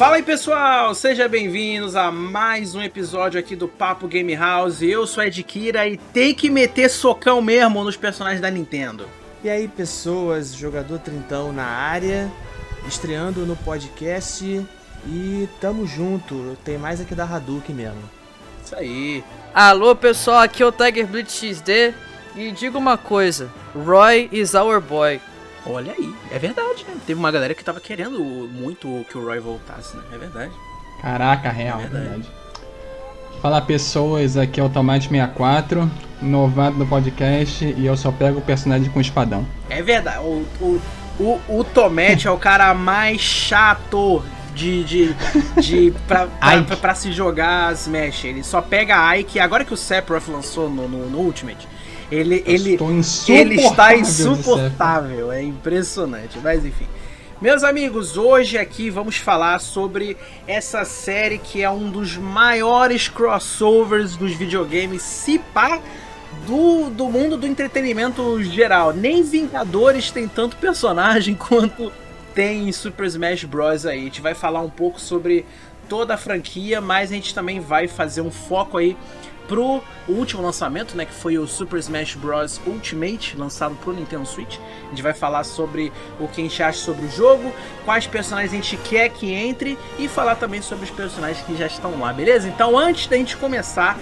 Fala aí pessoal, sejam bem-vindos a mais um episódio aqui do Papo Game House. Eu sou Ed Kira e tem que meter socão mesmo nos personagens da Nintendo. E aí pessoas, jogador Trintão na área, estreando no podcast e tamo junto. Tem mais aqui da Hadouken mesmo. Isso aí. Alô pessoal, aqui é o Tiger Blitz XD e diga uma coisa, Roy is our boy. Olha aí, é verdade, né? Teve uma galera que tava querendo muito que o Roy voltasse, né? É verdade. Caraca, real, é verdade. verdade. Fala pessoas, aqui é o Tomate64, novato no podcast e eu só pego o personagem com espadão. É verdade, o, o, o, o Tomate é o cara mais chato de, de, de pra, pra, pra, pra, se jogar Smash. Ele só pega a Ike, agora que o Sephiroth lançou no, no, no Ultimate, ele, ele, ele está insuportável, é impressionante, mas enfim. Meus amigos, hoje aqui vamos falar sobre essa série que é um dos maiores crossovers dos videogames, se pá, do, do mundo do entretenimento geral. Nem Vingadores tem tanto personagem quanto tem em Super Smash Bros. aí. A gente vai falar um pouco sobre toda a franquia, mas a gente também vai fazer um foco aí pro último lançamento, né, que foi o Super Smash Bros Ultimate, lançado pro Nintendo Switch. A gente vai falar sobre o que a gente acha sobre o jogo, quais personagens a gente quer que entre e falar também sobre os personagens que já estão lá, beleza? Então, antes da gente começar,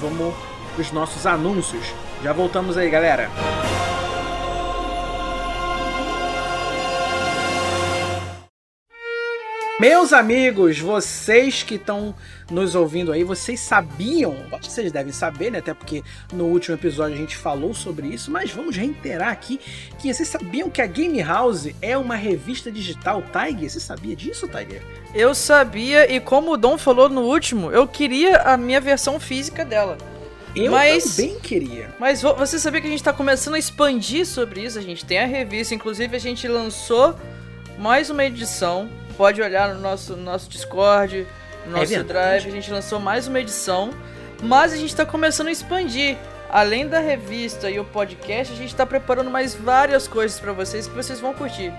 vamos pros nossos anúncios. Já voltamos aí, galera. Música Meus amigos, vocês que estão nos ouvindo aí, vocês sabiam, vocês devem saber, né? Até porque no último episódio a gente falou sobre isso, mas vamos reiterar aqui que vocês sabiam que a Game House é uma revista digital, Tiger? Você sabia disso, Tiger? Eu sabia, e como o Dom falou no último, eu queria a minha versão física dela. Eu mas, também queria. Mas você sabia que a gente está começando a expandir sobre isso? A gente tem a revista, inclusive a gente lançou mais uma edição pode olhar no nosso, no nosso Discord, no é nosso é Drive. A gente lançou mais uma edição, mas a gente está começando a expandir. Além da revista e o podcast, a gente está preparando mais várias coisas para vocês que vocês vão curtir.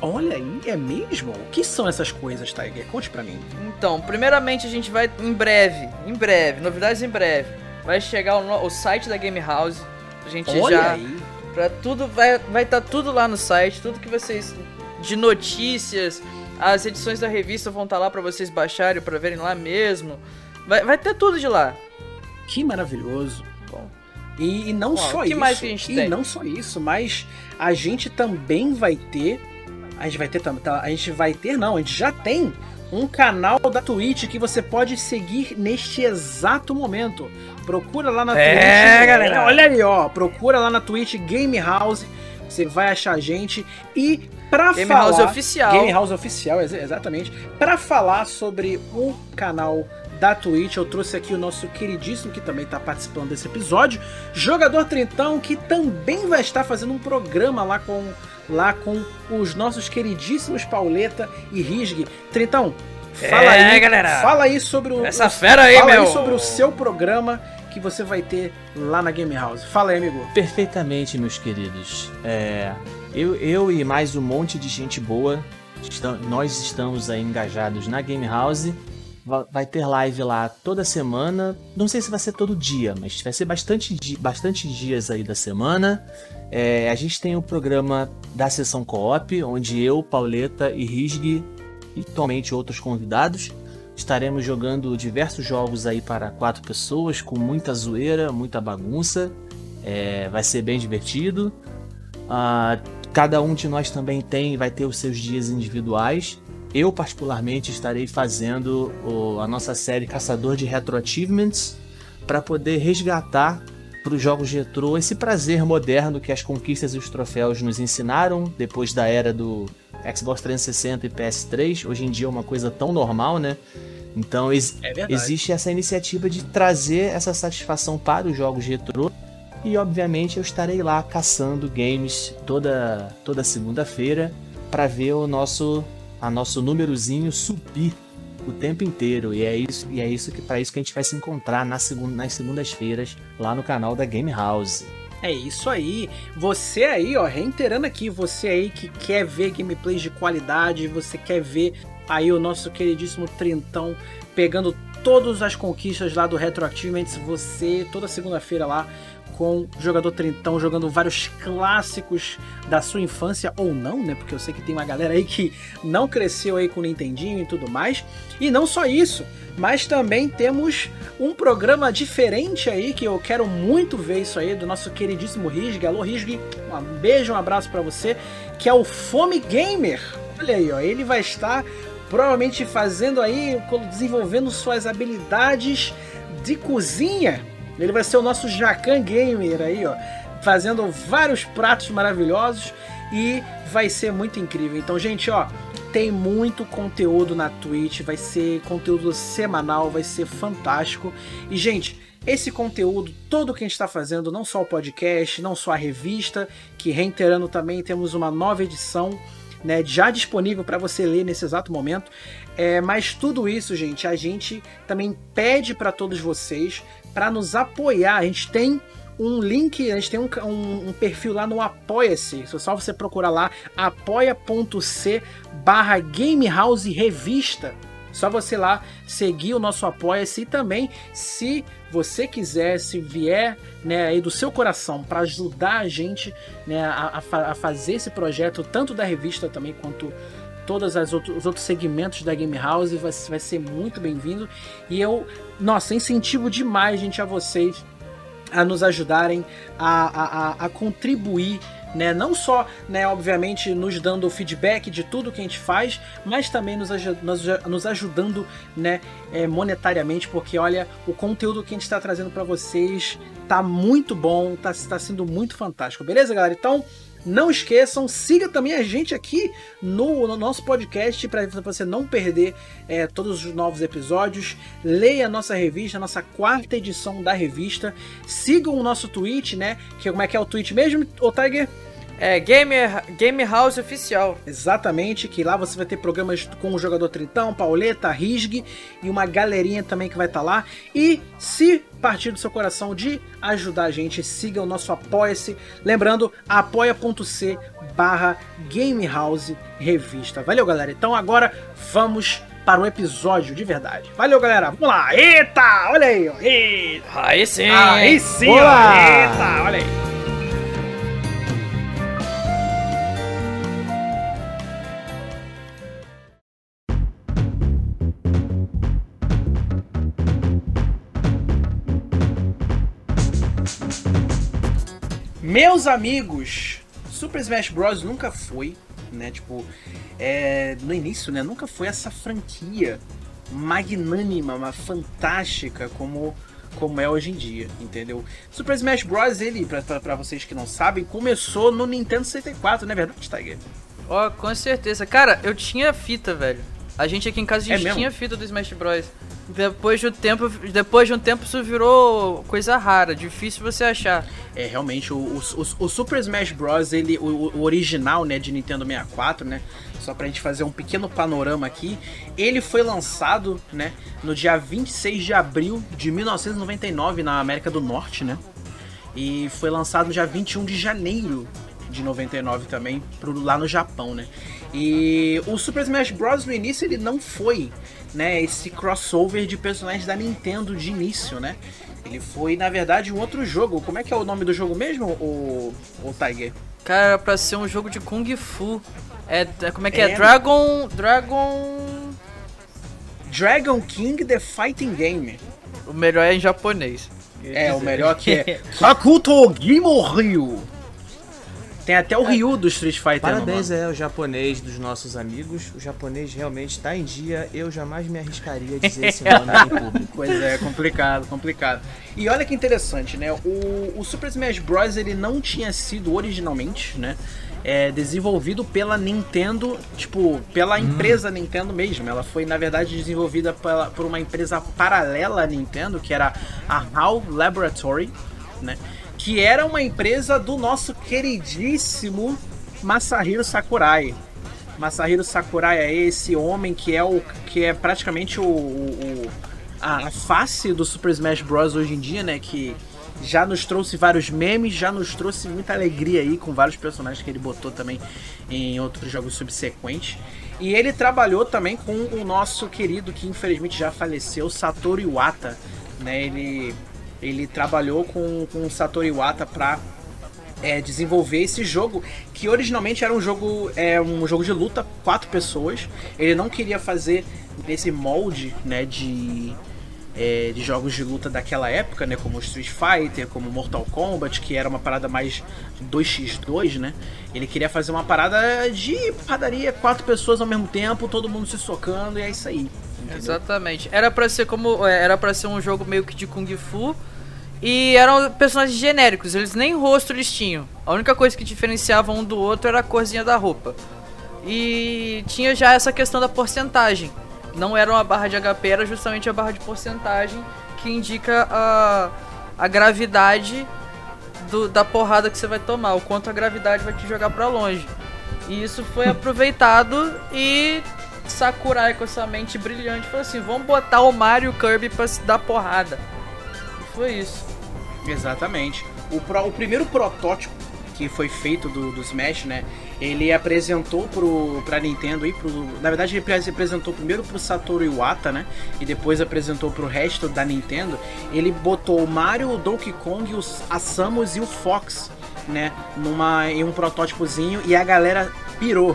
Olha aí, é mesmo? O que são essas coisas, Tiger? Conte pra mim. Então, primeiramente a gente vai em breve, em breve, novidades em breve. Vai chegar o, o site da Game House. A gente Olha já. Aí. Pra tudo, vai estar vai tá tudo lá no site, tudo que vocês. de notícias, as edições da revista vão estar tá lá para vocês baixarem, para verem lá mesmo. Vai, vai ter tudo de lá. Que maravilhoso. Bom. E, e não Bom, só que isso. Mais que a gente e tem? não só isso, mas a gente também vai ter. A gente vai ter tá, A gente vai ter, não, a gente já tem um canal da Twitch que você pode seguir neste exato momento. Procura lá na é, Twitch. É, galera. Olha aí, ó. Procura lá na Twitch Game House. Você vai achar a gente. E Pra Game falar, House Oficial. Game House Oficial, exatamente. Para falar sobre o canal da Twitch, eu trouxe aqui o nosso queridíssimo, que também está participando desse episódio, Jogador Trintão, que também vai estar fazendo um programa lá com, lá com os nossos queridíssimos Pauleta e Risg. Trintão, fala é, aí, galera. Fala aí sobre o. Essa fera aí, fala meu. Aí sobre o seu programa que você vai ter lá na Game House. Fala aí, amigo. Perfeitamente, meus queridos. É, eu, eu e mais um monte de gente boa, nós estamos aí engajados na Game House. Vai ter live lá toda semana. Não sei se vai ser todo dia, mas vai ser bastante, bastante dias aí da semana. É, a gente tem o programa da sessão co-op, onde eu, Pauleta e Risg e atualmente outros convidados estaremos jogando diversos jogos aí para quatro pessoas, com muita zoeira, muita bagunça. É, vai ser bem divertido. Uh, Cada um de nós também tem, vai ter os seus dias individuais. Eu, particularmente, estarei fazendo o, a nossa série Caçador de Retro Achievements para poder resgatar para os jogos retrô esse prazer moderno que as conquistas e os troféus nos ensinaram depois da era do Xbox 360 e PS3. Hoje em dia é uma coisa tão normal, né? Então ex é existe essa iniciativa de trazer essa satisfação para os jogos retrô e obviamente eu estarei lá caçando games toda, toda segunda-feira para ver o nosso a nosso númerozinho subir o tempo inteiro. E é isso, e é isso que para isso que a gente vai se encontrar na segunda, nas segundas-feiras lá no canal da Game House. É isso aí. Você aí, ó, reiterando aqui, você aí que quer ver gameplays de qualidade, você quer ver aí o nosso queridíssimo Trintão pegando todas as conquistas lá do Retroactive você toda segunda-feira lá com o jogador Trintão jogando vários clássicos da sua infância ou não, né? Porque eu sei que tem uma galera aí que não cresceu aí com o Nintendinho e tudo mais. E não só isso, mas também temos um programa diferente aí que eu quero muito ver isso aí do nosso queridíssimo Risg. Alô Risg, um beijo, um abraço para você, que é o Fome Gamer. Olha aí, ó, ele vai estar provavelmente fazendo aí, desenvolvendo suas habilidades de cozinha ele vai ser o nosso Jacan Gamer aí, ó, fazendo vários pratos maravilhosos e vai ser muito incrível. Então, gente, ó, tem muito conteúdo na Twitch, vai ser conteúdo semanal, vai ser fantástico. E, gente, esse conteúdo, todo que a gente está fazendo, não só o podcast, não só a revista, que reiterando também temos uma nova edição, né, já disponível para você ler nesse exato momento. É, mas tudo isso, gente, a gente também pede para todos vocês para nos apoiar. A gente tem um link, a gente tem um, um, um perfil lá no Apoia-se. É só você procurar lá apoia.c barra Gamehouse Revista. Só você lá seguir o nosso Apoia-se e também, se você quiser, se vier né, aí do seu coração para ajudar a gente né, a, a, fazer esse projeto, tanto da revista também quanto todos os outros segmentos da Game House, vai, vai ser muito bem-vindo. E eu, nossa, incentivo demais, gente, a vocês a nos ajudarem a, a, a contribuir né? Não só, né, obviamente, nos dando feedback de tudo que a gente faz, mas também nos, nos, nos ajudando, né, é, monetariamente, porque olha, o conteúdo que a gente está trazendo para vocês tá muito bom, tá, tá sendo muito fantástico, beleza, galera? Então, não esqueçam, siga também a gente aqui no, no nosso podcast para você não perder é, todos os novos episódios. Leia a nossa revista, a nossa quarta edição da revista. Sigam o nosso tweet, né? Que como é que é o tweet mesmo, Tiger? É, Gamer, Game House Oficial. Exatamente, que lá você vai ter programas com o jogador Tritão, Pauleta, Risg e uma galerinha também que vai estar tá lá. E se partir do seu coração de ajudar a gente, siga o nosso Apoia-se. Lembrando, apoia.c barra Gamehouse Revista. Valeu, galera. Então agora vamos para o episódio de verdade. Valeu, galera. Vamos lá. Eita, olha aí. Ó. Eita. Aí sim. Aí sim. Eita, olha aí. Meus amigos, Super Smash Bros. nunca foi, né? Tipo, é, no início, né? Nunca foi essa franquia magnânima, fantástica como como é hoje em dia, entendeu? Super Smash Bros. ele, pra vocês que não sabem, começou no Nintendo 64, não é verdade, Tiger? Ó, oh, com certeza. Cara, eu tinha fita, velho. A gente aqui em casa a gente é tinha fita do Smash Bros. Depois de um tempo, depois de um tempo isso virou coisa rara, difícil você achar. É, realmente, o, o, o Super Smash Bros, ele, o, o, original, né, de Nintendo 64, né, só pra gente fazer um pequeno panorama aqui, ele foi lançado, né, no dia 26 de abril de 1999 na América do Norte, né, e foi lançado no dia 21 de janeiro de 99 também, pro, lá no Japão, né. E o Super Smash Bros no início ele não foi né, esse crossover de personagens da Nintendo de início, né? Ele foi, na verdade, um outro jogo. Como é que é o nome do jogo mesmo, o, o Tiger? Cara, pra ser um jogo de Kung Fu. É, é como é que é? é? Dragon. Dragon. Dragon King The Fighting Game. O melhor é em japonês. É, dizer. o melhor que é Hakuto Gimo Ryu. Tem até o Ryu do Street Fighter. Parabéns é o japonês dos nossos amigos. O japonês realmente está em dia. Eu jamais me arriscaria a dizer esse nome em público. Pois é, complicado, complicado. E olha que interessante, né? O, o Super Smash Bros. ele não tinha sido originalmente, né? É, desenvolvido pela Nintendo, tipo, pela hum. empresa Nintendo mesmo. Ela foi, na verdade, desenvolvida pela, por uma empresa paralela à Nintendo, que era a HAL Laboratory, né? Que era uma empresa do nosso queridíssimo Masahiro Sakurai. Masahiro Sakurai é esse homem que é o que é praticamente o, o a, face do Super Smash Bros hoje em dia, né? Que já nos trouxe vários memes, já nos trouxe muita alegria aí com vários personagens que ele botou também em outros jogos subsequentes. E ele trabalhou também com o nosso querido, que infelizmente já faleceu, Satoru Iwata. Né? Ele, ele trabalhou com, com o Satoru Iwata para é, desenvolver esse jogo, que originalmente era um jogo, é, um jogo de luta, quatro pessoas. Ele não queria fazer nesse molde né, de é, de jogos de luta daquela época, né? Como Street Fighter, como Mortal Kombat, que era uma parada mais 2x2, né? Ele queria fazer uma parada de padaria, quatro pessoas ao mesmo tempo, todo mundo se socando e é isso aí. Entendeu? Exatamente. Era para ser como é, era para ser um jogo meio que de kung fu e eram personagens genéricos, eles nem rosto eles tinham. A única coisa que diferenciava um do outro era a corzinha da roupa. E tinha já essa questão da porcentagem não era uma barra de HP, era justamente a barra de porcentagem que indica a, a gravidade do, da porrada que você vai tomar, o quanto a gravidade vai te jogar para longe. E isso foi aproveitado e Sakurai com essa mente brilhante falou assim: vamos botar o Mario Kirby pra se dar porrada. E foi isso. Exatamente. O, pro, o primeiro protótipo que foi feito do, do Smash, né? Ele apresentou pro, pra Nintendo e pro. Na verdade, ele apresentou primeiro pro Satoru Iwata, né? E depois apresentou pro resto da Nintendo. Ele botou o Mario, o Donkey Kong, os, a Samus e o Fox, né? Numa, em um protótipozinho e a galera pirou.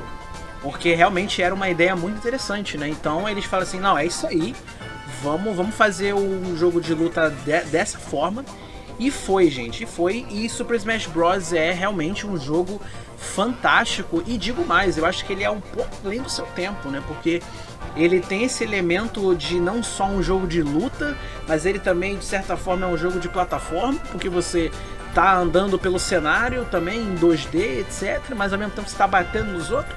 Porque realmente era uma ideia muito interessante, né? Então eles falam assim: não, é isso aí. Vamos, vamos fazer um jogo de luta de, dessa forma e foi, gente, e foi. E Super Smash Bros. é realmente um jogo fantástico. E digo mais, eu acho que ele é um pouco além do seu tempo, né? Porque ele tem esse elemento de não só um jogo de luta, mas ele também, de certa forma, é um jogo de plataforma, porque você tá andando pelo cenário também em 2D, etc. Mas ao mesmo tempo você tá batendo nos outros.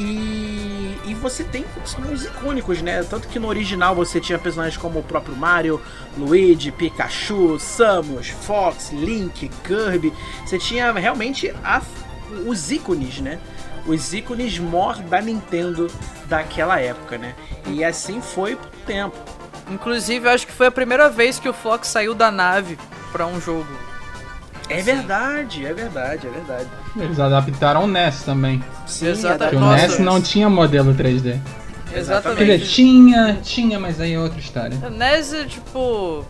E, e você tem personagens icônicos, né? Tanto que no original você tinha personagens como o próprio Mario, Luigi, Pikachu, Samus, Fox, Link, Kirby. Você tinha realmente a, os ícones, né? Os ícones mor da Nintendo daquela época, né? E assim foi por tempo. Inclusive, acho que foi a primeira vez que o Fox saiu da nave para um jogo. É verdade, é verdade, é verdade. Eles adaptaram o NES também. Sim, exatamente. Porque o NES não tinha modelo 3D. Exatamente. Quer dizer, tinha, tinha, mas aí é outra história. O NES, tipo.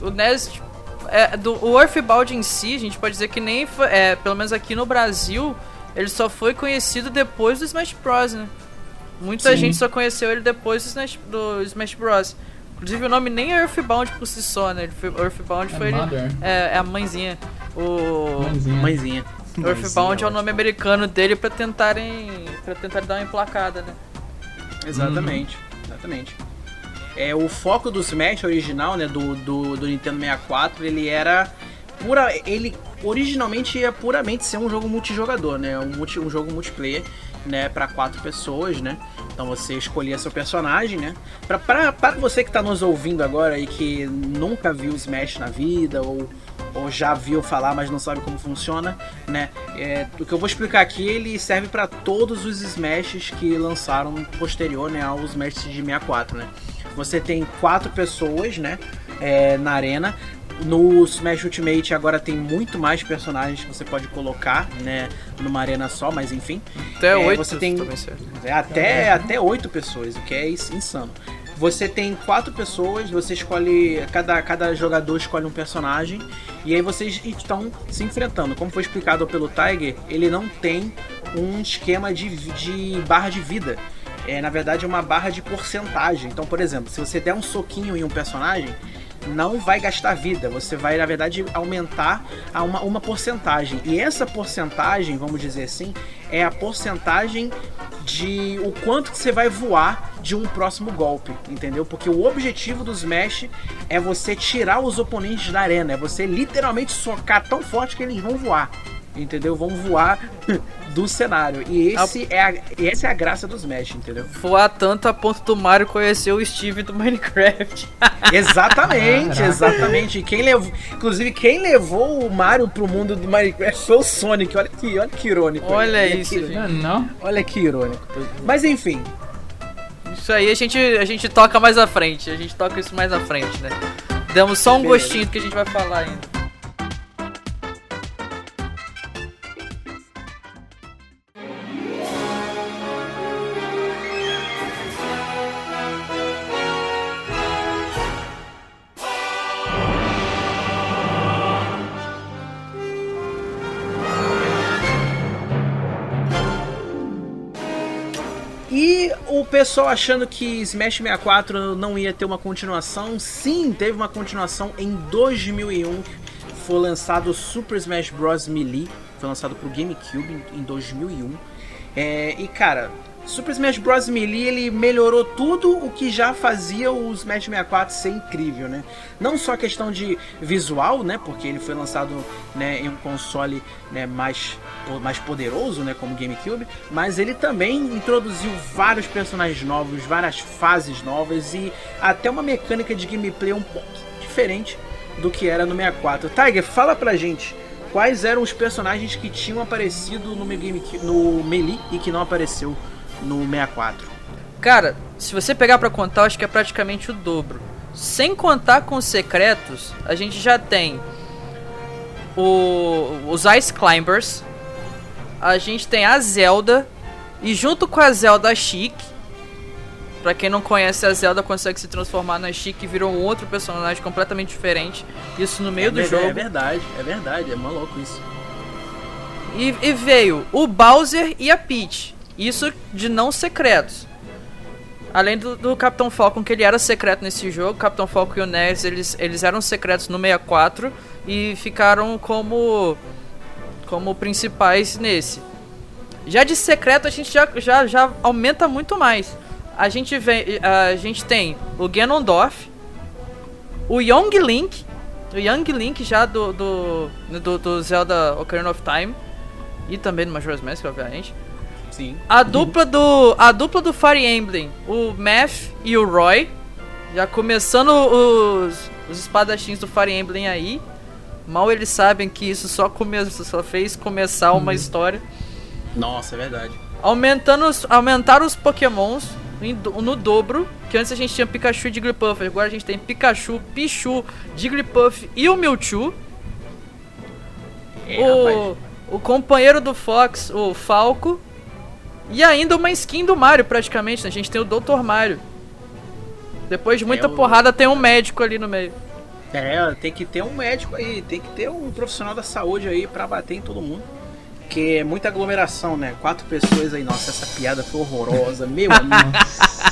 O NES, tipo, é, do, o Earthbound em si, a gente pode dizer que nem foi. É, pelo menos aqui no Brasil, ele só foi conhecido depois do Smash Bros, né? Muita Sim. gente só conheceu ele depois do Smash, do Smash Bros. Inclusive o nome nem é Earthbound por si só, né? Earthbound é foi. É, é, a mãezinha. O. Mãezinha. mãezinha. Earthbound é o nome americano dele pra tentarem. para tentar dar uma emplacada, né? Exatamente. Uhum. Exatamente. É, o foco do Smash original, né, do, do, do Nintendo 64, ele era pura, ele originalmente ia puramente ser um jogo multijogador, né, um, multi, um jogo multiplayer, né, para quatro pessoas, né. Então você escolhia seu personagem, né? Para você que está nos ouvindo agora e que nunca viu Smash na vida ou, ou já viu falar, mas não sabe como funciona, né? É, o que eu vou explicar aqui ele serve para todos os Smashes que lançaram posterior, né, aos Smash de 64, né? Você tem quatro pessoas, né, é, na arena. No Smash Ultimate agora tem muito mais personagens que você pode colocar, né, numa arena só, mas enfim. Até oito. É, você tem é, até é. até oito pessoas, o que é insano. Você tem quatro pessoas, você escolhe cada cada jogador escolhe um personagem e aí vocês estão se enfrentando. Como foi explicado pelo Tiger, ele não tem um esquema de, de barra de vida. É, na verdade, é uma barra de porcentagem. Então, por exemplo, se você der um soquinho em um personagem, não vai gastar vida, você vai, na verdade, aumentar a uma, uma porcentagem. E essa porcentagem, vamos dizer assim, é a porcentagem de o quanto que você vai voar de um próximo golpe, entendeu? Porque o objetivo dos Smash é você tirar os oponentes da arena, é você literalmente socar tão forte que eles vão voar entendeu? Vão voar do cenário. E esse a... é a, essa é a graça dos Smash, entendeu? Voar tanto a ponto do Mario conhecer o Steve do Minecraft. exatamente, exatamente. Quem levou, inclusive, quem levou o Mario pro mundo do Minecraft foi o Sonic. Olha que, olha que irônico. Olha, olha isso, que, não? Olha que irônico. Mas enfim. Isso aí a gente, a gente toca mais à frente. A gente toca isso mais à frente, né? Demos só um Beleza. gostinho do que a gente vai falar ainda. Pessoal achando que Smash 64 não ia ter uma continuação, sim, teve uma continuação em 2001. Foi lançado Super Smash Bros. Melee, foi lançado pro GameCube em 2001. É, e cara, Super Smash Bros. Melee ele melhorou tudo o que já fazia o Smash 64 ser incrível, né? Não só a questão de visual, né? Porque ele foi lançado né, em um console né, mais, mais poderoso, né? Como GameCube, mas ele também introduziu vários personagens novos, várias fases novas e até uma mecânica de gameplay um pouco diferente do que era no 64. Tiger, fala pra gente quais eram os personagens que tinham aparecido no, no Melee e que não apareceu no 64. Cara, se você pegar para contar, acho que é praticamente o dobro. Sem contar com os secretos, a gente já tem o, os Ice Climbers, a gente tem a Zelda, e junto com a Zelda Chic, Pra quem não conhece, a Zelda consegue se transformar na Chic e virou um outro personagem completamente diferente. Isso no meio é do jogo. É verdade, é verdade, é maluco isso. E, e, veio o Bowser e a Peach. Isso de não secretos. Além do, do Capitão Falcon, que ele era secreto nesse jogo, Capitão Falcon e o Ness, eles, eles eram secretos no 64 e ficaram como como principais nesse. Já de secreto a gente já, já, já aumenta muito mais. A gente, vem, a gente tem o Ganondorf, o Young Link, o Young Link já do, do, do, do Zelda Ocarina of Time e também do Majora's Mask, obviamente. Sim. A dupla do a dupla do Fire Emblem, o Math e o Roy, já começando os, os espadachins do Fire Emblem aí. Mal eles sabem que isso só começou, só fez começar uma uhum. história. Nossa, é verdade. Aumentando os, aumentaram os Pokémons no dobro, que antes a gente tinha Pikachu e Jigglypuff, agora a gente tem Pikachu, Pichu, Jigglypuff e o Mewtwo. É, o, o companheiro do Fox, o Falco, e ainda uma skin do Mario, praticamente. Né? A gente tem o Dr. Mario. Depois de muita é o... porrada, tem um médico ali no meio. É, tem que ter um médico aí, tem que ter um profissional da saúde aí pra bater em todo mundo. Porque é muita aglomeração, né? Quatro pessoas aí. Nossa, essa piada foi horrorosa, meu amigo.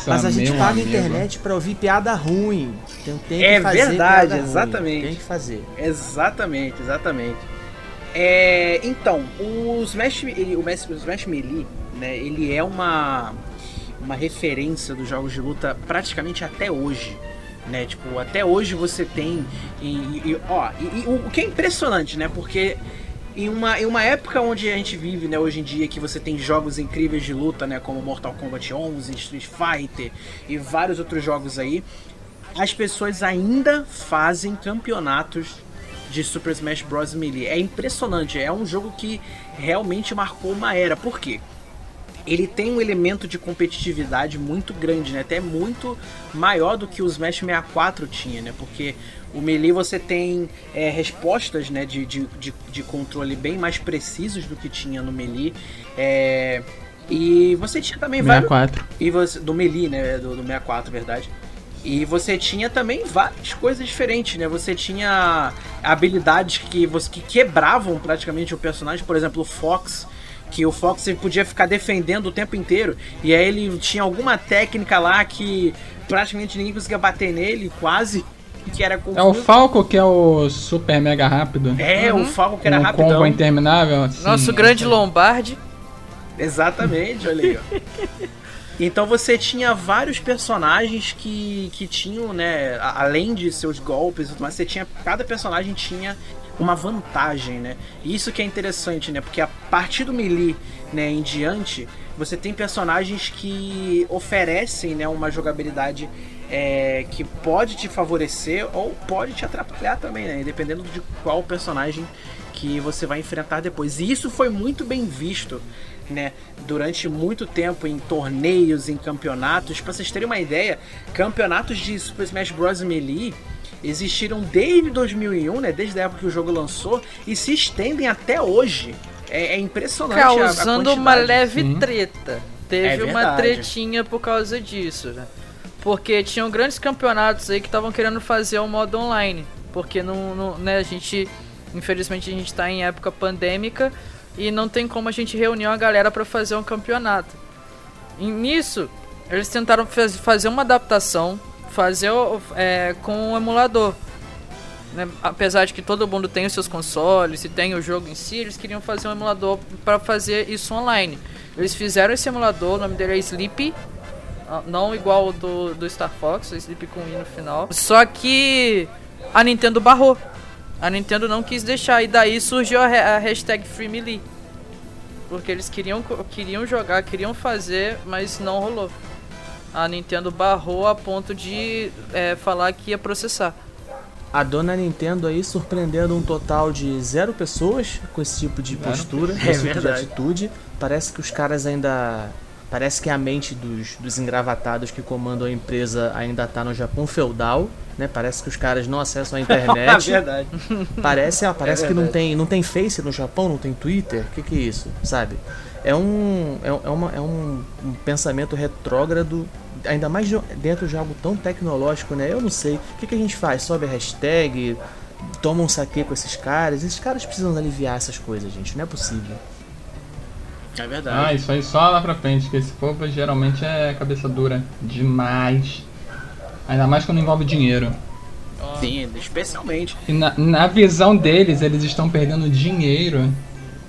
Mas a gente paga a internet pra ouvir piada ruim. Tem, tem que é fazer verdade, exatamente. Ruim. Tem que fazer. Exatamente, exatamente. É, então, o Smash, o Smash Melee né? Ele é uma uma referência dos jogos de luta praticamente até hoje. Né, tipo, até hoje você tem. E, e ó, e, e, o que é impressionante, né? Porque em uma, em uma época onde a gente vive, né, hoje em dia, que você tem jogos incríveis de luta, né, como Mortal Kombat 11, Street Fighter e vários outros jogos aí, as pessoas ainda fazem campeonatos de Super Smash Bros. Melee. É impressionante, é um jogo que realmente marcou uma era. Por quê? Ele tem um elemento de competitividade muito grande, né? Até muito maior do que o Smash 64 tinha, né? Porque o Melee você tem é, respostas né, de, de, de, de, controle bem mais precisos do que tinha no Melee. É, e você tinha também 64. vários. E você, do Melee, né? Do, do 64, verdade. E você tinha também várias coisas diferentes, né? Você tinha habilidades que, você, que quebravam praticamente o personagem. Por exemplo, o Fox que o Fox podia ficar defendendo o tempo inteiro. E aí ele tinha alguma técnica lá que praticamente ninguém conseguia bater nele, quase. Que era confuso. É o Falco que é o super mega rápido. É, uhum. o Falco que era um rapidão. combo interminável. Assim, Nosso grande Lombardi. Exatamente, olha aí, ó. Então você tinha vários personagens que, que tinham, né, além de seus golpes, mas você tinha cada personagem tinha uma vantagem, né? Isso que é interessante, né? Porque a partir do melee, né, em diante, você tem personagens que oferecem, né, uma jogabilidade é, que pode te favorecer ou pode te atrapalhar também, né? Dependendo de qual personagem que você vai enfrentar depois. E isso foi muito bem visto, né? Durante muito tempo em torneios, em campeonatos. Para vocês terem uma ideia, campeonatos de Super Smash Bros. Melee existiram desde 2001, né? Desde a época que o jogo lançou e se estendem até hoje. É, é impressionante. Causando a, a uma leve Sim. treta. Teve é uma tretinha por causa disso, né? Porque tinham grandes campeonatos aí que estavam querendo fazer o modo online. Porque não, não, né, a gente. Infelizmente a gente tá em época pandêmica e não tem como a gente reunir uma galera para fazer um campeonato. E nisso, eles tentaram faz, fazer uma adaptação, fazer é, com um emulador. Né? Apesar de que todo mundo tem os seus consoles e tem o jogo em si, eles queriam fazer um emulador para fazer isso online. Eles fizeram esse emulador, o nome dele é Sleepy. Ah, não igual o do, do Star Fox, Sleepy com I no final. Só que a Nintendo barrou. A Nintendo não quis deixar. E daí surgiu a, a hashtag FreeMelee. Porque eles queriam, queriam jogar, queriam fazer, mas não rolou. A Nintendo barrou a ponto de é, falar que ia processar. A dona Nintendo aí surpreendendo um total de zero pessoas com esse tipo de postura, é, esse tipo de atitude. Parece que os caras ainda. Parece que a mente dos, dos engravatados que comandam a empresa ainda tá no Japão feudal, né? Parece que os caras não acessam a internet. é verdade. Parece, ah, parece é que não tem, não tem Face no Japão, não tem Twitter. O que, que é isso, sabe? É um, é, é, uma, é um, um pensamento retrógrado ainda mais dentro de algo tão tecnológico, né? Eu não sei. O que, que a gente faz? Sobe a hashtag, toma um saque com esses caras. Esses caras precisam aliviar essas coisas, gente. Não é possível. É verdade. Ah, isso aí só lá pra frente, que esse povo geralmente é cabeça dura demais. Ainda mais quando envolve dinheiro. Sim, especialmente. E na, na visão deles, eles estão perdendo dinheiro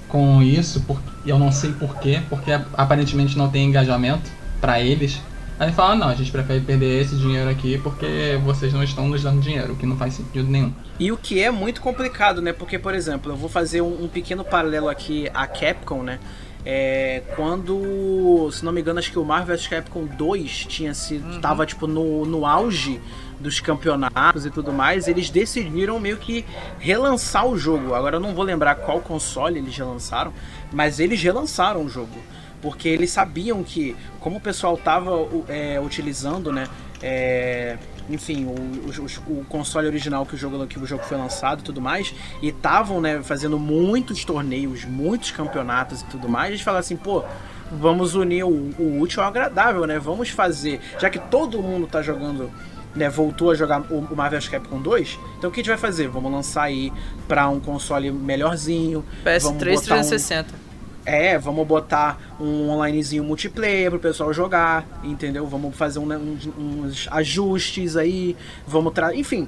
com isso, por, eu não sei porquê, porque aparentemente não tem engajamento para eles. Aí fala, não, a gente prefere perder esse dinheiro aqui porque vocês não estão nos dando dinheiro, o que não faz sentido nenhum. E o que é muito complicado, né? Porque, por exemplo, eu vou fazer um, um pequeno paralelo aqui à Capcom, né? É, quando, se não me engano, acho que o Marvel vs Capcom 2 tinha sido, uhum. tava tipo no, no auge dos campeonatos e tudo mais, eles decidiram meio que relançar o jogo. Agora eu não vou lembrar qual console eles relançaram, mas eles relançaram o jogo porque eles sabiam que, como o pessoal estava é, utilizando, né, é, enfim, o, o, o, console original que o jogo que o jogo foi lançado e tudo mais, e estavam, né, fazendo muitos torneios, muitos campeonatos e tudo mais, eles falaram assim, pô, vamos unir o, o útil ao agradável, né? Vamos fazer, já que todo mundo tá jogando né, voltou a jogar o Marvel Capcom 2, então o que a gente vai fazer? Vamos lançar aí para um console melhorzinho. PS3 360. Um, é, vamos botar um onlinezinho multiplayer pro pessoal jogar, entendeu? Vamos fazer um, um, uns ajustes aí, vamos trazer. Enfim,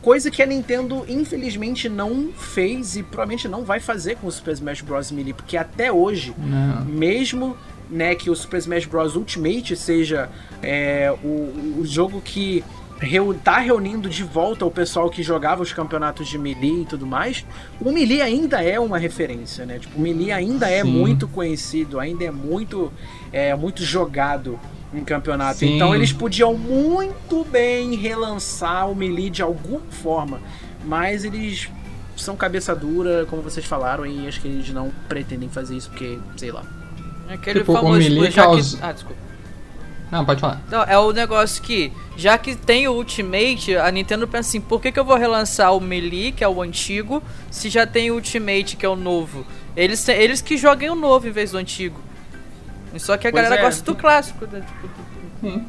coisa que a Nintendo infelizmente não fez e provavelmente não vai fazer com o Super Smash Bros. Melee, porque até hoje, não. mesmo né, que o Super Smash Bros. Ultimate seja é, o, o jogo que reu tá reunindo de volta o pessoal que jogava os campeonatos de Melee e tudo mais, o Melee ainda é uma referência, né? Tipo, o Melee ainda é Sim. é muito conhecido, ainda é muito, é, muito jogado em campeonato. Sim. Então eles podiam muito bem relançar o Melee de alguma forma, mas eles são cabeça dura, como vocês falaram, e acho que eles não pretendem fazer isso porque, sei lá. Aquele tipo, famoso o Melee causa... que... Ah, desculpa. Não, pode falar. Não, é o negócio que, já que tem o Ultimate, a Nintendo pensa assim, por que, que eu vou relançar o Melee, que é o antigo, se já tem o Ultimate, que é o novo? Eles, eles que joguem o novo em vez do antigo. Só que a pois galera é. gosta do clássico. Né?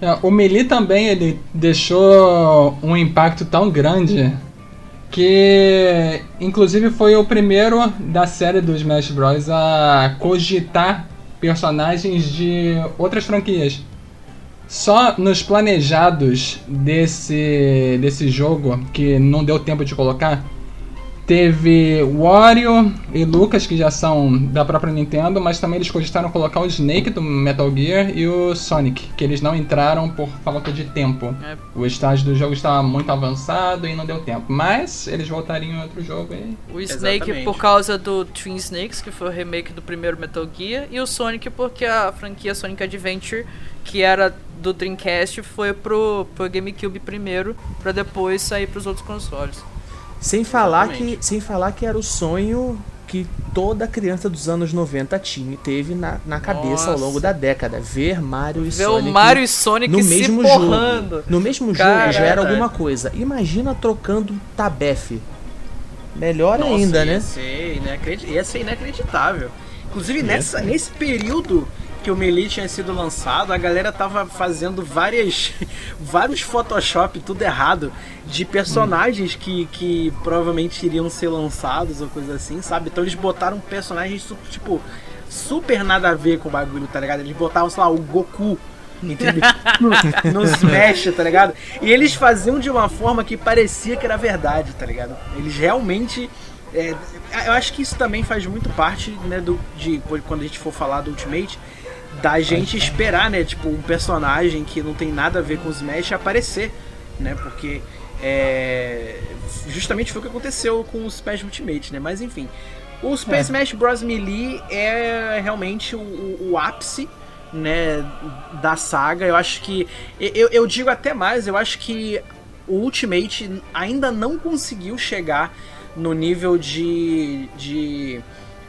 É, o Melee também, ele deixou um impacto tão grande que inclusive foi o primeiro da série do Smash Bros a cogitar personagens de outras franquias. Só nos planejados desse, desse jogo, que não deu tempo de colocar, Teve Wario e Lucas, que já são da própria Nintendo, mas também eles cogitaram colocar o Snake do Metal Gear e o Sonic, que eles não entraram por falta de tempo. É. O estágio do jogo estava muito avançado e não deu tempo. Mas eles voltariam em outro jogo e... O Snake Exatamente. por causa do Twin Snakes, que foi o remake do primeiro Metal Gear, e o Sonic porque a franquia Sonic Adventure, que era do Dreamcast, foi pro, pro GameCube primeiro, para depois sair para os outros consoles. Sem falar, que, sem falar que era o sonho que toda criança dos anos 90 tinha, teve na, na cabeça Nossa. ao longo da década. Ver Mario e Ver Sonic. o Mario e Sonic no mesmo porrando. jogo. No mesmo Caraca. jogo já era alguma coisa. Imagina trocando tabefe. Melhor Nossa, ainda, ia né? Ser inacredit... Ia ser inacreditável. Inclusive, nessa, nesse período que o Melee tinha sido lançado, a galera tava fazendo várias vários Photoshop tudo errado de personagens hum. que, que provavelmente iriam ser lançados ou coisa assim, sabe? Então eles botaram personagens tipo super nada a ver com o bagulho, tá ligado? Eles botavam, sei lá, o Goku entendeu? no, no Smash, tá ligado? E eles faziam de uma forma que parecia que era verdade, tá ligado? Eles realmente é, eu acho que isso também faz muito parte, né, do, de quando a gente for falar do Ultimate, da gente esperar, né, tipo, um personagem que não tem nada a ver com os Smash aparecer, né, porque é, justamente foi o que aconteceu com o Smash Ultimate, né, mas enfim. O Super é. Smash Bros. Melee é realmente o, o, o, ápice, né, da saga. Eu acho que. Eu, eu digo até mais, eu acho que o Ultimate ainda não conseguiu chegar no nível de. de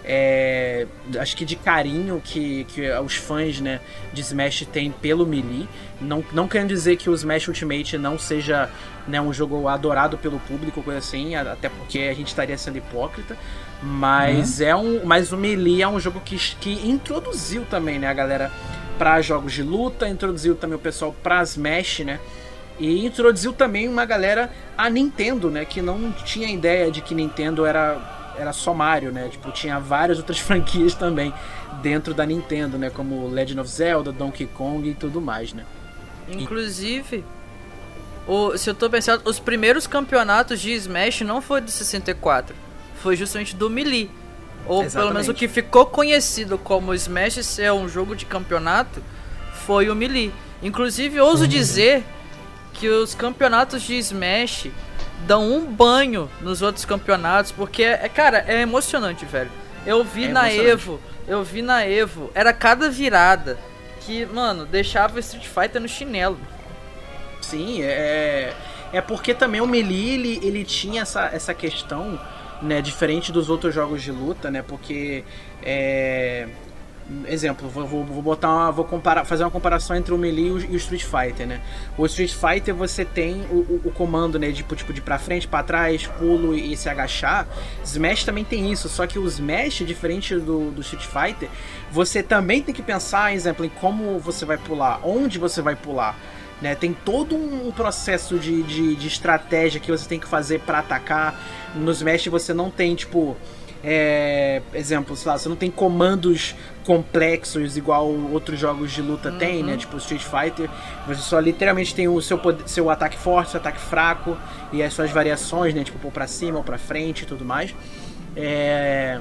é, acho que de carinho que, que os fãs né, de Smash têm pelo Melee. Não, não querendo dizer que o Smash Ultimate não seja né, um jogo adorado pelo público, coisa assim, até porque a gente estaria sendo hipócrita. Mas uhum. é um. Mas o Melee é um jogo que, que introduziu também né, a galera para jogos de luta, introduziu também o pessoal para Smash, né? E introduziu também uma galera a Nintendo, né? Que não tinha ideia de que Nintendo era era só Mario, né? Tipo, tinha várias outras franquias também dentro da Nintendo, né? Como Legend of Zelda, Donkey Kong e tudo mais, né? Inclusive, o, se eu tô pensando, os primeiros campeonatos de Smash não foi do 64, foi justamente do Melee. Ou Exatamente. pelo menos o que ficou conhecido como Smash ser um jogo de campeonato foi o Melee. Inclusive, ouso uhum. dizer que os campeonatos de Smash dão um banho nos outros campeonatos, porque, é, cara, é emocionante, velho. Eu vi é na Evo, eu vi na Evo, era cada virada que, mano, deixava o Street Fighter no chinelo. Sim, é. É porque também o Melee, ele, ele tinha essa, essa questão, né, diferente dos outros jogos de luta, né, porque é, exemplo, vou, vou, botar uma, vou comparar, fazer uma comparação entre o Melee e o, Street Fighter, né? O Street Fighter você tem o, o, comando, né, de tipo, de para frente, para trás, pulo e, e, se agachar. Smash também tem isso, só que o Smash, diferente do, do Street Fighter, você também tem que pensar, exemplo, em como você vai pular, onde você vai pular. Né, tem todo um processo de, de, de estratégia que você tem que fazer para atacar. No Smash você não tem, tipo, é, exemplo, sei lá, você não tem comandos complexos igual outros jogos de luta uhum. tem, né? Tipo Street Fighter. Você só literalmente tem o seu, poder, seu ataque forte, seu ataque fraco e as suas variações, né? Tipo, pôr pra cima ou pra frente e tudo mais. É...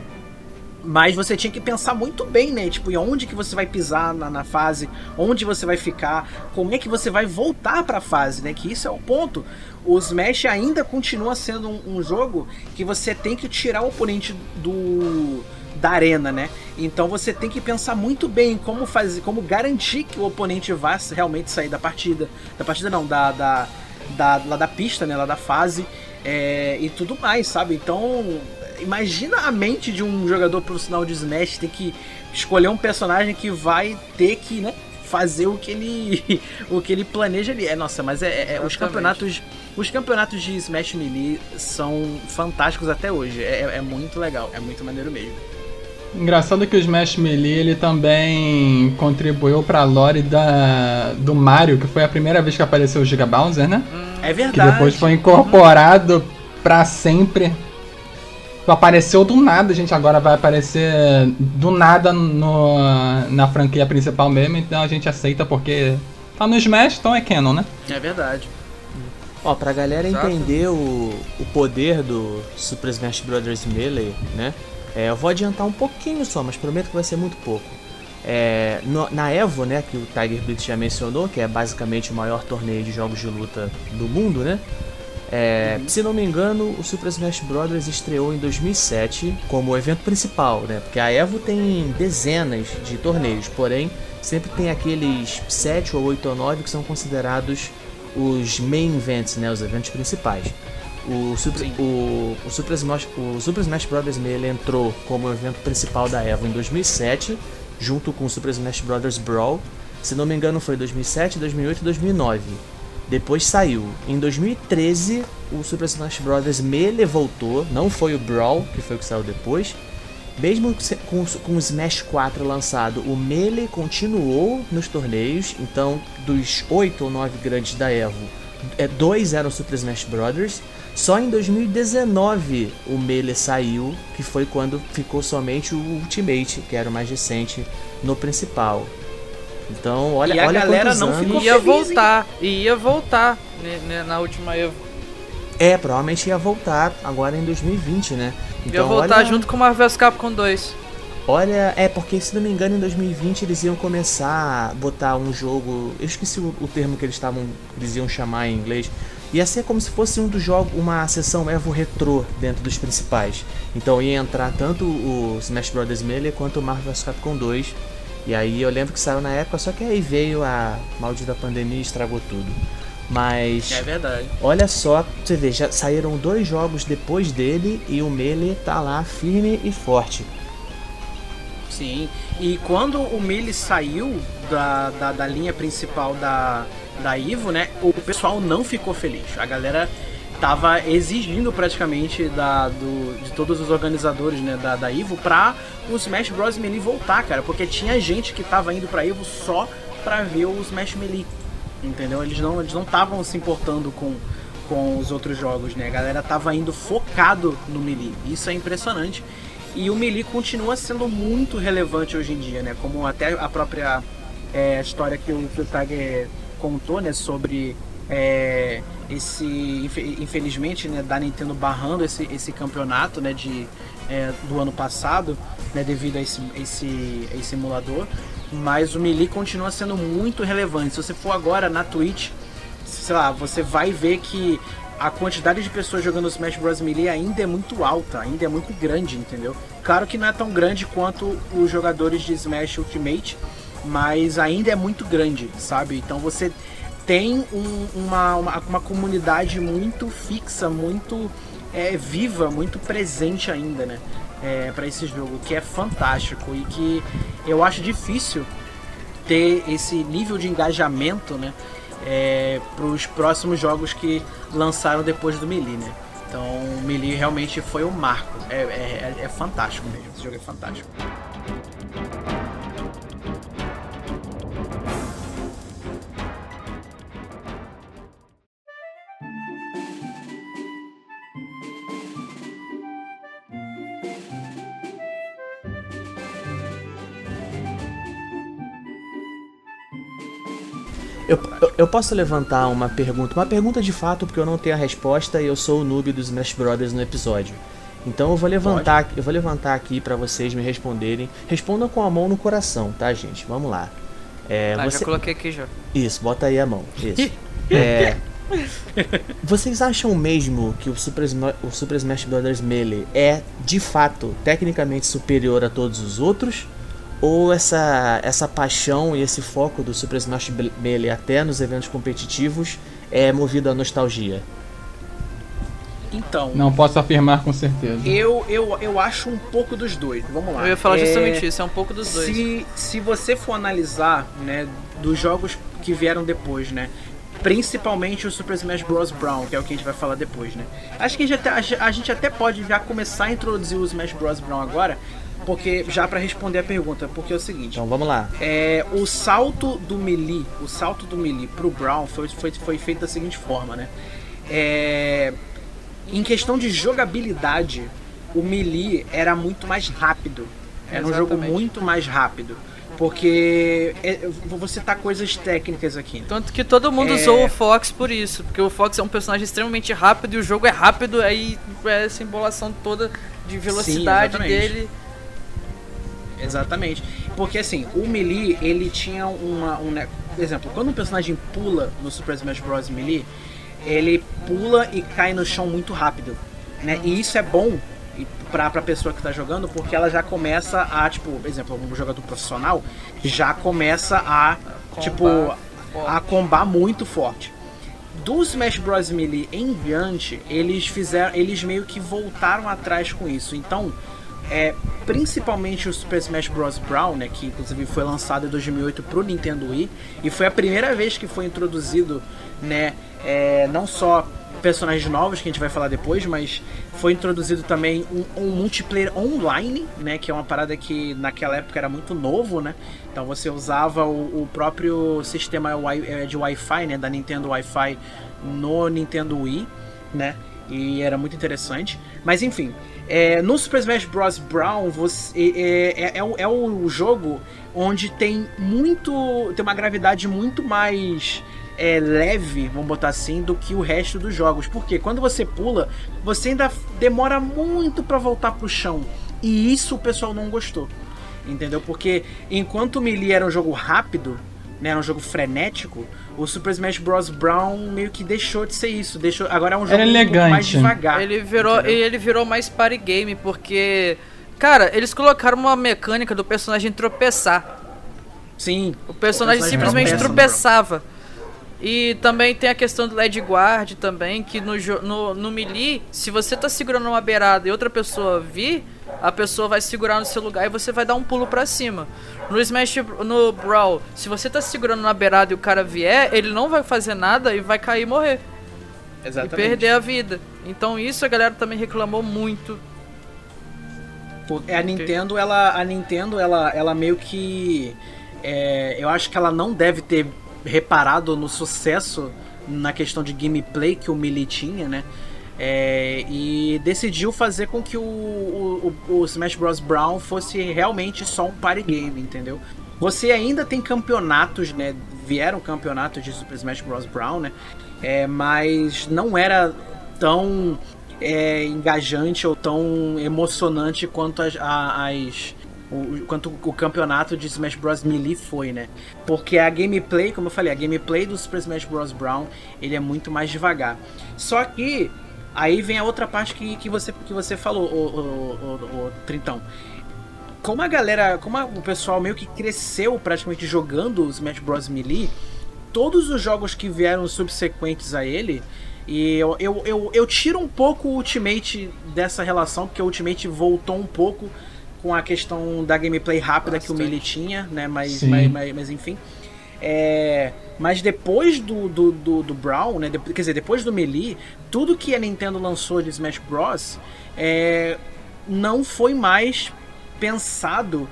Mas você tinha que pensar muito bem, né? Tipo, e onde que você vai pisar na, na, fase, onde você vai ficar, como é que você vai voltar pra fase, né? Que isso é o ponto. O Smash ainda continua sendo um, um jogo que você tem que tirar o oponente do da arena, né? Então você tem que pensar muito bem como fazer, como garantir que o oponente vá realmente sair da partida, da partida não, da da, da lá da pista, né? Lá da fase é, e tudo mais, sabe? Então imagina a mente de um jogador profissional de Smash ter que escolher um personagem que vai ter que, né, fazer o que ele o que ele planeja ali. É, nossa, mas é, é os campeonatos os campeonatos de Smash Melee são fantásticos até hoje. É, é muito legal, é muito maneiro mesmo. Engraçado que o Smash Melee ele também contribuiu pra lore da, do Mario, que foi a primeira vez que apareceu o Giga Bowser, né? É verdade. Que depois foi incorporado pra sempre apareceu do nada, gente. Agora vai aparecer do nada no, na franquia principal mesmo, então a gente aceita porque tá no Smash, então é canon, né? É verdade. Ó, pra galera Exato. entender o, o poder do Super Smash Bros. Melee, né? É, eu vou adiantar um pouquinho só, mas prometo que vai ser muito pouco. É, no, na EVO, né, que o Tiger Blitz já mencionou, que é basicamente o maior torneio de jogos de luta do mundo, né? É, Se não me engano, o Super Smash Bros. estreou em 2007 como evento principal, né? Porque a EVO tem dezenas de torneios, porém sempre tem aqueles 7 ou 8 ou 9 que são considerados os main events, né? Os eventos principais. O Super, o, o, Super Smash, o Super Smash Bros. Melee entrou como evento principal da EVO em 2007, junto com o Super Smash Bros. Brawl. Se não me engano, foi 2007, 2008 e 2009. Depois saiu. Em 2013, o Super Smash Bros. Melee voltou. Não foi o Brawl, que foi o que saiu depois. Mesmo com, o Smash 4 lançado, o Melee continuou nos torneios. Então, dos 8 ou 9 grandes da EVO, é, dois eram Super Smash Bros. Só em 2019 o Melee saiu, que foi quando ficou somente o Ultimate, que era o mais recente, no principal. Então, olha, e a olha galera não anos... ficou ia feliz, voltar, e ia voltar né, né, na última Evo. É, provavelmente ia voltar agora em 2020, né? Então, ia voltar olha... junto com Marvel's Capcom 2. Olha, é porque se não me engano em 2020 eles iam começar a botar um jogo, eu esqueci o, o termo que eles estavam, eles iam chamar em inglês. Ia ser como se fosse um dos jogos, uma sessão Evo Retro dentro dos principais. Então ia entrar tanto o Smash Bros. Melee quanto o Marvel's Capcom 2 e aí eu lembro que saiu na época, só que aí veio a maldita pandemia e estragou tudo. Mas. É verdade. Olha só, você vê, já saíram dois jogos depois dele e o Melee tá lá firme e forte. Sim, e quando o Melee saiu da, da, da linha principal da, da Ivo, né, o pessoal não ficou feliz. A galera tava exigindo praticamente da, do, de todos os organizadores né, da, da Ivo pra o Smash Bros. Melee voltar, cara. Porque tinha gente que tava indo pra Ivo só pra ver o Smash Melee. Entendeu? Eles não eles não estavam se importando com, com os outros jogos, né? A galera tava indo focado no Melee. Isso é impressionante. E o Melee continua sendo muito relevante hoje em dia, né? Como até a própria é, história que o, que o Tiger contou, né? Sobre é, esse infelizmente né, da Nintendo barrando esse, esse campeonato né, de, é, do ano passado né, devido a esse, esse, esse emulador mas o Melee continua sendo muito relevante. Se você for agora na Twitch sei lá você vai ver que a quantidade de pessoas jogando Smash Bros. Melee ainda é muito alta ainda é muito grande entendeu? Claro que não é tão grande quanto os jogadores de Smash Ultimate mas ainda é muito grande sabe? Então você tem um, uma, uma, uma, comunidade muito fixa, muito é, viva, muito presente ainda, né? É, para esse jogo, que é fantástico e que eu acho difícil ter esse nível de engajamento, né? É, para os próximos jogos que lançaram depois do Melee, né? Então, o Melee realmente foi um marco. É, é, é fantástico mesmo. Esse jogo é fantástico. Eu, eu, eu, posso levantar uma pergunta, uma pergunta de fato, porque eu não tenho a resposta e eu sou o noob dos Smash Brothers no episódio. Então eu vou levantar, Pode. eu vou levantar aqui para vocês me responderem. Respondam com a mão no coração, tá, gente? Vamos lá. É, ah, você... já coloquei aqui já. Isso, bota aí a mão. Isso. é... Vocês acham mesmo que o Super, o Super Smash Bros. Melee é, de fato, tecnicamente superior a todos os outros? Ou essa, essa paixão e esse foco do Super Smash Melee até nos eventos competitivos é movido à nostalgia? Então. Não posso afirmar com certeza. Eu, eu, eu acho um pouco dos dois. Vamos lá. Eu ia falar é, justamente isso, é um pouco dos dois. Se, se você for analisar, né, dos jogos que vieram depois, né? Principalmente o Super Smash Bros. Brown, que é o que a gente vai falar depois, né? Acho que a gente, até, a gente até pode já começar a introduzir o Smash Bros. Brown agora, porque já para responder a pergunta, porque é o seguinte. Então vamos lá. É, o salto do Melee, o salto do Melee pro Brown foi, foi, foi feito da seguinte forma, né? É, em questão de jogabilidade, o Melee era muito mais rápido. Era Exatamente. um jogo muito mais rápido. Porque é, vou citar coisas técnicas aqui. Né? Tanto que todo mundo é... usou o Fox por isso. Porque o Fox é um personagem extremamente rápido e o jogo é rápido, aí é essa embolação toda de velocidade Sim, dele. Exatamente. Porque assim, o Melee, ele tinha uma. Um, por exemplo, quando um personagem pula no Super Smash Bros. Melee, ele pula e cai no chão muito rápido. Né? E isso é bom pra, pra pessoa que tá jogando, porque ela já começa a, tipo, por exemplo, um jogador profissional já começa a, combar. tipo, a combar muito forte. do Smash Bros Melee em diante, eles fizeram, eles meio que voltaram atrás com isso. Então, é, principalmente o Super Smash Bros. Brawl, né, que inclusive foi lançado em 2008 para o Nintendo Wii e foi a primeira vez que foi introduzido, né, é, não só personagens novos que a gente vai falar depois, mas foi introduzido também um, um, multiplayer online, né, que é uma parada que naquela época era muito novo, né. Então você usava o, o próprio sistema é, de Wi-Fi, né, da Nintendo Wi-Fi no Nintendo Wii, né, e era muito interessante. Mas enfim, é, no Super Smash Bros. Brown você, é, é, é, o, é o jogo onde tem muito. tem uma gravidade muito mais é, leve, vamos botar assim, do que o resto dos jogos. Porque quando você pula, você ainda demora muito para voltar pro chão. E isso o pessoal não gostou. Entendeu? Porque enquanto o Melee era um jogo rápido, né, era um jogo frenético, o Super Smash Bros. Brown meio que deixou de ser isso. Deixou, agora é um jogo um mais devagar. Ele virou, ele virou mais party game, porque. Cara, eles colocaram uma mecânica do personagem tropeçar. Sim. O personagem, o personagem simplesmente tropeçava. E também tem a questão do LED Guard também, que no, no, no Melee, se você tá segurando uma beirada e outra pessoa vir, a pessoa vai segurar no seu lugar e você vai dar um pulo para cima. No Smash, no Brawl, se você tá segurando na beirada e o cara vier, ele não vai fazer nada e vai cair e morrer. Exatamente. E perder a vida. Então isso a galera também reclamou muito. É a Nintendo, ela, a Nintendo, ela, ela meio que, é, eu acho que ela não deve ter reparado no sucesso na questão de gameplay que o Melee tinha, né? É, e decidiu fazer com que o, o, o, Smash Bros. Brown fosse realmente só um party game, entendeu? Você ainda tem campeonatos, né? Vieram campeonatos de Super Smash Bros. Brown, né? É, mas não era tão é, engajante ou tão emocionante quanto as, as o, quanto o campeonato de Smash Bros. Melee foi, né? Porque a gameplay, como eu falei, a gameplay do Super Smash Bros. Brown, ele é muito mais devagar. Só que Aí vem a outra parte que, que, você, que você falou, o, o, o, o Trintão. Como a galera, como a, o pessoal meio que cresceu praticamente jogando os Smash Bros. Melee, todos os jogos que vieram subsequentes a ele, e eu, eu, eu, eu, tiro um pouco o Ultimate dessa relação, porque o Ultimate voltou um pouco com a questão da gameplay rápida Bastante. que o Melee tinha, né? Mas, mas, mas, mas, enfim. É, mas depois do, do, do, do Brawl, né? De, quer dizer, depois do Melee, tudo que a Nintendo lançou de Smash Bros. É, não foi mais pensado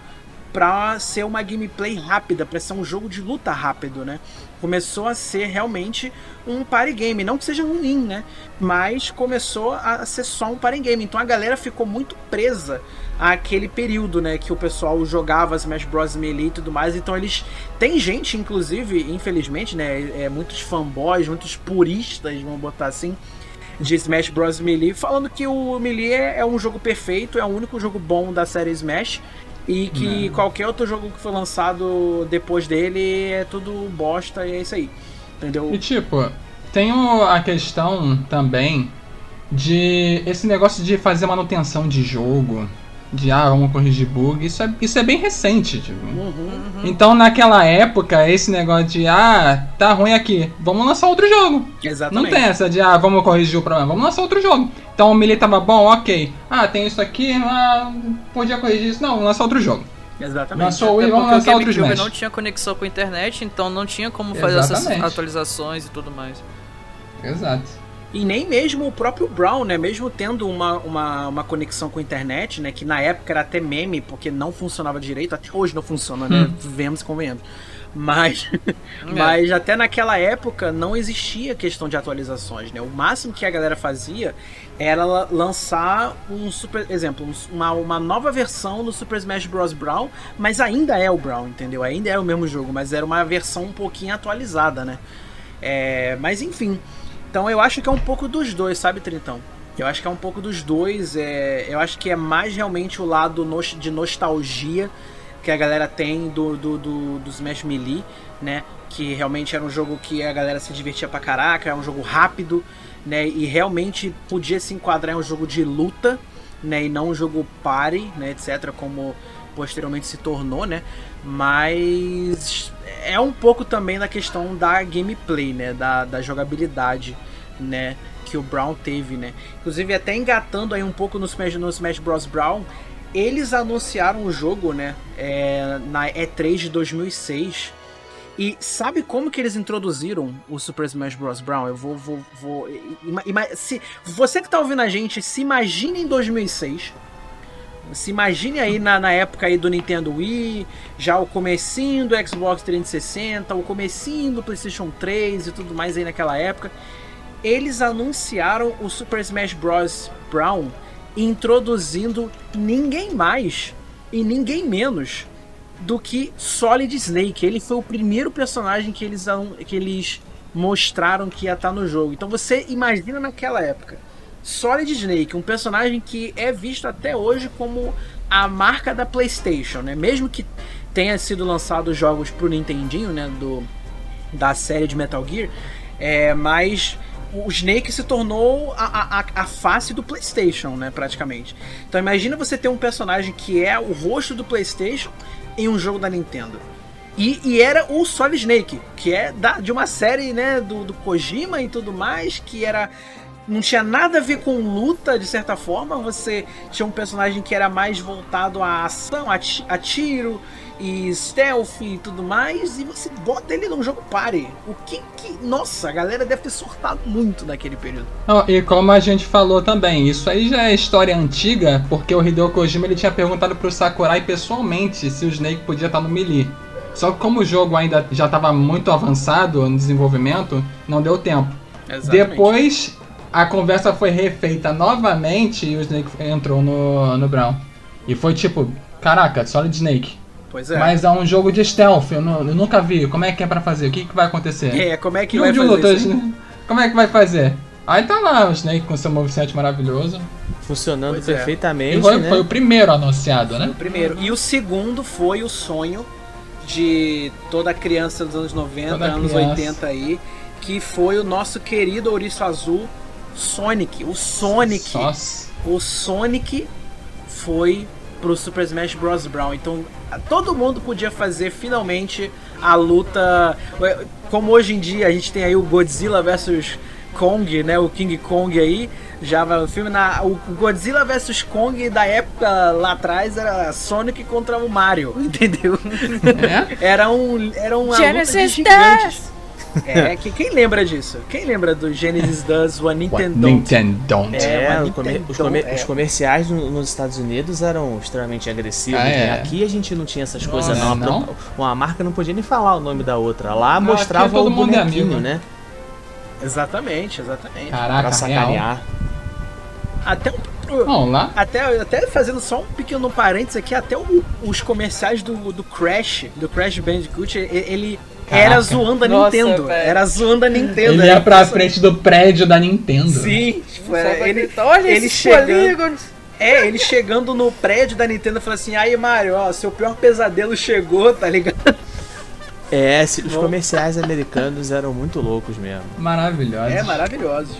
para ser uma gameplay rápida, para ser um jogo de luta rápido, né? Começou a ser realmente um party game, não que seja ruim, né? Mas começou a ser só um party game. Então a galera ficou muito presa aquele período, né, que o pessoal jogava Smash Bros Melee e tudo mais. Então eles tem gente, inclusive, infelizmente, né, é, muitos fanboys, muitos puristas, vamos botar assim, de Smash Bros Melee, falando que o Melee é, é um jogo perfeito, é o único jogo bom da série Smash. E que Não. qualquer outro jogo que foi lançado depois dele é tudo bosta e é isso aí. Entendeu? E tipo, tem a questão também de esse negócio de fazer manutenção de jogo de ah, vamos corrigir bug, isso é, isso é bem recente, tipo. Uhum, uhum. Então naquela época, esse negócio de ah, tá ruim aqui, vamos lançar outro jogo. Exatamente. Não tem essa de ah, vamos corrigir o problema, vamos lançar outro jogo. Então o melee tava bom, ok. Ah, tem isso aqui, ah, podia corrigir isso. Não, vamos lançar outro jogo. Exatamente. Lançou o Wii, vamos lançar outro jogo. não tinha conexão com a internet, então não tinha como fazer Exatamente. essas atualizações e tudo mais. Exato. E nem mesmo o próprio Brown, né? Mesmo tendo uma, uma, uma conexão com a internet, né? Que na época era até meme, porque não funcionava direito. Até hoje não funciona, né? Hum. Vemos e convenhamos. Mas, é. mas até naquela época não existia questão de atualizações, né? O máximo que a galera fazia era lançar um super, exemplo, uma, uma nova versão do Super Smash Bros. Brown, mas ainda é o Brown, entendeu? Ainda é o mesmo jogo, mas era uma versão um pouquinho atualizada, né? É, mas enfim, então eu acho que é um pouco dos dois, sabe, Trintão? Eu acho que é um pouco dos dois. É, eu acho que é mais realmente o lado de nostalgia que a galera tem do, do, do, do Smash Melee, né? Que realmente era um jogo que a galera se divertia pra caraca, é um jogo rápido, né? E realmente podia se enquadrar em um jogo de luta, né? E não um jogo party, né? Etc. Como posteriormente se tornou, né? Mas é um pouco também da questão da gameplay, né? Da, da jogabilidade, né? Que o Brown teve, né? Inclusive, até engatando aí um pouco no Smash, no Smash Bros. Brown, eles anunciaram o jogo, né? É, na E3 de 2006. E sabe como que eles introduziram o Super Smash Bros. Brown? Eu vou. vou, vou se, você que tá ouvindo a gente, se imagine em 2006 se imagine aí na, na época aí do Nintendo Wii, já o comecinho do Xbox 360, o comecinho do PlayStation 3 e tudo mais aí naquela época. Eles anunciaram o Super Smash Bros. Brown introduzindo ninguém mais e ninguém menos do que Solid Snake. Ele foi o primeiro personagem que eles, que eles mostraram que ia estar no jogo. Então você imagina naquela época Solid Snake, um personagem que é visto até hoje como a marca da PlayStation, né? Mesmo que tenha sido lançado jogos pro Nintendinho, né, do da série de Metal Gear, é, mas o Snake se tornou a, a, a, face do PlayStation, né, praticamente. Então imagina você ter um personagem que é o rosto do PlayStation em um jogo da Nintendo. E, e, era o Solid Snake, que é da, de uma série né, do, do Kojima e tudo mais, que era não tinha nada a ver com luta, de certa forma. Você tinha um personagem que era mais voltado à ação, a, tiro e stealth e tudo mais, e você bota ele num jogo party. O que que. Nossa, a galera deve ter surtado muito naquele período. e como a gente falou também, isso aí já é história antiga, porque o Hideo Kojima ele tinha perguntado pro Sakurai pessoalmente se o Snake podia estar no Melee. Só que como o jogo ainda já estava muito avançado no desenvolvimento, não deu tempo. Exatamente. Depois a conversa foi refeita novamente e o Snake entrou no, no Brown. E foi tipo, caraca, Solid Snake. Pois é. Mas é um jogo de stealth, eu, eu nunca vi. Como é que é pra fazer? O que, que vai acontecer? É, como é que vai fazer lutas, né? Como é que vai fazer? Aí tá lá o Snake com seu movimento maravilhoso. Funcionando pois é. perfeitamente. É. Foi, né? foi, o primeiro anunciado, né? o primeiro. E o segundo foi o sonho de toda criança dos anos 90, toda anos criança. 80 aí, que foi o nosso querido Ouriço Azul Sonic. O Sonic. Nossa. O Sonic foi pro Super Smash Bros. Brown. Então todo mundo podia fazer finalmente a luta. Como hoje em dia a gente tem aí o Godzilla versus Kong, né? O King Kong aí. Já vai o filme na. O Godzilla vs Kong da época lá atrás era Sonic contra o Mario, entendeu? É? era um. Era uma Genesis luta de gigantes. É, que, quem lembra disso? Quem lembra do Genesis Does One Nintendo? Nintendo. É, é Nintendo, os, comer, é. os, comerciais nos Estados Unidos eram extremamente agressivos. Ah, é. Aqui a gente não tinha essas coisas, não. não. Uma marca não podia nem falar o nome da outra. Lá não, mostrava o é bonequinho, né? Exatamente, exatamente. Caraca, pra sacanear. Até Vamos lá. Até, até fazendo só um pequeno parênteses aqui, até o, os comerciais do, do Crash, do Crash Bandicoot, ele, Caraca. Era zoando a Nossa, Nintendo. Véio. Era zoando a Nintendo. Ele ia pra frente do prédio da Nintendo. Sim, tipo, era, ele, Olha ele chegando. É, ele chegando no prédio da Nintendo falando assim: aí, Mario, ó, seu pior pesadelo chegou, tá ligado? É, os comerciais americanos eram muito loucos mesmo. Maravilhosos. É, maravilhosos.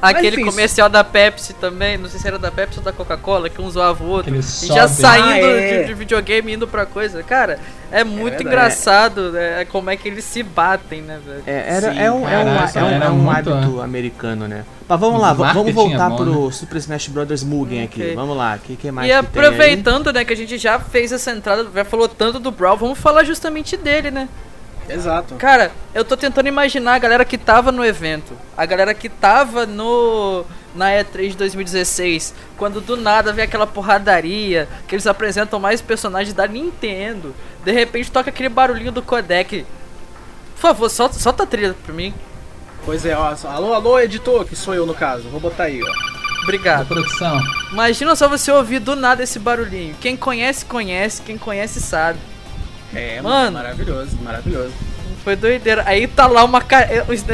Aquele comercial da Pepsi também, não sei se era da Pepsi ou da Coca-Cola, que um zoava o outro. E já saindo ah, é. de, de, videogame indo pra coisa. Cara, é muito é engraçado né, como é que eles se batem, né, velho? É, era, é um, é um, é um, é um hábito americano, né? Mas vamos lá, vamos voltar bom, pro né? Super Smash Bros. Mugen okay. aqui. Vamos lá, o que, que mais E aproveitando, né, que a gente já fez essa entrada, já falou tanto do Brawl, vamos falar justamente dele, né? Exato. Cara, eu tô tentando imaginar a galera que tava no evento. A galera que tava no. Na E3 de 2016. Quando do nada vem aquela porradaria. Que eles apresentam mais personagens da Nintendo. De repente toca aquele barulhinho do codec. Por favor, solta, solta a trilha pra mim. Pois é, ó. Alô, alô, editor, que sou eu no caso. Vou botar aí, ó. Obrigado. produção. Imagina só você ouvir do nada esse barulhinho. Quem conhece, conhece. Quem conhece, sabe. É, mano. Maravilhoso, maravilhoso. Foi doideira. Aí tá lá uma ca...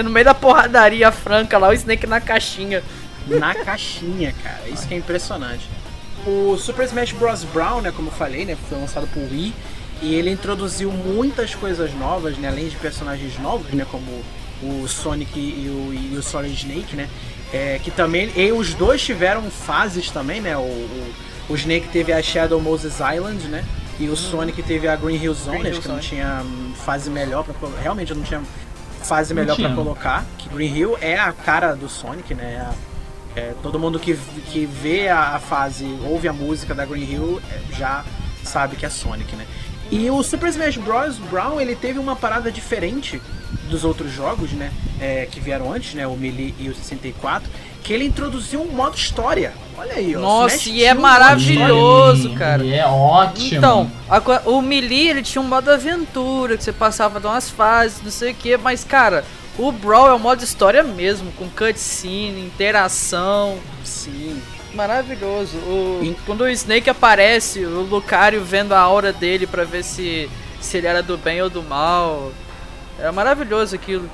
no meio da porradaria franca lá, o Snake na caixinha. Na caixinha, cara. Isso que é impressionante. O Super Smash Bros. Brown, né, como eu falei, né, foi lançado por Wii e ele introduziu muitas coisas novas, né, além de personagens novos, né, como o Sonic e o, e o Solid Snake, né, é, que também, e os dois tiveram fases também, né, o, o, o Snake teve a Shadow Moses Island, né, E o Sonic teve a Green Hill Zone, Green Hill que Zone. não tinha fase melhor para realmente não tinha fase melhor para colocar. Que Green Hill é a cara do Sonic, né? É, é, todo mundo que, que vê a, fase, ouve a música da Green Hill, é, já sabe que é Sonic, né? E o Super Smash Bros. Brown ele teve uma parada diferente dos outros jogos, né? É, que vieram antes, né? O Melee e o 64, que ele introduziu um modo história. Olha aí, ó. Nossa, e é maravilhoso, cara. E é ótimo. Então, a, o Melee ele tinha um modo aventura, que você passava de umas fases, não sei o que, mas, cara, o Brawl é o modo história mesmo, com cutscene, interação. Sim. Maravilhoso. O, quando o Snake aparece, o Lucario vendo a aura dele para ver se, se ele era do bem ou do mal. É maravilhoso aquilo.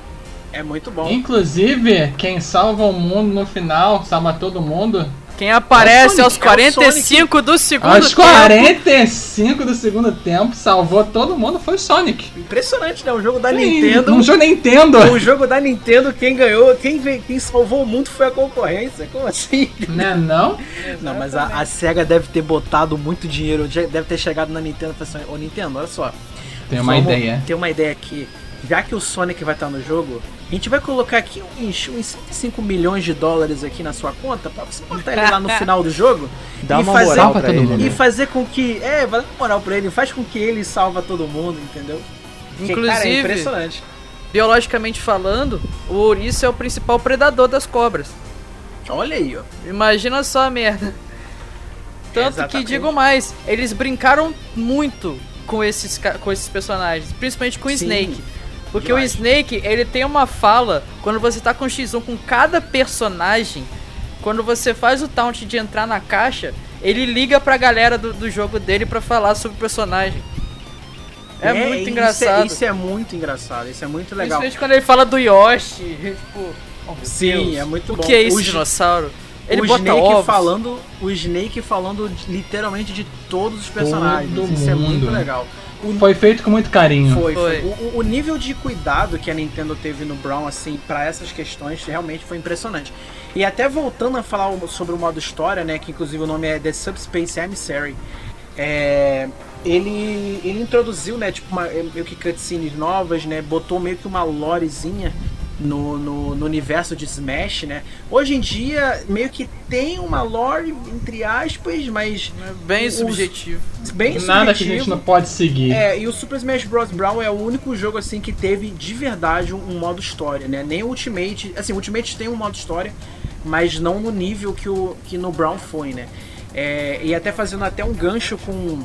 É muito bom. Inclusive, quem salva o mundo no final, salva todo mundo, quem aparece é aos 45 é do segundo aos tempo. Aos 45 do segundo tempo, salvou todo mundo, foi o Sonic. Impressionante, né? O jogo da Sim, Nintendo. Um jogo Nintendo. O jogo da Nintendo, quem ganhou, quem, quem salvou o mundo foi a concorrência. Como assim? Né, não? Não, mas a, a, SEGA deve ter botado muito dinheiro, deve ter chegado na Nintendo e falado assim, ô Nintendo, olha só. Tem uma ideia. Tem uma ideia aqui. Já que o Sonic vai estar no jogo, a gente vai colocar aqui uns, uns 5 milhões de dólares aqui na sua conta pra você botar ele lá no final do jogo. Dá uma fazer, moral pra todo mundo. E fazer com que. É, vai dar moral pra ele, faz com que ele salva todo mundo, entendeu? Porque, Inclusive, cara, é impressionante. Biologicamente falando, o ouriço é o principal predador das cobras. Olha aí, ó. Imagina só a merda. Tanto que digo mais, eles brincaram muito com esses, com esses personagens, principalmente com o Snake. Porque o Snake, ele tem uma fala quando você tá com X1 com cada personagem. Quando você faz o taunt de entrar na caixa, ele liga pra galera do, do jogo dele para falar sobre o personagem. É, é muito engraçado. Isso é, isso é, muito engraçado, isso é muito legal. Principalmente quando ele fala do Yoshi, tipo. Oh, Sim, Deus. é muito o bom. O que é isso, o dinossauro? Ele o bota Snake ovos. falando, o Snake falando literalmente de todos os personagens. Todo isso mundo. é muito legal. O... Foi feito com muito carinho. Foi, foi. foi. O, o, nível de cuidado que a Nintendo teve no Brown, assim, para essas questões, realmente foi impressionante. E até voltando a falar sobre o modo história, né, que inclusive o nome é The Subspace Emissary, é, ele, ele introduziu, né, tipo, uma, meio que cutscenes novas, né, botou meio que uma lorezinha no, no, no, universo de Smash, né? Hoje em dia, meio que tem uma lore, entre aspas, mas. É bem os, subjetivo. Bem Nada subjetivo. que a gente não pode seguir. É, e o Super Smash Bros. Brown é o único jogo assim que teve de verdade um, um modo história, né? Nem o Ultimate. Assim, o Ultimate tem um modo história, mas não no nível que, o, que no Brown foi, né? É, e até fazendo até um gancho com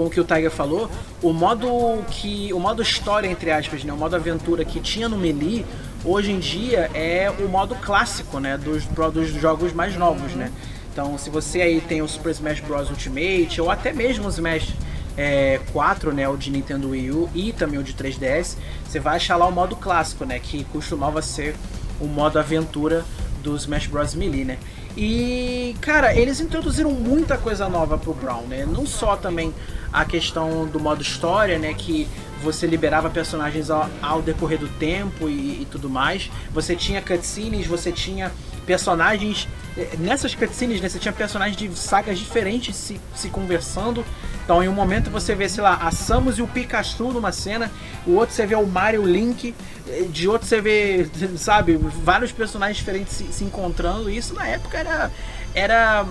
com o que o Tiger falou, o modo que o modo história entre aspas, né, o modo aventura que tinha no Melee, hoje em dia é o modo clássico, né, dos, dos jogos mais novos, né? Então, se você aí tem o Super Smash Bros Ultimate ou até mesmo o Smash é, 4, né, o de Nintendo Wii U e também o de 3DS, você vai achar lá o modo clássico, né, que costumava ser o modo aventura do Smash Bros Melee, né? E, cara, eles introduziram muita coisa nova pro Brown, né? Não só também a questão do modo história, né? Que você liberava personagens ao, ao decorrer do tempo e, e, tudo mais. Você tinha cutscenes, você tinha personagens. Eh, nessas cutscenes, né, você tinha personagens de sagas diferentes se, se conversando. Então, em um momento você vê, sei lá, a Samus e o Pikachu numa cena, o outro você vê o Mario Link, eh, de outro você vê, sabe, vários personagens diferentes se, se encontrando. E isso na época era. Era.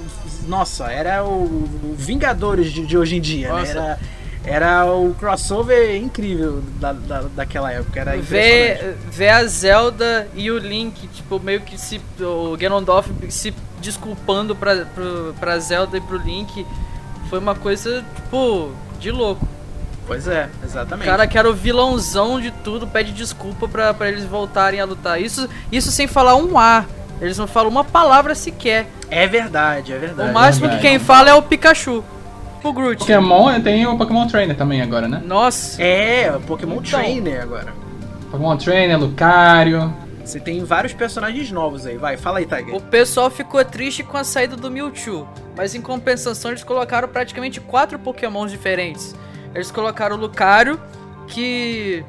Nossa, era o, o Vingadores de, de, hoje em dia, né? Era era o crossover incrível da, da, daquela época. Era ver, ver a Zelda e o Link, tipo, meio que se. O Ganondorf se desculpando pra, pro, pra Zelda e pro Link foi uma coisa, tipo, de louco. Pois é, exatamente. O cara que era o vilãozão de tudo pede desculpa pra, pra eles voltarem a lutar. Isso, isso sem falar um A. Eles não falam uma palavra sequer. É verdade, é verdade. O máximo é verdade. que quem fala é o Pikachu pro Groot. Pokémon tem o Pokémon Trainer também agora, né? Nossa. É, o Pokémon então. Trainer agora. Pokémon Trainer, Lucario. Você tem vários personagens novos aí, vai, fala aí, Tiger. O pessoal ficou triste com a saída do Mewtwo, mas em compensação eles colocaram praticamente quatro Pokémons diferentes. Eles colocaram o Lucario, que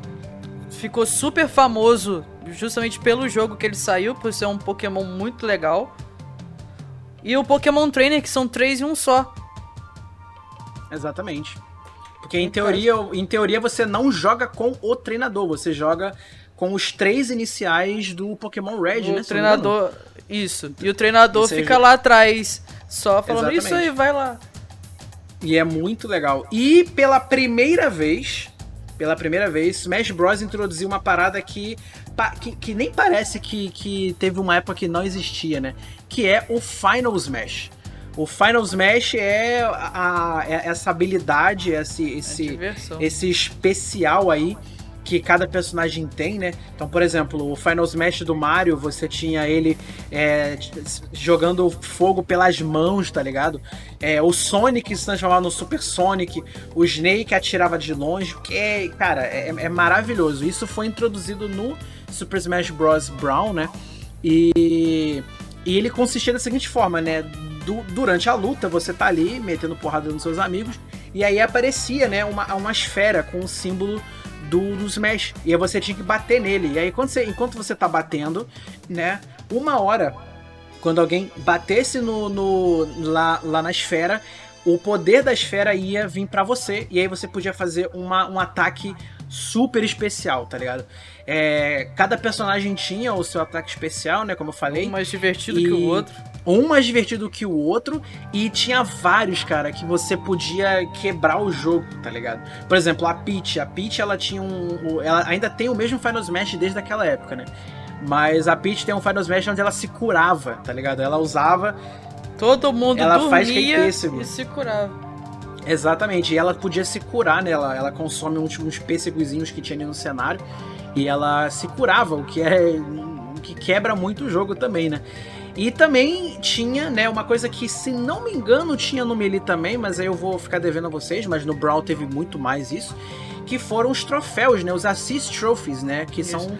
ficou super famoso justamente pelo jogo que ele saiu, por ser um Pokémon muito legal. E o Pokémon Trainer, que são três em um só. Exatamente. Porque em teoria, em teoria você não joga com o treinador, você joga com os três iniciais do Pokémon Red, o né? O treinador. Isso. E o treinador seja... fica lá atrás, só falando Exatamente. isso aí, vai lá. E é muito legal. E pela primeira vez, pela primeira vez, Smash Bros. introduziu uma parada que, que, que, nem parece que, que teve uma época que não existia, né? Que é o Final Smash. O Final Smash é, a, a é essa habilidade, esse, esse, esse especial aí que cada personagem tem, né? Então, por exemplo, o Final Smash do Mario, você tinha ele é, jogando fogo pelas mãos, tá ligado? É, o Sonic se transformava no Super Sonic, o Snake atirava de longe, que é, cara, é, é maravilhoso. Isso foi introduzido no Super Smash Bros. Brown, né? E, e ele consistia da seguinte forma, né? Du, durante a luta, você tá ali metendo porrada nos seus amigos, e aí aparecia, né, uma, uma esfera com o símbolo do, do Smash. E aí você tinha que bater nele. E aí quando você, enquanto você tá batendo, né? Uma hora, quando alguém batesse no, no lá, lá na esfera, o poder da esfera ia vir para você. E aí você podia fazer uma, um ataque super especial, tá ligado? É, cada personagem tinha o seu ataque especial, né? Como eu falei. Um mais divertido e... que o outro. Um mais divertido que o outro. E tinha vários, cara, que você podia quebrar o jogo, tá ligado? Por exemplo, a Peach. A Peach, ela tinha um. Ela ainda tem o mesmo Final Smash desde aquela época, né? Mas a Peach tem um Final Smash onde ela se curava, tá ligado? Ela usava. Todo mundo ela dormia faz e se curava. Exatamente, e ela podia se curar, né? Ela, ela consome uns, uns pêssegozinhos que tinha ali no cenário e ela se curava, o que é o que quebra muito o jogo também, né? E também tinha, né, uma coisa que, se não me engano, tinha no Melee também, mas aí eu vou ficar devendo a vocês, mas no Brawl teve muito mais isso, que foram os troféus, né, os Assist Trophies, né, que isso. são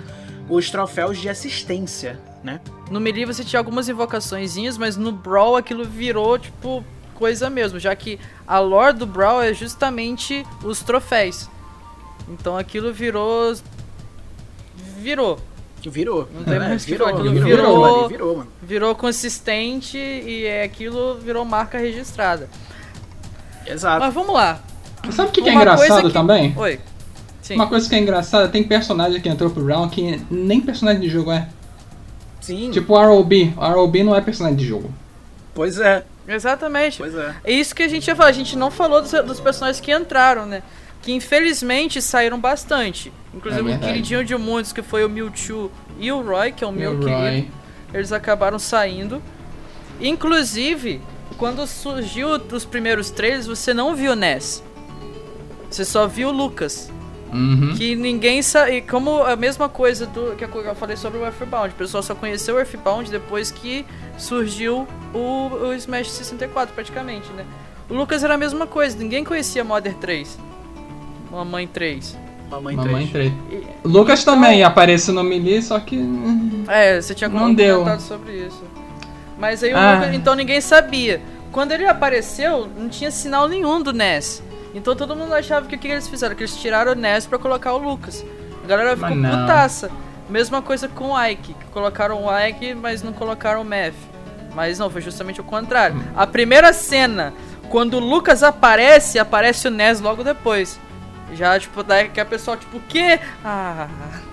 os troféus de assistência, né? No Melee você tinha algumas invocaçõezinhas, mas no Brawl aquilo virou, tipo, coisa mesmo, já que a lore do Brawl é justamente os troféus. Então aquilo virou virou. Virou. Não tem é, mais virou, aquilo virou, virou, virou, virou, mano. virou consistente e é aquilo virou marca registrada. Exato. Mas vamos lá. Sabe o que, que é engraçado que... também? Oi. Sim. Uma coisa que é engraçada, tem personagem que entrou pro round que nem personagem de jogo é. Sim. Tipo o ROB. O ROB não é personagem de jogo. Pois é. Exatamente. Pois é. É isso que a gente ia falar. A gente não falou dos, dos personagens que entraram, né? Que infelizmente saíram bastante. Inclusive é o queridinho de muitos, que foi o Mewtwo e o Roy, que é o meu querido. Eles acabaram saindo. Inclusive, quando surgiu os primeiros trailers, você não viu o Ness. Você só viu o Lucas. Uhum. Que ninguém sabe. Como a mesma coisa do que eu falei sobre o Earthbound. O pessoal só conheceu o Earthbound depois que surgiu o, o Smash 64, praticamente, né? O Lucas era a mesma coisa, ninguém conhecia Modern 3. Mamãe 3. Mamãe 3. Mamãe 3. E... Lucas também então... apareceu no Melee, só que. É, você tinha não deu. sobre isso. Mas aí ah. Lucas, então ninguém sabia. Quando ele apareceu, não tinha sinal nenhum do NES. Então todo mundo achava que o que eles fizeram? Que eles tiraram o NES pra colocar o Lucas. A galera ficou putaça. Mesma coisa com o Ike, colocaram o Ike, mas não colocaram o Math. Mas não, foi justamente o contrário. A primeira cena, quando o Lucas aparece, aparece o NES logo depois. Já, tipo, daí que a pessoa, tipo, o quê? Ah.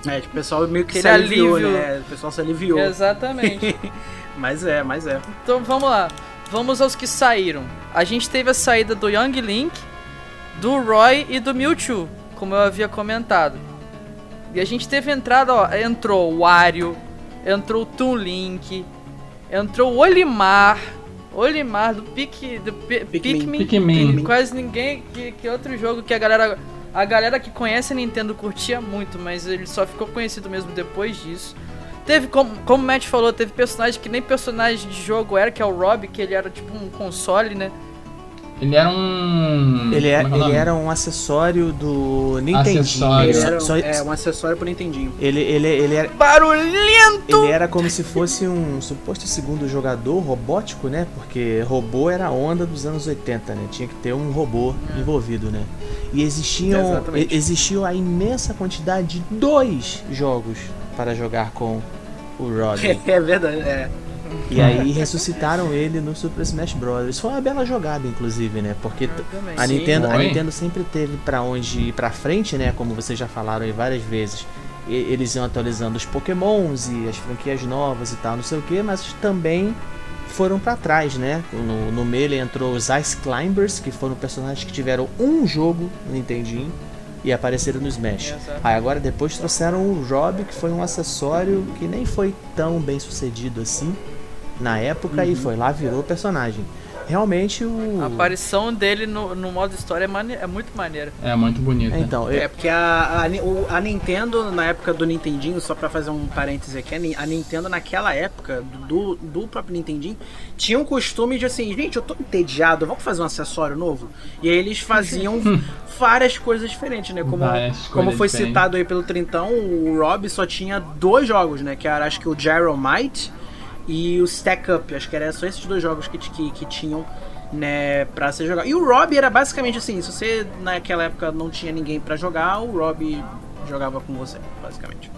É, tipo, o pessoal meio que se aliviou, alívio. né? O pessoal se aliviou. Exatamente. mas é, mas é. Então vamos lá. Vamos aos que saíram. A gente teve a saída do Young Link, do Roy e do Mewtwo, como eu havia comentado. E a gente teve entrada, ó, entrou o Wario, entrou o Toon Link, entrou o Olimar, Olimar do Pique, do Pikmin, Pikmin. quase ninguém, que, que outro jogo que a galera a galera que conhece a Nintendo curtia muito, mas ele só ficou conhecido mesmo depois disso. Teve, como, como o Matt falou, teve personagem que nem personagem de jogo era, que é o Rob, que ele era tipo um console, né? Ele era um. Ele, é, é ele era um acessório do Nintendinho. Acessório. Ele era um, é, um acessório pro Nintendinho. Ele, ele, ele era. Barulhento! Ele era como se fosse um suposto segundo jogador robótico, né? Porque robô era a onda dos anos 80, né? Tinha que ter um robô é. envolvido, né? E existiam, existiu a imensa quantidade de dois jogos para jogar com o Rod. é verdade, é. E aí ressuscitaram ele no Super Smash Bros. Foi uma bela jogada, inclusive, né? Porque a Nintendo, a Nintendo sempre teve para onde ir pra frente, né? Como vocês já falaram aí várias vezes. E, eles iam atualizando os Pokémons e as franquias novas e tal, não sei o que, mas também foram para trás, né? No, no Melee entrou os Ice Climbers, que foram personagens que tiveram um jogo no Nintendinho e apareceram no Smash. Aí agora depois trouxeram o Rob, que foi um acessório que nem foi tão bem sucedido assim na época uhum. e foi lá, virou personagem. Realmente o. A aparição dele no, no modo história é, mane... é muito maneira. É muito bonita. É, então, eu... É porque a, a, a, Nintendo, na época do Nintendinho, só pra fazer um parêntese aqui, a Nintendo naquela época, do, do próprio Nintendinho, tinha um costume de assim, gente, eu tô entediado, vamos fazer um acessório novo? E aí eles faziam várias coisas diferentes, né? Como, como foi diferentes. citado aí pelo Trintão, o Rob só tinha dois jogos, né? Que era acho que o Gyromite e o Stack Up. Acho que eram só esses dois jogos que, que, que tinham né, pra ser jogado. E o Rob era basicamente assim: se você naquela época não tinha ninguém para jogar, o Rob jogava com você, basicamente.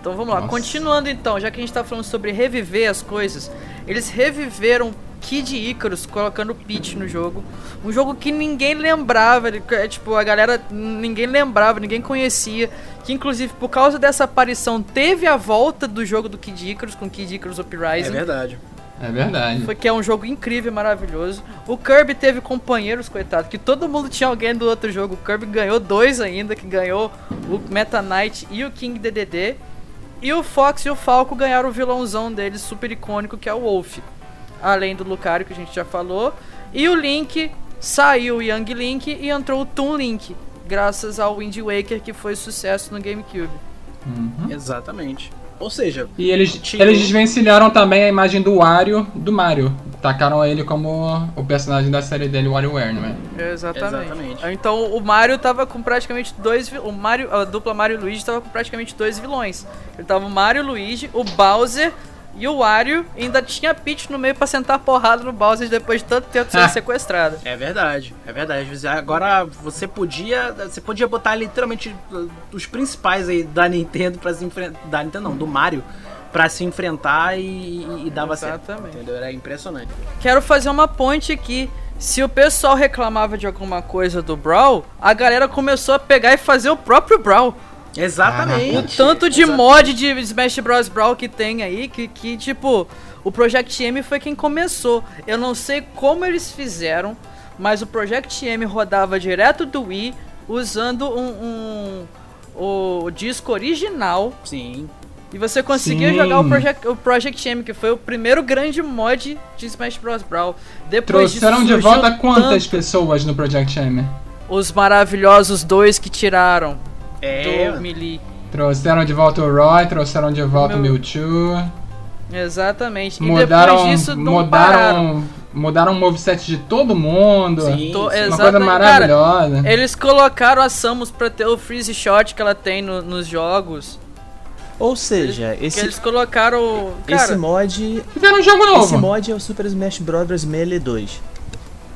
Então vamos lá, Nossa. continuando então, já que a gente tá falando sobre reviver as coisas, eles reviveram Kid Icarus colocando Peach no jogo. Um jogo que ninguém lembrava, é, tipo, a galera ninguém lembrava, ninguém conhecia. Que inclusive por causa dessa aparição teve a volta do jogo do Kid Icarus com Kid Icarus Uprising. É verdade. É verdade. Foi que é um jogo incrível, maravilhoso. O Kirby teve companheiros, coitado, que todo mundo tinha alguém do outro jogo. O Kirby ganhou dois ainda, que ganhou o Meta Knight e o King DDD. E o Fox e o Falco ganharam o vilãozão deles super icônico, que é o Wolf além do Lucario que a gente já falou. E o Link saiu o Young Link e entrou o Toon Link, graças ao Wind Waker que foi sucesso no GameCube. Uhum. Exatamente. Ou seja, e eles, tipo... eles desvencilharam também a imagem do Wario do Mario. Tacaram ele como o personagem da série dele, WarioWare, não é? Exatamente. Exatamente. Então o Mario tava com praticamente dois. O Mario, a dupla Mario e Luigi tava com praticamente dois vilões. Ele tava o Mario Luigi, o Bowser e o Wario ainda tinha Peach no meio pra sentar porrada no Bowser depois de tanto tempo sendo sequestrado. É verdade, é verdade. Agora você podia. Você podia botar literalmente os principais aí da Nintendo pra se enfrentar. Da Nintendo não, do Mario. Pra se enfrentar e, e dava Exatamente. certo. Entendeu? Era impressionante. Quero fazer uma ponte aqui. Se o pessoal reclamava de alguma coisa do Brawl, a galera começou a pegar e fazer o próprio Brawl. Exatamente. O tanto de Exatamente. mod de Smash Bros. Brawl que tem aí, que, que tipo, o Project M foi quem começou. Eu não sei como eles fizeram, mas o Project M rodava direto do Wii usando um, um o disco original. Sim. E você conseguia Sim. jogar o Project, o Project M, que foi o primeiro grande mod de Smash Bros. Brawl. Depois Trouxeram de volta quantas tanto... pessoas no Project M? Os maravilhosos dois que tiraram. É. Do Melee. Trouxeram de volta o Roy, trouxeram de volta o Meu... Mewtwo. Exatamente. E mudaram, depois disso não mudaram, mudaram o moveset de todo mundo. Sim, Tô, uma coisa maravilhosa. Cara, eles colocaram a Samus pra ter o freeze shot que ela tem no, nos jogos. Ou seja, eles, esse eles colocaram, cara, esse mod, fizeram um jogo novo. Esse mod é o Super Smash Bros Melee 2.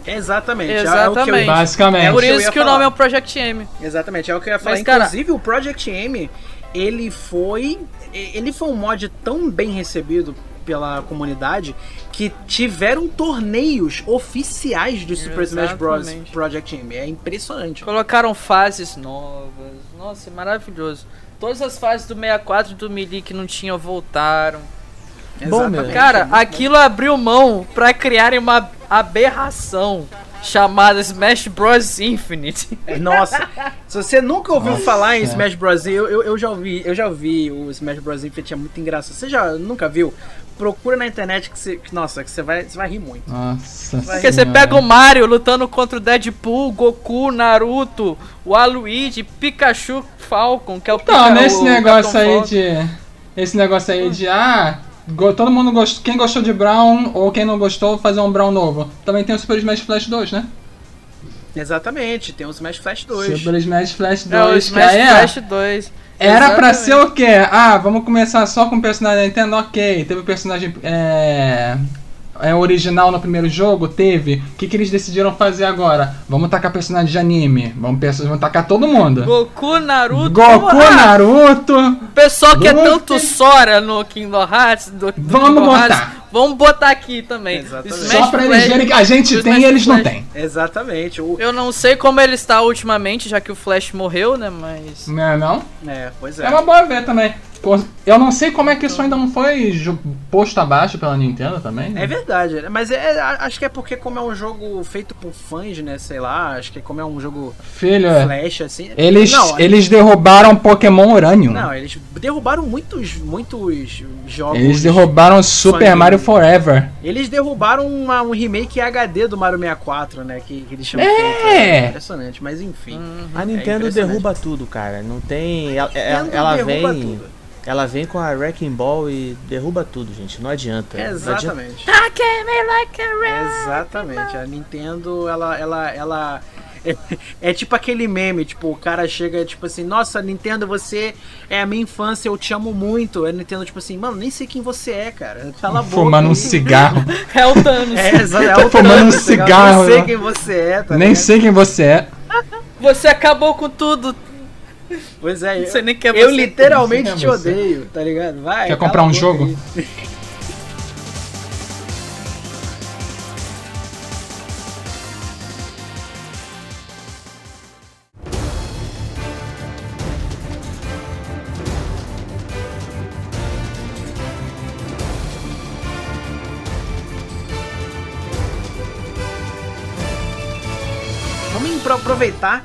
Exatamente. Exatamente. É, eu, Basicamente. É por isso que, o nome é o Project M. Exatamente, é o que eu ia falar. Mas, Inclusive, cara... o Project M, ele foi. Ele foi um mod tão bem recebido pela comunidade que tiveram torneios oficiais de Super Exatamente. Smash Bros. Project M. É impressionante. Colocaram fases novas. Nossa, é maravilhoso. Todas as fases do 64 e do Melee que não tinham voltaram. Bom. Cara, aquilo abriu mão pra criarem uma aberração chamada Smash Bros Infinite. Nossa, se você nunca ouviu Nossa. falar em Smash Bros, eu, eu, eu, já ouvi, eu já ouvi o Smash Bros Infinite, é muito engraçado. Você já nunca viu? Procura na internet que você, nossa, que você vai, você vai rir muito. Nossa. Porque você pega o Mario lutando contra o Deadpool, Goku, Naruto, o Aluigi, Pikachu, Falcon, que é o Não, Pika, nesse negócio aí de esse negócio aí de ah, Todo mundo gostou. Quem gostou de Brown ou quem não gostou, fazer um Brown novo. Também tem o Super Smash Flash 2, né? Exatamente, tem o Smash Flash 2. Super Smash Flash 2. É, o Smash é, Flash 2. Era Exatamente. pra ser o quê? Ah, vamos começar só com o personagem da Nintendo, ok. Teve o personagem. É. é, original no primeiro jogo? Teve. O que, que eles decidiram fazer agora? Vamos tacar personagem de anime. Vamos, vamos tacar todo mundo. Goku, Naruto. Goku, ah, Naruto. O pessoal que é tanto Sora no Kingdom Hearts. Do, do vamos Kingdom botar. Hearts, vamos botar aqui também. Exatamente. Só pra eles verem que a gente tem e eles Flash. não têm. Exatamente. O... Eu não sei como ele está ultimamente, já que o Flash morreu, né? Mas. Não é não? É, pois é. É uma boa ver também. Eu não sei como é que isso ainda não foi posto abaixo pela Nintendo também. Né? É verdade, né? mas é, acho que é porque como é um jogo feito por fãs, né? Sei lá, acho que como é um jogo Filho, é. flash, assim. Eles, não, eles derrubaram Pokémon Urânio. Não, eles derrubaram muitos, muitos jogos. Eles derrubaram Super Mario Forever. Eles derrubaram uma, um remake HD do Mario 64, né? Que, que eles chamam é. É impressionante, mas enfim. Uhum. A Nintendo é derruba tudo, cara. Não tem. Ela, ela vem. Tudo. Ela vem com a Wrecking Ball e derruba tudo, gente. Não adianta. Exatamente. Não adianta. like Exatamente. A Nintendo, ela, ela, ela é, é, tipo aquele meme, tipo, o cara chega, tipo assim, nossa, Nintendo, você é a minha infância, eu te amo muito. A Nintendo, tipo assim, mano, nem sei quem você é, cara. Cala a boca. Fumando um cigarro. é o Thanos. É, é Tô fumando um cigarro. Nem sei quem você é, tá Nem sei quem você é. Você acabou com tudo. Pois é, eu, nem quer eu literalmente te odeio, tá ligado? Vai. Quer comprar um jogo? Vamos aproveitar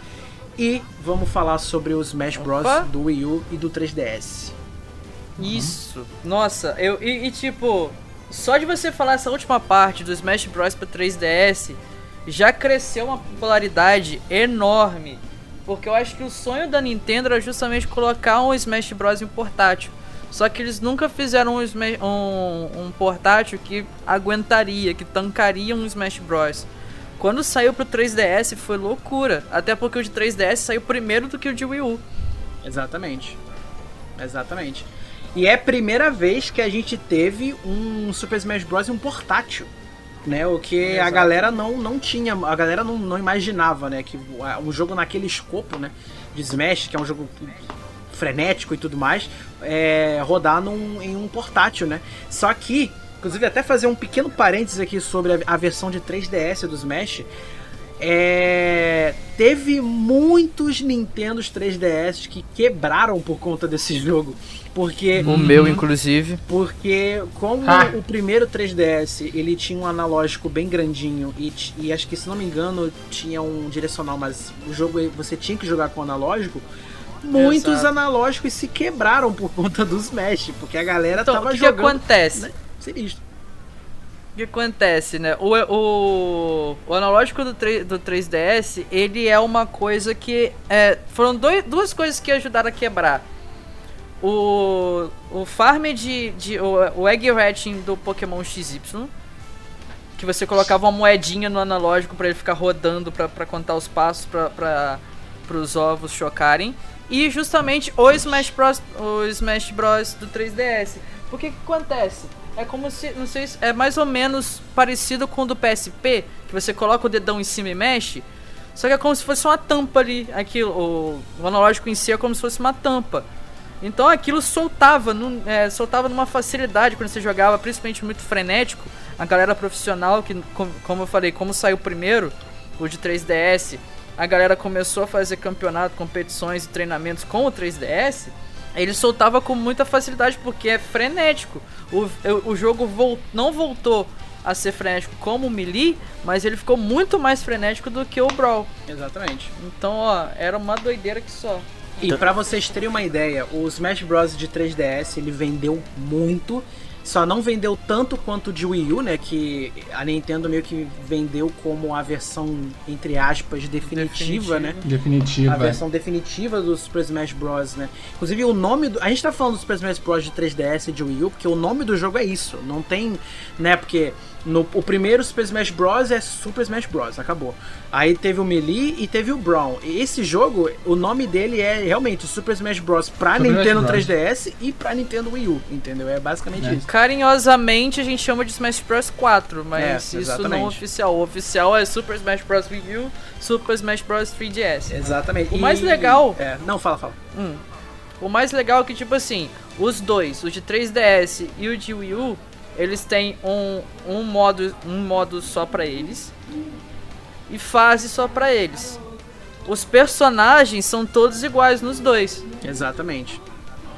e vamos falar sobre os Smash Bros. Opa. do Wii U e do 3DS. Isso. Nossa, eu. E, e, tipo, só de você falar essa última parte do Smash Bros. para 3DS já cresceu uma popularidade enorme. Porque eu acho que o sonho da Nintendo era justamente colocar um Smash Bros. em portátil. Só que eles nunca fizeram um, um, um portátil que aguentaria, que tancaria um Smash Bros. Quando saiu pro 3DS foi loucura. Até porque o de 3DS saiu primeiro do que o de Wii U. Exatamente. Exatamente. E é a primeira vez que a gente teve um Super Smash Bros. um portátil. Né, o que Exato. a galera não, não tinha, a galera não, não imaginava, né? Que um jogo naquele escopo, né? De Smash, que é um jogo frenético e tudo mais, é, rodar num, em um portátil, né? Só que Inclusive, até fazer um pequeno parênteses aqui sobre a, a versão de 3DS do Smash. É... Teve muitos Nintendos 3DS que quebraram por conta desse jogo. Porque. O meu, inclusive. Porque, como ah. o primeiro 3DS ele tinha um analógico bem grandinho e, e acho que, se não me engano, tinha um direcional, mas o jogo você tinha que jogar com analógico muitos Exato. analógicos se quebraram por conta do Smash, porque a galera então, tava que jogando. O que acontece? Né? Sinistro. O que acontece, né? O, o, o analógico do, 3, do 3DS, ele é uma coisa que. É, foram dois, duas coisas que ajudaram a quebrar. O, o farm de. de o, o egg hatching do Pokémon XY. Que você colocava uma moedinha no analógico para ele ficar rodando para contar os passos para os ovos chocarem. E justamente o Smash Bros. O Smash Bros. do 3DS. O que, que acontece? É como se, não sei, é mais ou menos parecido com o do PSP, que você coloca o dedão em cima e mexe. Só que é como se fosse uma tampa ali, aquilo, o, o analógico em si é como se fosse uma tampa. Então aquilo soltava, num, é, soltava numa facilidade quando você jogava, principalmente muito frenético. A galera profissional, que como eu falei, como saiu primeiro, o de 3DS, a galera começou a fazer campeonato, competições e treinamentos com o 3DS ele soltava com muita facilidade porque é frenético. O, o jogo vol, não voltou a ser frenético como o Melee, mas ele ficou muito mais frenético do que o Brawl. Exatamente. Então, ó, era uma doideira que só. E para vocês terem uma ideia, o Smash Bros de 3DS ele vendeu muito só não vendeu tanto quanto de Wii U, né? Que a Nintendo meio que vendeu como a versão, entre aspas, definitiva, né? Definitiva. A versão definitiva do Super Smash Bros, né? Inclusive o nome do... A gente tá falando do Super Smash Bros de 3DS e de Wii U porque o nome do jogo é isso. Não tem, né? Porque No, o primeiro Super Smash Bros. é Super Smash Bros. Acabou. Aí teve o Melee e teve o Brawl. E esse jogo, o nome dele é realmente Super Smash Bros. pra Super Nintendo 3DS e pra Nintendo Wii U, entendeu? É basicamente é. isso. Carinhosamente a gente chama de Smash Bros. 4, mas é, isso não é oficial. O oficial é Super Smash Bros. Wii U, Super Smash Bros. 3DS. Exatamente. O mais e... legal. É. Não, fala, fala. Hum. O mais legal é que, tipo assim, os dois, o de 3DS e o de Wii U, eles têm um, um modo um modo só para eles e fase só para eles. Os personagens são todos iguais nos dois. Exatamente.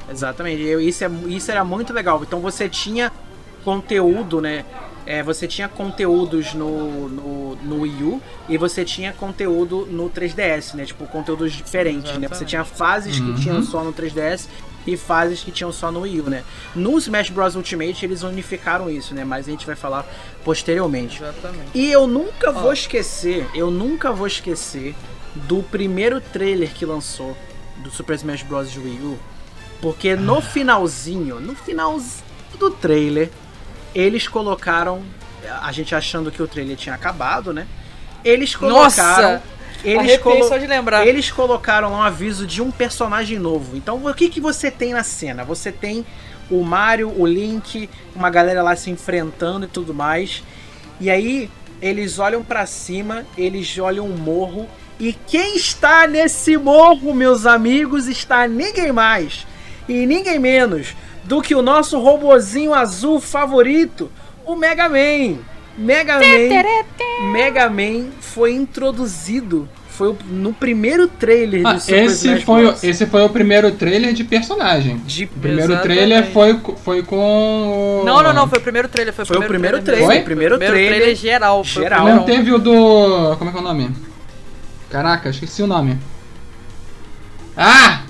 Exatamente. Eu, isso, é, isso era muito legal. Então você tinha conteúdo, né? É, você tinha conteúdos no, no, no Wii U e você tinha conteúdo no 3DS, né? Tipo, conteúdos diferentes, Exatamente. né? Você tinha fases uhum. que tinham só no 3DS e fases que tinham só no Wii U, né? No Smash Bros Ultimate eles unificaram isso, né? Mas a gente vai falar posteriormente. Exatamente. E eu nunca vou esquecer, eu nunca vou esquecer do primeiro trailer que lançou do Super Smash Bros de Wii U, porque no finalzinho, no finalzinho do trailer, eles colocaram a gente achando que o trailer tinha acabado, né? Eles colocaram Nossa! Eles, colo só de lembrar. eles colocaram um aviso de um personagem novo. Então, o que, que você tem na cena? Você tem o Mario, o Link, uma galera lá se enfrentando e tudo mais. E aí, eles olham para cima, eles olham um morro. E quem está nesse morro, meus amigos, está ninguém mais e ninguém menos do que o nosso robozinho azul favorito, o Mega Man. Mega Man, Mega Man foi introduzido foi no primeiro trailer ah, de Super esse Smash foi Bros. O, esse foi o primeiro trailer de personagem. De, o primeiro exatamente. trailer foi, foi com. O... Não, não, não, foi o primeiro trailer. Foi o primeiro, foi o primeiro trailer. Foi? o primeiro, trailer, trailer geral. geral. Não teve o do. Como é que é o nome? Caraca, esqueci o nome. Ah!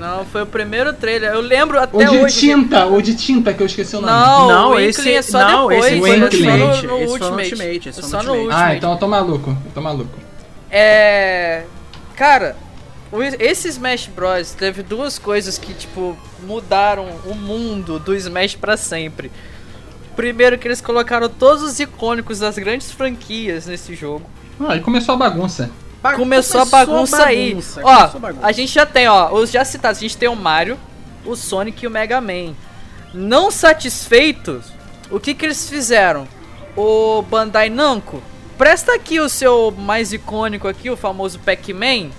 Não, foi o primeiro trailer. Eu lembro até hoje. O de tinta, o de tinta que eu esqueci o nome. Não, não o esse é só não, depois. Esse foi no Ultimate. No, no, esse Ultimate. Ultimate. Esse só no Ultimate. Ah, então eu tô maluco. Eu tô maluco. É. Cara, esse Smash Bros. teve duas coisas que, tipo, mudaram o mundo do Smash para sempre. Primeiro que eles colocaram todos os icônicos das grandes franquias nesse jogo. Ah, e começou a bagunça. Ba começou, começou, a bagunça, bagunça aí. Ó, bagunça. a gente já tem, ó, os já citados, a gente tem o Mario, o Sonic e o Mega Man. Não satisfeitos, o que que eles fizeram? O Bandai Namco, presta aqui o seu mais icônico aqui, o famoso Pac-Man.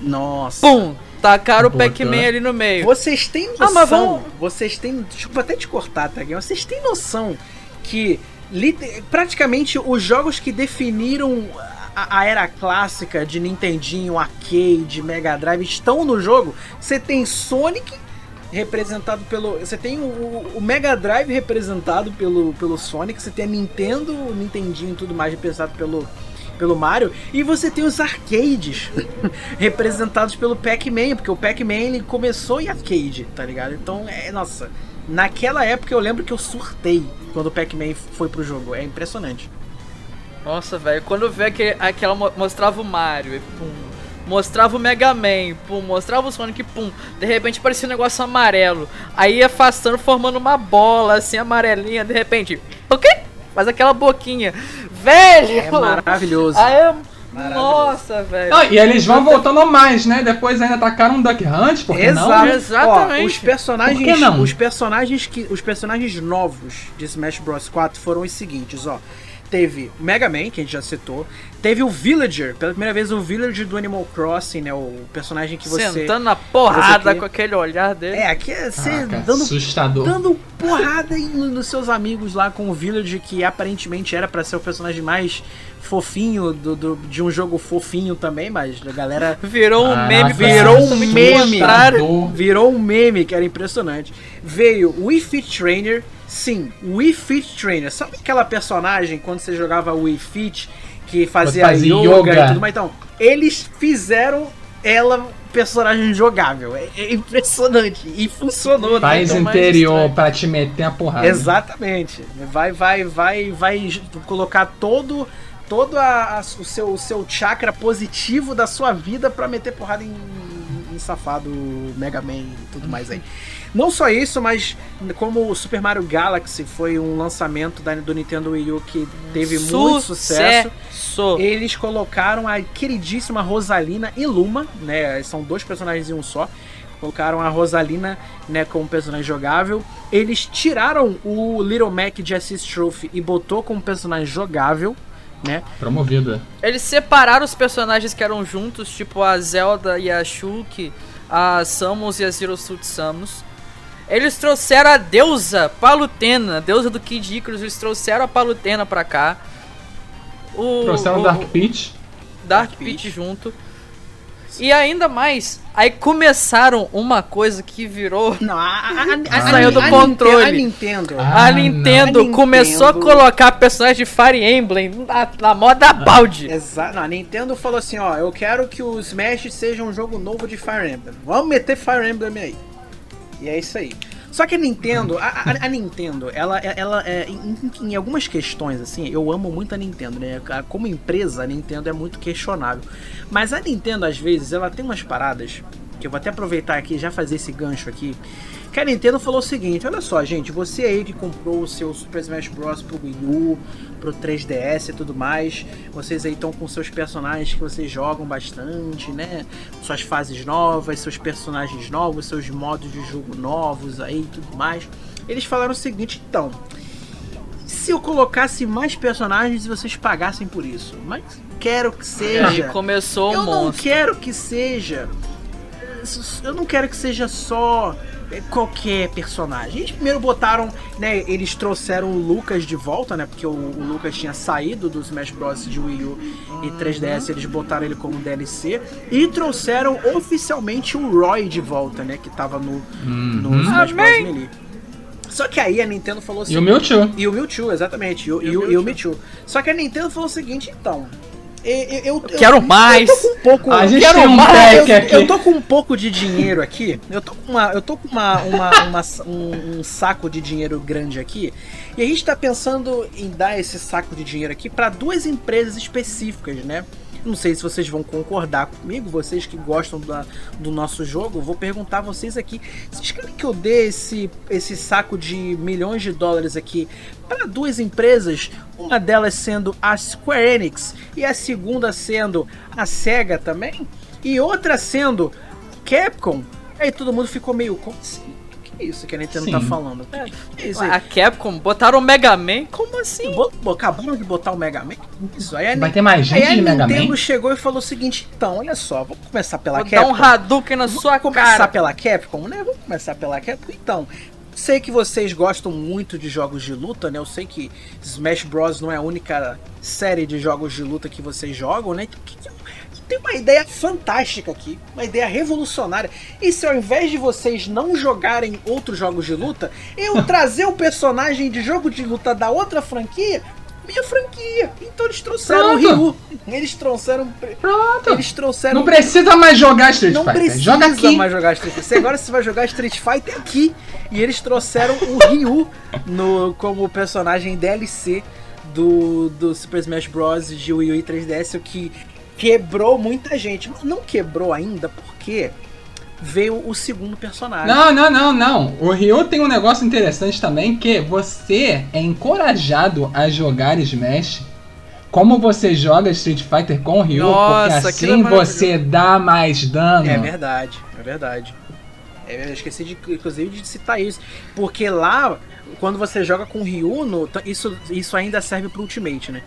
Nossa. Pum! Tacaram o Pac-Man ali no meio. Vocês têm noção. Ah, mas vamos... Vocês têm. Desculpa até te cortar, tá? Vocês têm noção que praticamente os jogos que definiram a, a, era clássica de Nintendinho, arcade, Mega Drive estão no jogo. Você tem Sonic representado pelo. Você tem o, o, Mega Drive representado pelo, pelo Sonic, você tem a Nintendo, o Nintendinho e tudo mais representado pelo, pelo Mario, e você tem os arcades representados pelo Pac-Man, porque o Pac-Man ele começou em arcade, tá ligado? Então, é, nossa, naquela época eu lembro que eu surtei quando o Pac-Man foi pro jogo, é impressionante. Nossa, velho, quando vê aquele, aquela mostrava o Mario e pum, mostrava o Mega Man, pum, mostrava o Sonic, pum, de repente parecia um negócio amarelo. Aí ia afastando, formando uma bola assim amarelinha, de repente, o quê? Faz aquela boquinha. Velho! É maravilhoso. Aí Nossa, velho. Ah, e eles vão voltando mais, né? Depois ainda atacaram um Duck Hunt, porque Exato. não? Exatamente. Ó, os personagens, não? os personagens que os personagens novos de Smash Bros 4 foram os seguintes, ó teve Mega Man, que a gente já citou. Teve o Villager, pela primeira vez o Villager do Animal Crossing, né? O personagem que você. Sentando na porrada com aquele olhar dele. É, aqui é você ah, dando. Assustador. Dando porrada nos seus amigos lá com o Villager, que aparentemente era para ser o personagem mais fofinho do, do, de um jogo fofinho também, mas a galera. Virou um meme, virou um meme. Virou um meme que era impressionante. Veio o Wii Fit Trainer Sim, Wii Fit Trainer. Sabe aquela personagem quando você jogava Wii Fit que fazia, fazia yoga, yoga, e tudo mais? Então, eles fizeram ela personagem jogável. É, é impressionante. E funcionou. Né? Faz então, interior pra te meter a porrada. Exatamente. Vai, vai, vai, vai colocar todo todo a, a, o, seu, o seu chakra positivo da sua vida para meter porrada em safado Mega Man e tudo mais aí. Não só isso, mas como o Super Mario Galaxy foi um lançamento da, do Nintendo Wii U que teve sucesso. muito sucesso, eles colocaram a queridíssima Rosalina e Luma, né? São dois personagens em um só. Colocaram a Rosalina, né, como personagem jogável. Eles tiraram o Little Mac de Assist Trophy e botou como personagem jogável, né? Promovida. Eles separaram os personagens que eram juntos, tipo a Zelda e a Shulk, a Samus e a Zero Suit Samus. Eles trouxeram a deusa Palutena, a deusa do Kid Icarus, eles trouxeram a Palutena pra cá. O, trouxeram o Dark Peach. Dark, Dark Peach junto. E ainda mais, aí começaram uma coisa que virou. Não, a, a, a, saiu do controle. A Nintendo. Ah, a Nintendo começou a colocar personagens de Fire Emblem na, na moda balde. Exato. a Nintendo falou assim: ó, eu quero que o Smash seja um jogo novo de Fire Emblem. Vamos meter Fire Emblem aí. E é isso aí. Só que a Nintendo, a, a, a Nintendo, ela, ela é, em, em, algumas questões, assim, eu amo muito a Nintendo, né? Como empresa, a Nintendo é muito questionável. Mas a Nintendo, às vezes, ela tem umas paradas, que eu vou até aproveitar aqui já fazer esse gancho aqui, que a Nintendo falou o seguinte: olha só, gente, você aí que comprou o seu Super Smash Bros. pro Wii U, pro 3DS e tudo mais, vocês aí estão com seus personagens que vocês jogam bastante, né? Suas fases novas, seus personagens novos, seus modos de jogo novos aí e tudo mais. Eles falaram o seguinte, então. Se eu colocasse mais personagens e vocês pagassem por isso, mas quero que seja. Aí começou o Eu monstro. não quero que seja. Eu não quero que seja só qualquer personagem. Eles primeiro botaram, né? Eles trouxeram o Lucas de volta, né? Porque o, o Lucas tinha saído do Smash Bros. de Wii U e 3DS, eles botaram ele como DLC. E trouxeram oficialmente o Roy de volta, né? Que tava no, no uhum. Smash Bros. Melee. Só que aí a Nintendo falou assim. E o Mewtwo. E o Mewtwo, exatamente. E o, e o, e o Mewtwo. Só que a Nintendo falou o seguinte, então. Eu, eu, eu, quero mais. Eu tô com um pouco. A gente quero um mais. Eu, tô com um pouco de dinheiro aqui. Eu tô com uma, eu tô com uma, uma, uma um, um, saco de dinheiro grande aqui. E a gente tá pensando em dar esse saco de dinheiro aqui para duas empresas específicas, né? Não sei se vocês vão concordar comigo, vocês que gostam da, do nosso jogo. Vou perguntar a vocês aqui: vocês querem que eu dê esse, esse saco de milhões de dólares aqui para duas empresas? Uma delas sendo a Square Enix e a segunda sendo a Sega também? E outra sendo Capcom? Aí todo mundo ficou meio. Como assim? isso que a Nintendo tá Sim. tá falando? É. Que isso a Capcom botaram o Mega Man? Como assim? Bo acabaram de botar o Mega Man? Isso aí. Vai ter mais gente de Mega Man? a Nintendo chegou e falou o seguinte: então, olha só, vamos começar pela Vou Capcom. Dar um Hadouken na vamos sua cara. Vamos começar pela Capcom, né? Vamos começar pela Capcom. Então, sei que vocês gostam muito de jogos de luta, né? Eu sei que Smash Bros não é a única série de jogos de luta que vocês jogam, né? Então, que, tem uma ideia fantástica aqui, uma ideia revolucionária. E se ao invés de vocês não jogarem outros jogos de luta, eu trazer o personagem de jogo de luta da outra franquia minha franquia. Então eles trouxeram Pronto. o Ryu. Eles trouxeram. Pronto. Eles trouxeram. Não precisa mais jogar Street não Fighter. Precisa Joga aqui. mais jogar Street Fighter. Agora você vai jogar Street Fighter aqui. E eles trouxeram o Ryu no, como personagem DLC do, do Super Smash Bros. de Wii U e 3DS, o que quebrou muita gente. Mas não quebrou ainda porque veio o segundo personagem. Não, não, não, não. O Ryu tem um negócio interessante também que você é encorajado a jogar Smash como você joga Street Fighter com o Ryu, Nossa, porque assim é você dá mais dano. É verdade, é verdade. É, eu esqueci de, inclusive de citar isso. Porque lá, quando você joga com o Ryu, no, isso, isso ainda serve pro Ultimate, né?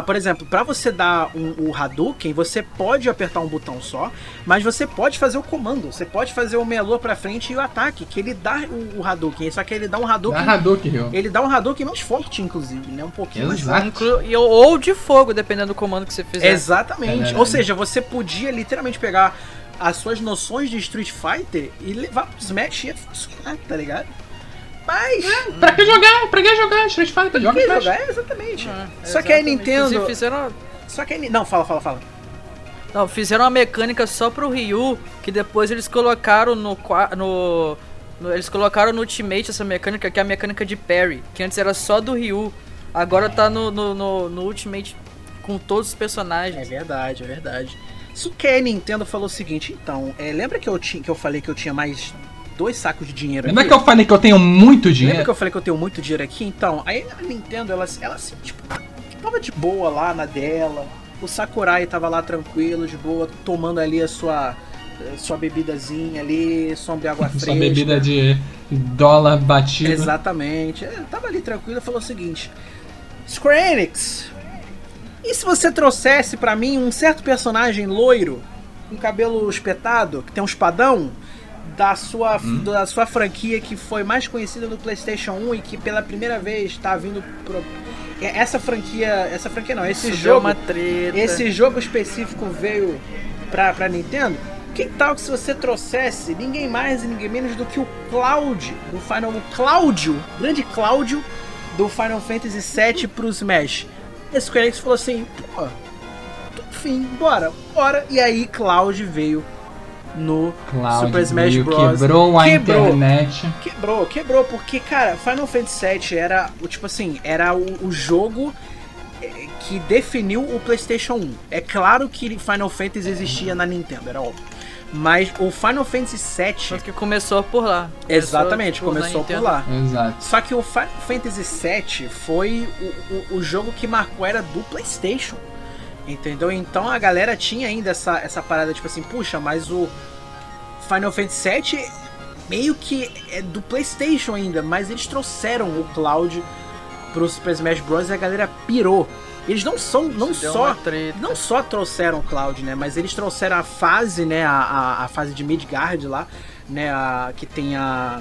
Por exemplo, para você dar um, o Hadouken, você pode apertar um botão só, mas você pode fazer o comando. Você pode fazer o meia para frente e o ataque, que ele dá o, o Hadouken. Só que ele dá um Hadouken. Dá Hadouken, ele dá um Hadouken mais forte, inclusive, né? Um pouquinho Exato. mais forte. Ou de fogo, dependendo do comando que você fizer. Exatamente. É Ou seja, você podia literalmente pegar as suas noções de Street Fighter e levar pro Smash e ia funcionar, tá ligado? Mas. É, pra que jogar? Pra que jogar Street Fighter? Joga pra que jogar? É, exatamente. É, Só exatamente. que a Nintendo. Fizeram... Só que a... Não, fala, fala, fala. Não, fizeram uma mecânica só pro Ryu, que depois eles colocaram no, no, no, Eles colocaram no Ultimate essa mecânica, que é a mecânica de parry, que antes era só do Ryu. Agora tá no, no, no, Ultimate com todos os personagens. É verdade, é verdade. Só que a Nintendo falou o seguinte, então, é, lembra que eu, tinha, que eu falei que eu tinha mais dois sacos de dinheiro Lembra aqui? que eu falei que eu tenho muito dinheiro? Lembra que eu falei que eu tenho muito dinheiro aqui? Então, aí a Nintendo, ela, ela assim, tipo, tava de boa lá na dela. O Sakurai tava lá tranquilo, de boa, tomando ali a sua sua bebidazinha ali, som de água fresca. Sua bebida de dólar batido. Exatamente. É, tava ali tranquilo e falou o seguinte: Square Enix, e se você trouxesse para mim um certo personagem loiro, com cabelo espetado, que tem um espadão, da sua, hum. da sua franquia que foi mais conhecida no PlayStation 1 e que pela primeira vez está vindo pro... É, essa franquia, essa franquia não, esse Isso jogo, uma treta. esse jogo específico veio pra, pra Nintendo. Que tal que se você trouxesse ninguém mais e ninguém menos do que o Cloud, do Final o Cláudio, grande Cláudio do Final Fantasy VII pro Smash. Esse Square Enix falou assim, pô, enfim, bora, bora. E aí Cloud veio no Cloud Super Smash Bros. Quebrou a quebrou, internet. Quebrou, quebrou, porque, cara, Final Fantasy VII era, tipo assim, era o, o jogo eh, que definiu o PlayStation 1. É claro que Final Fantasy existia na Nintendo, era óbvio. Mas o Final Fantasy VII. Só que começou por lá. Exatamente, por começou por lá. Exato. Só que o Final Fantasy VII foi o, o, o jogo que marcou era do PlayStation. Entendeu? Então a galera tinha ainda essa, essa parada, tipo assim, puxa, mas o Final Fantasy VII meio que é do PlayStation ainda, mas eles trouxeram o Cloud pro Super Smash Bros. e a galera pirou. Eles não são, não só, não só trouxeram o Cloud, né? Mas eles trouxeram a fase, né? A, a, a fase de Midgard lá, né? A, que tem a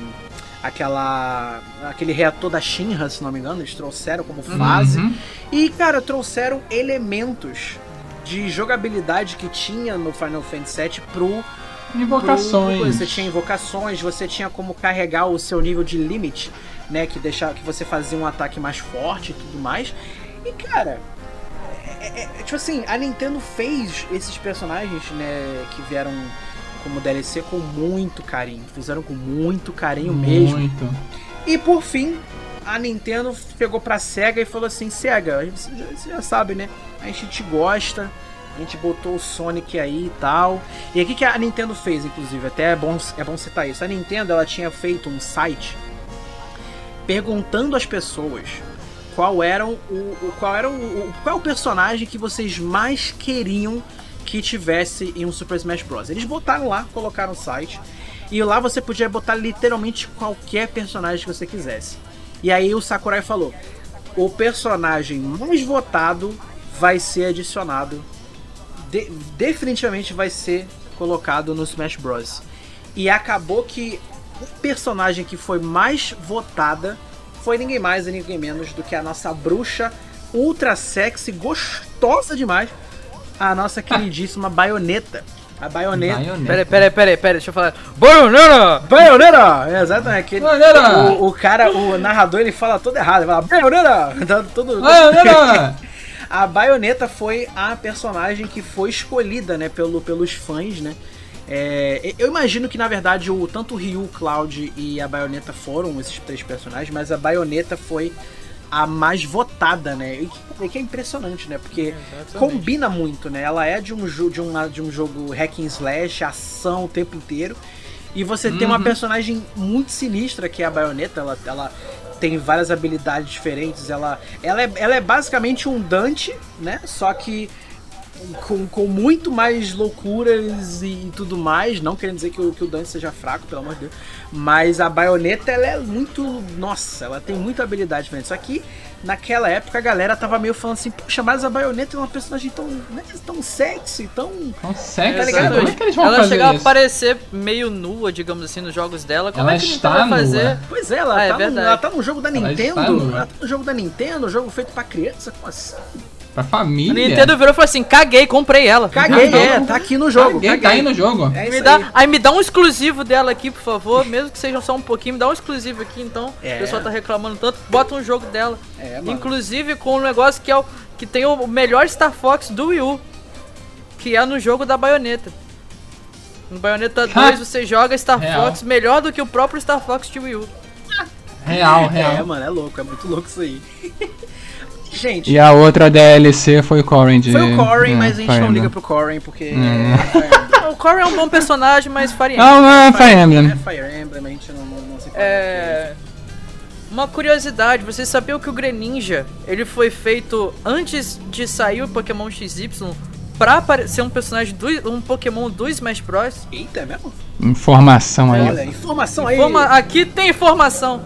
aquela aquele reator da Shinra, se não me engano, eles trouxeram como fase. Uhum. E cara, trouxeram elementos de jogabilidade que tinha no Final Fantasy VII pro invocações. Pro, você tinha invocações, você tinha como carregar o seu nível de limite, né, que deixava que você fazia um ataque mais forte e tudo mais. E cara, é, é, é, tipo assim, a Nintendo fez esses personagens, né, que vieram como DLC com muito carinho. Fizeram com muito carinho muito. mesmo. Muito. E por fim, a Nintendo pegou pra SEGA e falou assim: SEGA, você já, você já sabe, né? A gente te gosta, a gente botou o Sonic aí e tal. E aqui que a Nintendo fez, inclusive, até é bom, é bom citar isso. A Nintendo ela tinha feito um site perguntando às pessoas qual era o, o qual era o, o, qual é o personagem que vocês mais queriam que tivesse em um Super Smash Bros. Eles botaram lá, colocaram o site, e lá você podia botar literalmente qualquer personagem que você quisesse. E aí o Sakurai falou: o personagem mais votado vai ser adicionado, de, definitivamente vai ser colocado no Smash Bros. E acabou que o personagem que foi mais votada foi ninguém mais e ninguém menos do que a nossa bruxa ultra sexy, gostosa demais, a nossa queridíssima baioneta. A baioneta. Peraí, peraí, peraí, peraí, deixa eu falar. Baioneta! Baioneta! É, exatamente. Aquele, o, o, cara, o narrador, ele fala todo errado. Ele fala baioneta! Tá tudo... Baioneta! a baioneta foi a personagem que foi escolhida, né, pelo, pelos fãs, né? É, eu imagino que na verdade o tanto o Ryu, o Cloud e a Baioneta foram esses três personagens, mas a Baioneta foi a mais votada, né? E que, que é impressionante, né? Porque Exatamente. combina muito, né? Ela é de um, de, de um jogo hack and slash, ação o tempo inteiro. E você uhum. tem uma uhum. personagem muito sinistra que é a Bayonetta. Ela, ela tem várias habilidades diferentes. Ela, ela, é, ela é basicamente um Dante, né? Só que com, com muito mais loucuras e tudo mais. Não querendo dizer que o, que o Dante seja fraco, pelo amor de Deus. Mas a baioneta, ela é muito. Nossa, ela tem muita habilidade diferente. Só que naquela época a galera tava meio falando assim: Poxa, mas a baioneta é uma personagem tão, né, tão sexy, tão. Tão sexy? Tá ligado? Como é que eles vão ela fazer chegou a aparecer meio nua, digamos assim, nos jogos dela. Como ela é que está vai fazer? Pois é, ela, ah, é tá é no, ela tá no jogo da ela Nintendo. Ela tá no jogo da Nintendo, jogo feito pra criança. Como assim? Pra família. A Nintendo virou e falou assim: caguei, comprei ela. Caguei, é, tá aqui no jogo. Caguei, caguei. tá aí no jogo. É me dá, aí. aí. me dá um exclusivo dela aqui, por favor. Mesmo que seja só um pouquinho, me dá um exclusivo aqui, então. É. O pessoal tá reclamando tanto. Bota um jogo dela. É, mano. Inclusive com um negócio que é o. que tem o melhor Star Fox do Wii U. Que é no jogo da baioneta. No Bayonetta 2 você joga Star real. Fox melhor do que o próprio Star Fox de Wii U. Real, real. É, mano, é louco, é muito louco isso aí. Gente. E a outra DLC foi o Corrin de. Foi o Corrin, é, mas a gente não liga pro Corrin porque. É. o Corrin é um bom personagem, mas Fire Emblem. Não, não é Fire Emblem. É Fire Emblem, a gente não, não, não se É. Uma curiosidade, vocês sabiam que o Greninja, ele foi feito antes de sair o Pokémon XY pra ser um personagem do um Pokémon do Smash Bros? Eita, é mesmo? Informação aí. Olha, informação aí. Informa aqui tem informação.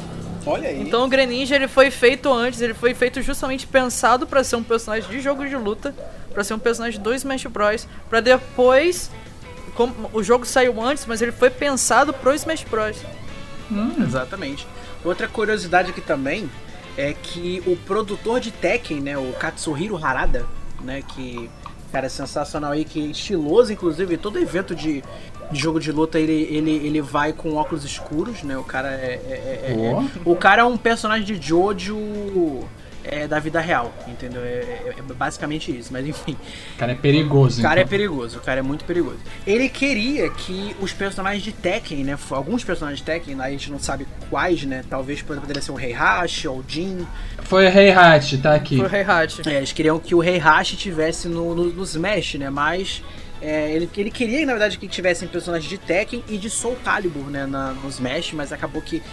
Olha aí. Então o Greninja ele foi feito antes, ele foi feito justamente pensado para ser um personagem de jogo de luta, para ser um personagem do Smash Bros, para depois como, o jogo saiu antes, mas ele foi pensado pro Smash Bros. Hum. Exatamente. Outra curiosidade aqui também é que o produtor de Tekken, né, o Katsuhiro Harada, né, que cara é sensacional aí, que é estiloso inclusive, todo evento de, de jogo de luta ele, ele, ele vai com óculos escuros, né? O cara é, é, é, é o cara é um personagem de Jojo é, da vida real, entendeu? É, é, é, basicamente isso, mas enfim. O cara é perigoso. O cara é então. é perigoso, o cara é muito perigoso. Ele queria que os personagens de Tekken, né? Alguns personagens de Tekken, a gente não sabe quais, né? Talvez poderia ser o Heihachi ou o Jin. Foi o Heihachi, tá aqui. Foi o Heihachi. É, eles queriam que o Heihachi tivesse no, no, no Smash, né? Mas é, ele, ele queria, na verdade, que tivessem personagens de Tekken e de Soul Calibur, né, na, no Smash, mas acabou que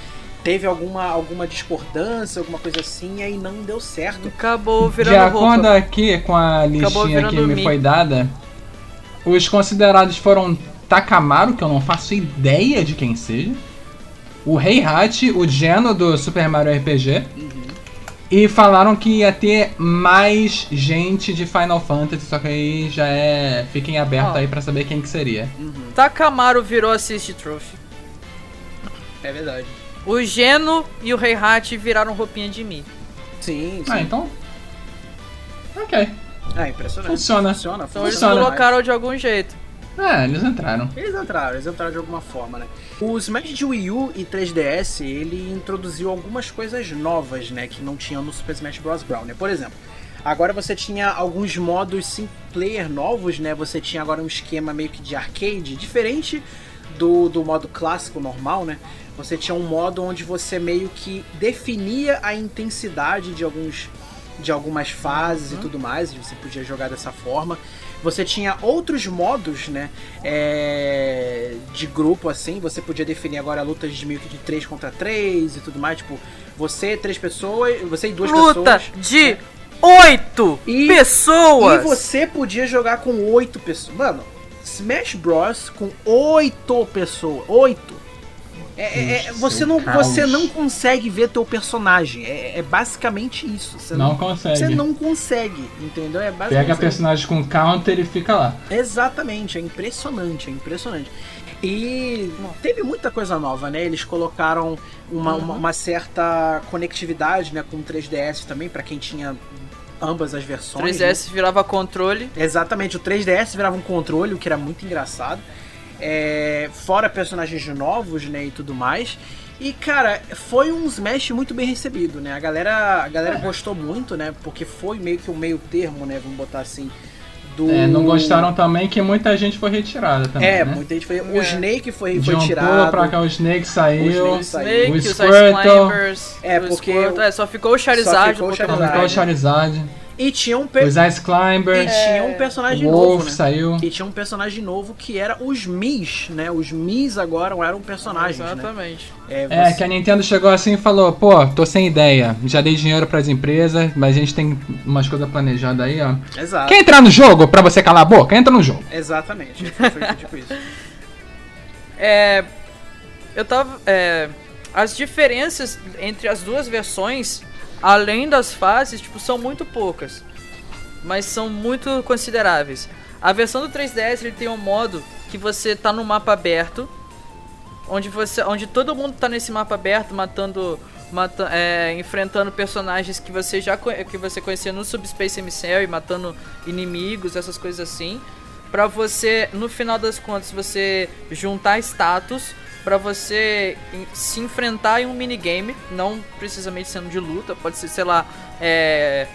teve alguma, alguma discordância, alguma coisa assim, e aí não deu certo. Acabou virando De acordo roupa. aqui com a listinha que me foi dada, os considerados foram Takamaru, que eu não faço ideia de quem seja, o Heihachi, o Geno do Super Mario RPG. E falaram que ia ter mais gente de Final Fantasy, só que aí já é. Fiquem abertos oh. aí pra saber quem que seria. Uhum. Takamaru virou Assist Trophy. É verdade. O Geno e o Heihachi viraram roupinha de mim. Sim, sim. Ah, então. Ok. Ah, impressionante. Funciona. Funciona, funciona. Então eles colocaram de algum jeito. É, eles entraram. Eles entraram, eles entraram de alguma forma, né? O Smash de Wii U e 3DS, ele introduziu algumas coisas novas, né? Que não tinham no Super Smash Bros. Brown, né? Por exemplo, agora você tinha alguns modos single player novos, né? Você tinha agora um esquema meio que de arcade, diferente do, do modo clássico normal, né? Você tinha um modo onde você meio que definia a intensidade de alguns de algumas fases uhum. e tudo mais, você podia jogar dessa forma. Você tinha outros modos, né? É, de grupo, assim. Você podia definir agora lutas de meio que de 3 contra 3 e tudo mais. Tipo, você, três pessoas. Você e duas Luta pessoas. Luta de né? oito e, pessoas! E você podia jogar com oito pessoas. Mano, Smash Bros. com oito pessoas. Oito. É, é, é você, não, você não consegue ver teu personagem. É, é basicamente isso. Você não, não, consegue. Você não consegue, entendeu? É Pega personagem com counter e fica lá. Exatamente, é impressionante, é impressionante. E teve muita coisa nova, né? Eles colocaram uma, uhum. uma, uma, certa conectividade né, com o 3DS também, para quem tinha ambas as versões. 3DS né? virava controle. Exatamente, o 3DS virava um controle, o que era muito engraçado. É, fora personagens novos, né, e tudo mais. E, cara, foi um Smash muito bem recebido, né? A galera, a galera é. gostou muito, né? Porque foi meio que um meio termo, né? Vamos botar assim. Do... É, não gostaram também que muita gente foi retirada também. É, né? muita gente foi. O é. Snake foi, foi um tirado. pra cá, o Snake saiu. O Snake, saiu. o Squirtle. É, porque. É, só ficou o Charizard. Só ficou o Charizard. Só ficou o Charizard. E tinha um per... Os Ice Climbers. E tinha um personagem Wolf novo, né? saiu. E tinha um personagem novo que era os Mis, né? Os Mis agora eram personagens, né? Exatamente. Né? É, é, que a Nintendo chegou assim e falou, pô, tô sem ideia. Já dei dinheiro para as empresas, mas a gente tem umas coisas planejadas aí, ó. Exato. Quer entrar no jogo pra você calar a boca? Entra no jogo. Exatamente. Foi tipo isso. É... Eu tava... É... As diferenças entre as duas versões além das fases, tipo, são muito poucas. Mas são muito consideráveis. A versão do 3DS ele tem um modo que você tá no mapa aberto, onde você, onde todo mundo tá nesse mapa aberto matando, mata, é, enfrentando personagens que você já que você conhecia no Subspace Emissary, matando inimigos, essas coisas assim, para você no final das contas você juntar status para você se enfrentar em um minigame, não precisamente sendo de luta, pode ser, sei lá, é,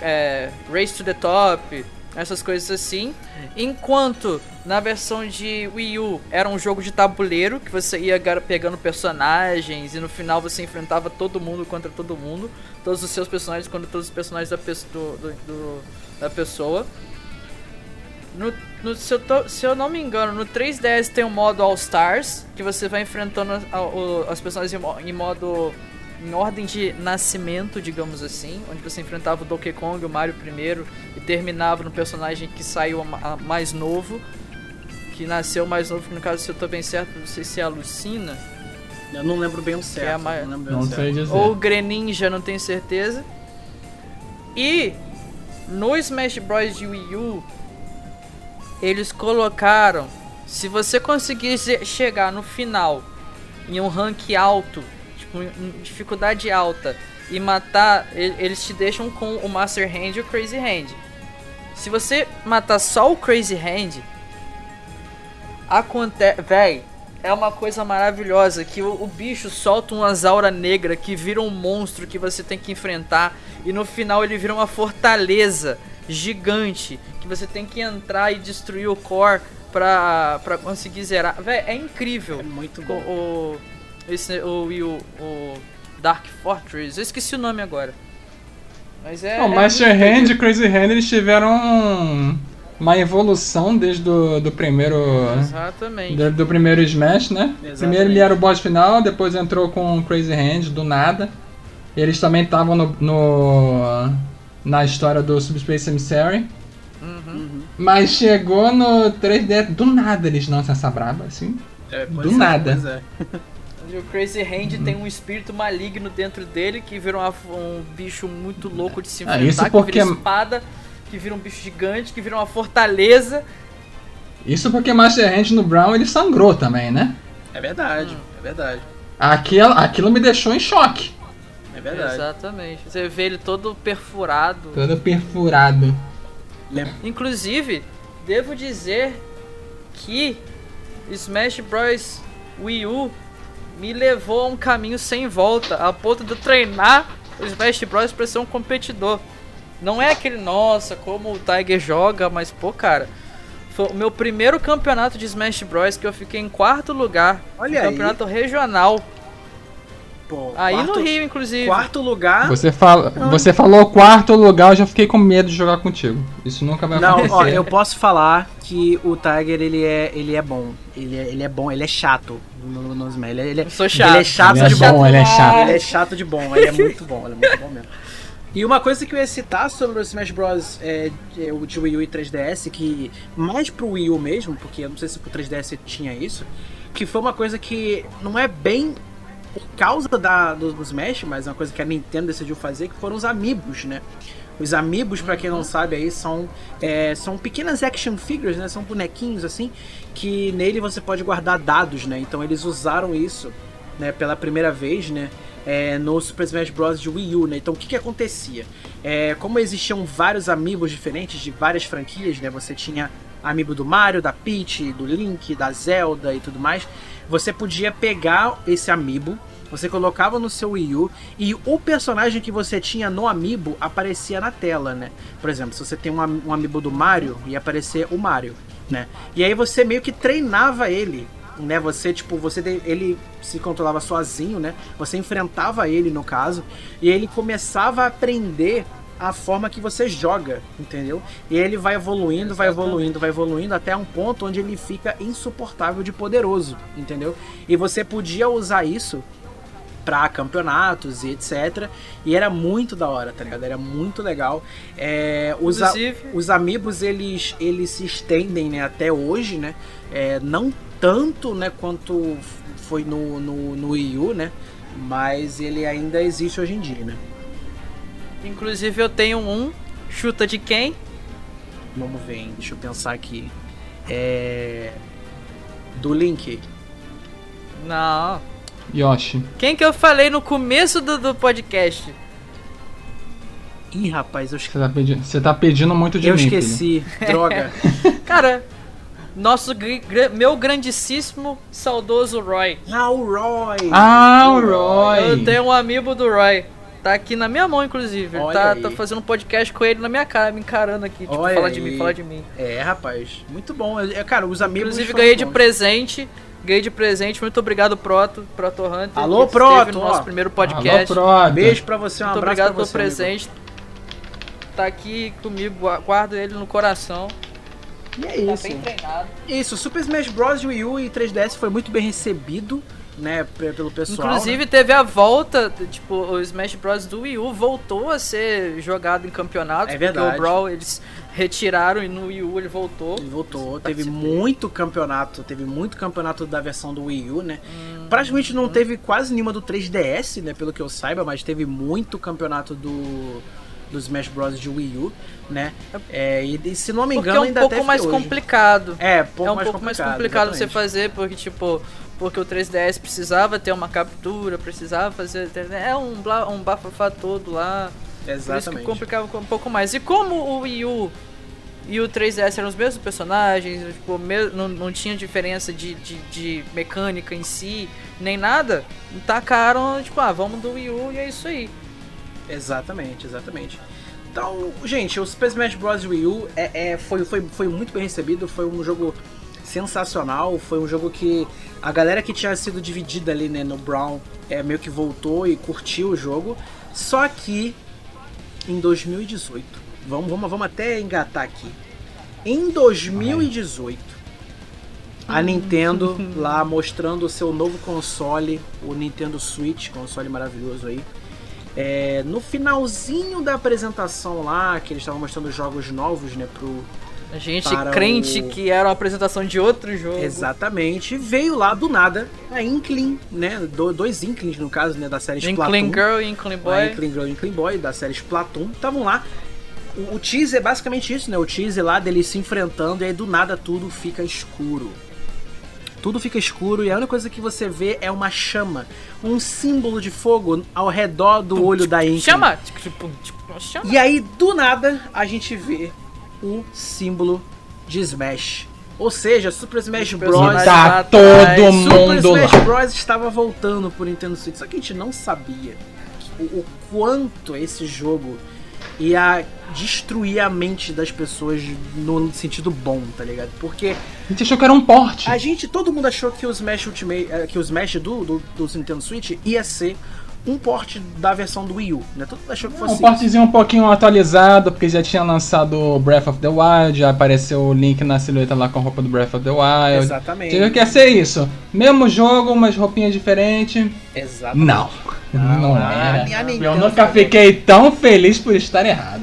é, Race to the Top, essas coisas assim. Enquanto na versão de Wii U era um jogo de tabuleiro que você ia pegando personagens e no final você enfrentava todo mundo contra todo mundo, todos os seus personagens contra todos os personagens da, pe do, do, da pessoa. No, no, se, eu tô, se, eu não me engano, no 3DS tem o modo All Stars, que você vai enfrentando as, as personagens em, em modo em ordem de nascimento, digamos assim, onde você enfrentava o Donkey Kong, o Mario primeiro e terminava no personagem que saiu a, a mais novo, que nasceu mais novo, que no caso se eu tô bem certo, não sei se é a Lucina. Eu não lembro bem o certo. É mais... Não, não sei dizer. Ou o Greninja, não tenho certeza. E no Smash Bros de Wii U eles colocaram se você conseguir chegar no final em um rank alto com dificuldade alta e matar, eles te deixam com o Master Hand e o Crazy Hand. Se você matar só o Crazy Hand, acontece, véi, é uma coisa maravilhosa que o, o, bicho solta uma aura negra que vira um monstro que você tem que enfrentar e no final ele vira uma fortaleza gigante que você tem que entrar e destruir o core pra, pra conseguir zerar. Véi, é incrível. É muito bom. O, esse, o, o, o Dark Fortress, eu esqueci o nome agora. Mas é. O Master é Hand e Crazy Hand eles tiveram uma evolução desde o do primeiro. Exatamente. Do, do primeiro Smash, né? Exatamente. Primeiro ele era o boss final, depois entrou com Crazy Hand do nada. Eles também estavam no, no, na história do Subspace Emissary. Uhum. Mas chegou no 3D, do nada eles lançam essa braba, assim. É, do é, nada. É. O Crazy Hand tem um espírito maligno dentro dele que vira uma, um bicho muito louco de se ah, enfrentar, ah, que vira espada, que vira um bicho gigante, que vira uma fortaleza. Isso porque Master Hand no Brown ele sangrou também, né? É verdade, hum. é verdade. Aquilo, aquilo me deixou em choque. Verdade. Exatamente. Você vê ele todo perfurado. Todo perfurado. Inclusive, devo dizer que Smash Bros. Wii U me levou a um caminho sem volta, a ponto de eu treinar o Smash Bros para ser um competidor. Não é aquele, nossa, como o Tiger joga, mas pô, cara, foi o meu primeiro campeonato de Smash Bros que eu fiquei em quarto lugar, Olha um campeonato regional. Pô, aí quarto, no Rio, inclusive. Quarto lugar. Você, fala, você falou quarto lugar, eu já fiquei com medo de jogar contigo. Isso nunca vai acontecer. Não, ó, eu posso falar que o Tiger ele é, ele é bom. Ele é, ele é bom, ele é chato no, no Smash. Ele, ele, eu sou chato. Ele é chato ele é de bom. Ele é chato. Ele é chato de bom, ele é muito bom, ele é muito bom mesmo. E uma coisa que eu ia citar sobre o Smash Bros. É, é, o de Wii U e 3DS, que mais pro Wii U mesmo, porque eu não sei se pro 3DS tinha isso, que foi uma coisa que não é bem por causa da, do, do Smash, mas é uma coisa que a Nintendo decidiu fazer, que foram os amigos, né? Os amigos, para quem não sabe, aí são, é, são pequenas action figures, né? São bonequinhos assim, que nele você pode guardar dados, né? Então eles usaram isso, né? Pela primeira vez, né? É, no Super Smash Bros. de Wii U, né? Então o que que acontecia? É, como existiam vários amigos diferentes de várias franquias, né? Você tinha amigo do Mario, da Peach, do Link, da Zelda e tudo mais você podia pegar esse amiibo, você colocava no seu Wii U e o personagem que você tinha no amiibo aparecia na tela, né? Por exemplo, se você tem um, um amiibo do Mario, ia aparecer o Mario, né? E aí você meio que treinava ele, né? Você, tipo, você ele se controlava sozinho, né? Você enfrentava ele, no caso, e ele começava a aprender a forma que você joga, entendeu? E ele vai evoluindo, vai evoluindo, vai evoluindo até um ponto onde ele fica insuportável de poderoso, entendeu? E você podia usar isso para campeonatos e etc. E era muito da hora, tá ligado? Era muito legal. É, os, a, os amigos eles, eles se estendem né, até hoje, né? É, não tanto né, quanto foi no, no, no Wii U, né? Mas ele ainda existe hoje em dia, né? Inclusive eu tenho um. Chuta de quem? Vamos ver, deixa eu pensar aqui. É. Do Link. Não. Yoshi. Quem que eu falei no começo do, do podcast? Ih, rapaz, eu esqueci. Você tá pedindo, você tá pedindo muito de eu mim. Eu esqueci, droga. Cara, nosso meu grandíssimo saudoso Roy. Ah, o Roy! Ah, o Roy! Eu tenho um amigo do Roy. Tá aqui na minha mão, inclusive. Ele tá, tá, fazendo um podcast com ele na minha cara, me encarando aqui. Tipo, Olha fala aí. de mim, fala de mim. É, rapaz. Muito bom. É, cara, os amigos. Inclusive, ganhei de presente. Ganhei de presente. Muito obrigado, Proto. Proto Hunter. Alô, Proto! No nosso primeiro podcast. Alô, Proto. Beijo pra você, um muito abraço obrigado pelo presente. Amigo. Tá aqui comigo, guardo ele no coração. E é tá isso. Bem treinado. Isso, Super Smash Bros. Wii U e 3DS foi muito bem recebido né, pelo pessoal. Inclusive né? teve a volta, tipo, o Smash Bros do Wii U voltou a ser jogado em campeonatos, é verdade. porque o Brawl eles retiraram e no Wii U ele voltou. Ele voltou, teve muito campeonato, teve muito campeonato da versão do Wii U, né? Hum, Praticamente não hum. teve quase nenhuma do 3DS, né, pelo que eu saiba, mas teve muito campeonato do do Smash Bros de Wii U, né? É, e se não me engano, porque é um pouco mais hoje. complicado. É, pouco é um mais pouco complicado, mais complicado você fazer, porque tipo, porque o 3DS precisava ter uma captura, precisava fazer. É um, um bafafá todo lá. Exatamente. Por isso que complicava um pouco mais. E como o Wii U e o 3DS eram os mesmos personagens, tipo, não, não tinha diferença de, de, de, mecânica em si, nem nada, tacaram, tipo, ah, vamos do Wii U e é isso aí. Exatamente, exatamente. Então, gente, o Super Smash Bros. Wii U é, é, foi, foi, foi muito bem recebido, foi um jogo sensacional. Foi um jogo que a galera que tinha sido dividida ali né, no Brown é, meio que voltou e curtiu o jogo. Só que em 2018, vamos, vamos, vamos até engatar aqui. Em 2018, a Nintendo lá mostrando o seu novo console, o Nintendo Switch, console maravilhoso aí. É, no finalzinho da apresentação lá, que eles estavam mostrando jogos novos, né, pro, a gente crente o... que era uma apresentação de outro jogo. Exatamente. Veio lá do nada a Inkling, né? Do, dois Inklings, no caso, né? Da série Splatoon. Inkling Girl e Inkling Boy. A Inkling Girl e Inkling Boy, da série Splatoon. Estavam lá. O, o teaser é basicamente isso, né? O teaser lá deles se enfrentando e aí do nada tudo fica escuro. Tudo fica escuro e a única coisa que você vê é uma chama. Um símbolo de fogo ao redor do olho da Inkling. Chama! Tipo, chama! E aí, do nada, a gente vê o símbolo de Smash. Ou seja, Super Smash Bros. Tá todo mundo Super Smash Bros. estava voltando por Nintendo Switch. Só que a gente não sabia o, o quanto esse jogo ia destruir a mente das pessoas no sentido bom, tá ligado? Porque. A gente achou que era um porte. A gente, todo mundo achou que o Smash Ultimate. Eh, que o Smash do, do, do Nintendo Switch ia ser um port da versão do Wii U, né? Todo mundo achou que fosse Um portzinho um pouquinho atualizado, porque já tinha lançado Breath of the Wild, já apareceu o Link na silhueta lá com a roupa do Breath of the Wild. Exatamente. Tinha que ser isso. Mesmo jogo, umas roupinhas diferentes. Exatamente. Não. Não, não era. Eu nunca fiquei tão feliz por estar errado.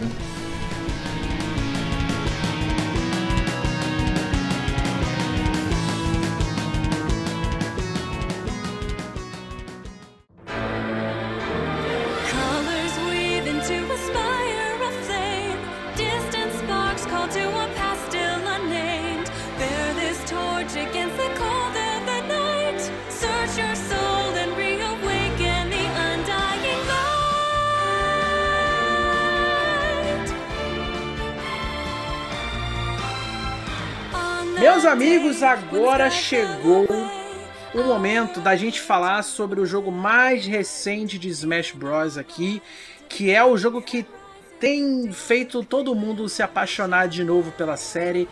Agora chegou o momento da gente falar sobre o jogo mais recente de Smash Bros. aqui, que é o jogo que tem feito todo mundo se apaixonar de novo pela série.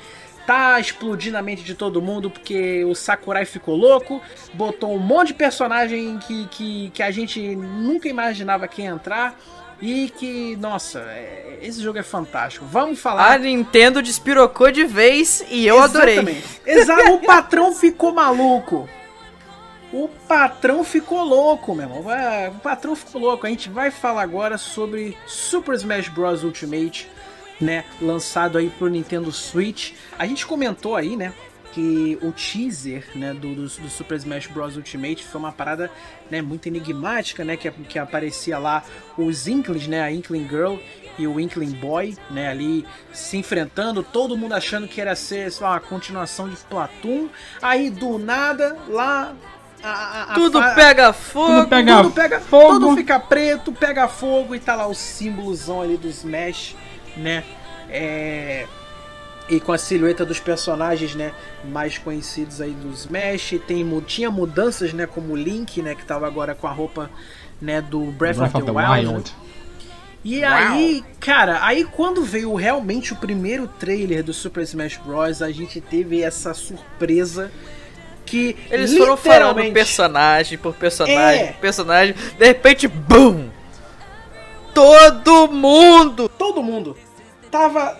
Tá explodindo a mente de todo mundo porque o Sakurai ficou louco, botou um monte de personagem que, que, que a gente nunca imaginava que ia entrar. E que, nossa, é, esse jogo é fantástico. Vamos falar. A Nintendo despirocou de vez e eu Exatamente. adorei. Exato, o patrão ficou maluco. O patrão ficou louco, meu irmão. O patrão ficou louco. A gente vai falar agora sobre Super Smash Bros. Ultimate, né? Lançado aí pro Nintendo Switch. A gente comentou aí, né? Que o teaser né, do, do, do, Super Smash Bros. Ultimate foi uma parada né, muito enigmática, né, que, que aparecia lá os Inklings, né, a Inkling Girl e o Inkling Boy, né, ali se enfrentando, todo mundo achando que era ser só uma continuação de Platoon. Aí do nada, lá a, a, tudo a, pega fogo, tudo pega, tudo pega fogo, tudo fica preto, pega fogo e tá lá o símbolozão ali do Smash, né? É, e com a silhueta dos personagens, né, mais conhecidos aí dos Smash, tem tinha mudanças, né, como o Link, né, que tava agora com a roupa, né, do Breath, Breath of the, of the Wild. Wild. E Wow. aí, cara, aí quando veio realmente o primeiro trailer do Super Smash Bros, a gente teve essa surpresa que eles foram falando personagem por personagem, é... por personagem, de repente, BUM! Todo mundo, todo mundo tava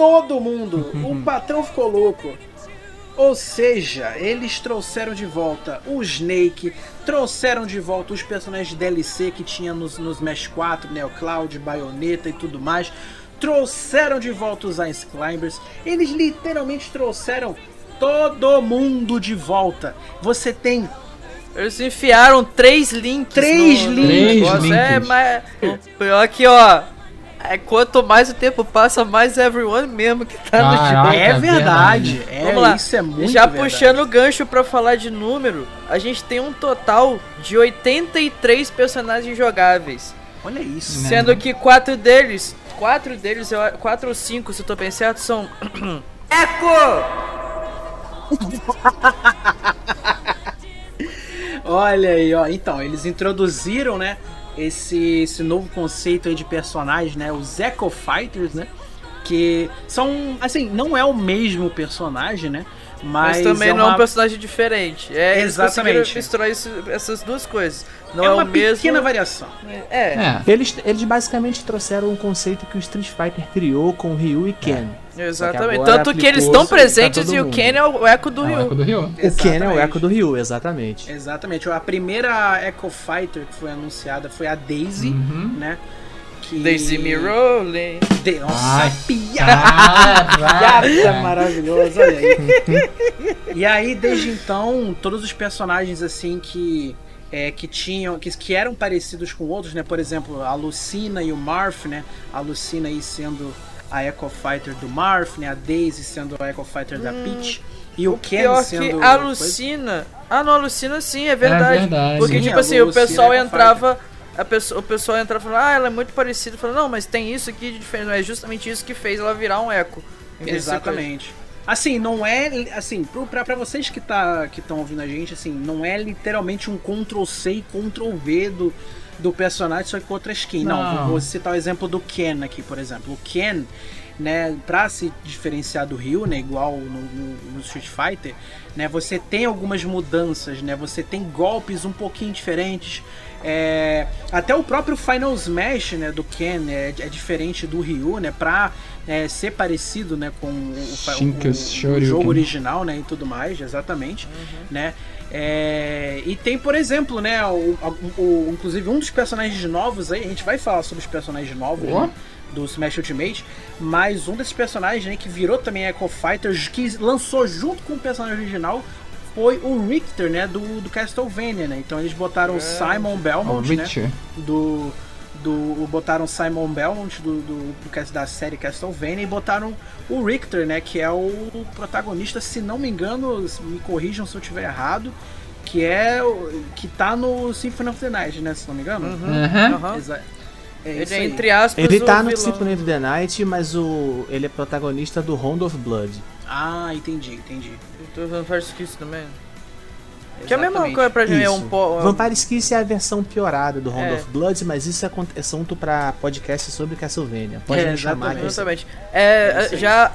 todo mundo. o patrão ficou louco. Ou seja, eles trouxeram de volta o Snake, trouxeram de volta os personagens de DLC que tinha nos, nos Smash 4, né? O Cloud, Bayonetta e tudo mais. Trouxeram de volta os Ice Climbers. Eles literalmente trouxeram todo mundo de volta. Você tem eles enfiaram três links. Três no, links. No links. É, mas. Pior que, ó. É, quanto mais o tempo passa, mais everyone mesmo que tá Caraca, no jogo. É verdade. É, Vamos lá. Isso é muito Já verdade. puxando o gancho pra falar de número, a gente tem um total de 83 personagens jogáveis. Olha isso. Sendo que quatro deles, quatro deles, quatro ou cinco, se eu tô bem certo, são... Eco! Olha aí, ó. Então, eles introduziram, né? Esse, esse novo conceito aí de personagens, né? Os Echo Fighters, né? Que são, assim, não é o mesmo personagem, né? Mas, Mas também é uma... não é um personagem diferente. É, Exatamente. misturar isso, essas duas coisas. Não é, é uma mesmo... pequena variação. É. é. Eles, eles basicamente trouxeram um conceito que o Street Fighter criou com Ryu e Ken. Exatamente. Tanto que eles estão presentes e o Ken é o eco do é Ryu. O, eco do Ryu. o Ken é o eco do Ryu, exatamente. Exatamente. A primeira Echo Fighter que foi anunciada foi a Daisy, uhum. né? Que... Daisy Me Rolling. De... Nossa, piada! piada maravilhosa, olha aí. e aí, desde então, todos os personagens assim que é, que tinham que, que eram parecidos com outros, né? Por exemplo, a Lucina e o Marth, né? A Lucina aí sendo a Echo Fighter do Marth, né? A Daisy sendo a Echo Fighter hum, da Peach. E o, o Ken pior sendo. Que a Lucina. Ah, não, a Lucina sim, é verdade. É verdade. Porque, sim, tipo assim, o pessoal entrava. A pessoa, o pessoal entrava falando, ah, ela é muito parecida. Falando, não, mas tem isso aqui de diferente. É justamente isso que fez ela virar um eco. Exatamente. Assim, não é. Assim, pra, pra vocês que tá, estão ouvindo a gente, assim, não é literalmente um Ctrl C e Ctrl V do, do personagem, só que com outra skin. Não, não vou citar o exemplo do Ken aqui, por exemplo. O Ken, né, pra se diferenciar do Ryu, né, igual no, no, no, Street Fighter, né, você tem algumas mudanças, né, você tem golpes um pouquinho diferentes. É, até o próprio Final Smash, né, do Ken é, é diferente do Ryu, né, pra é, ser parecido, né, com o, o, o, jogo original, né, e tudo mais, exatamente, uhum. né. É, e tem, por exemplo, né, o, o, inclusive um dos personagens novos aí, a gente vai falar sobre os personagens novos né, do Smash Ultimate, mas um desses personagens né, que virou também Echo Fighter, que lançou junto com o personagem original, foi o Richter, né, do, do Castlevania, né? Então eles botaram o é. Simon Belmont, oh, né, do do botaram Simon Belmont do, do, do, da série Castlevania e botaram o Richter, né, que é o protagonista, se não me engano, me corrijam se eu estiver errado, que é que tá no Symphony of the Night, né, se não me engano. Uhum. Uhum. Uhum. É ele é, entre aspas, Ele tá no Symphony of the Night, mas o ele é protagonista do Round of Blood. Ah, entendi, entendi. Então faz isso também. Que é a mesma coisa pra gente. É um po... Vampire Kiss é a versão piorada do Round é. of Blood, mas isso é assunto pra podcast sobre Castlevania. Pode é, me chamar Exatamente. É, é já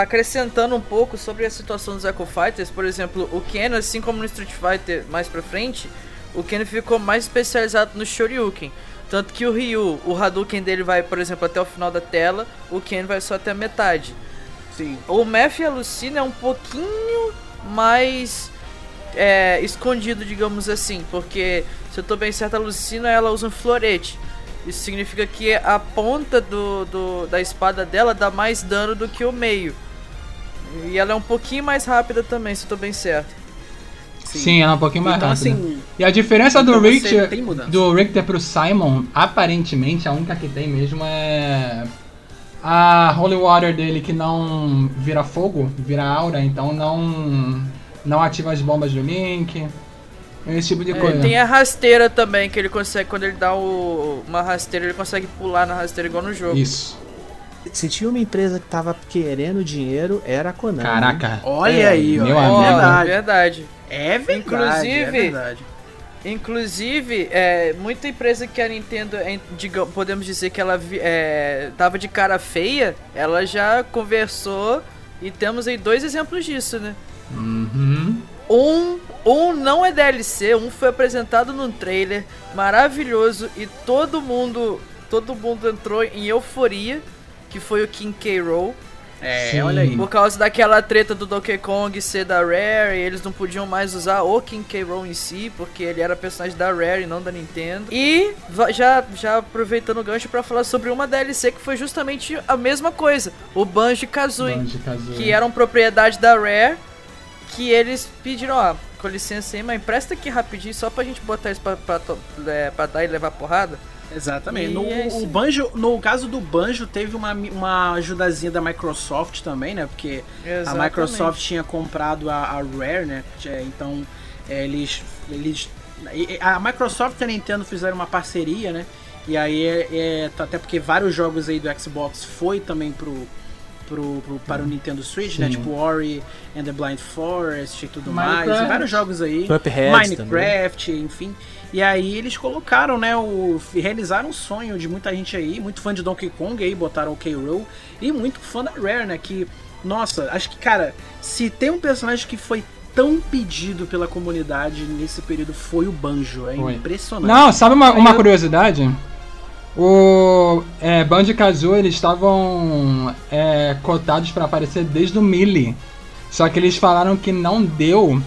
acrescentando um pouco sobre a situação dos Echo Fighters, por exemplo, o Ken, assim como no Street Fighter mais pra frente, o Ken ficou mais especializado no Shoryuken. Tanto que o Ryu, o Hadouken dele vai, por exemplo, até o final da tela, o Ken vai só até a metade. Sim. O Meph e a Lucina é um pouquinho mais é, escondido, digamos assim, porque se eu tô bem certo, a Lucina ela usa um florete. Isso significa que a ponta do, do, da espada dela dá mais dano do que o meio. E ela é um pouquinho mais rápida também, se eu tô bem certo. Sim, Sim ela é um pouquinho mais então, rápida. Assim, e a diferença do Richter, do Richter pro Simon, aparentemente, a única que tem mesmo é a Holy Water dele que não vira fogo, vira aura, então não não ativa as bombas do Link. Esse tipo de é, coisa. Tem a rasteira também, que ele consegue, quando ele dá o, uma rasteira, ele consegue pular na rasteira igual no jogo. Isso. se tinha uma empresa que tava querendo dinheiro, era a Konami. Caraca. Olha é, aí, meu ó, amigo. É verdade. É verdade. Inclusive, é verdade. Inclusive, é, muita empresa que a Nintendo, é, digamos, podemos dizer que ela é, tava de cara feia, ela já conversou e temos aí dois exemplos disso, né? Uhum. Um, um não é DLC, um foi apresentado num trailer maravilhoso e todo mundo, todo mundo entrou em euforia, que foi o King K. Rool. É, Sim. olha aí. Por causa daquela treta do Donkey Kong ser da Rare, e eles não podiam mais usar o King K. Rool em si, porque ele era personagem da Rare e não da Nintendo. E já, já aproveitando o gancho para falar sobre uma DLC que foi justamente a mesma coisa, o Banjo-Kazooie, Banjo que eram propriedade da Rare, que eles pediram, ó, com licença aí, mas empresta aqui rapidinho só pra gente botar isso pra, pra, é, pra dar e levar porrada. Exatamente. No, é o Banjo, no caso do Banjo, teve uma, uma ajudazinha da Microsoft também, né? Porque Exatamente. a Microsoft tinha comprado a, a Rare, né? Então, é, eles, eles. A Microsoft e a Nintendo fizeram uma parceria, né? E aí, é, é, até porque vários jogos aí do Xbox foi também pro, pro, pro, para o Nintendo Switch, né? Sim. né? Tipo Ori and the Blind Forest e tudo Minecraft. mais. E vários jogos aí. Minecraft, também. enfim. E aí eles colocaram, né, o realizaram um sonho de muita gente aí, muito fã de Donkey Kong aí, botaram o K-Rool e muito fã da Rare, né, que nossa, acho que cara, se tem um personagem que foi tão pedido pela comunidade nesse período foi o Banjo, é foi. impressionante. Não, sabe uma, uma curiosidade? O é, Banjo Kazooie eles estavam é, cotados para aparecer desde o Melee. Só que eles falaram que não deu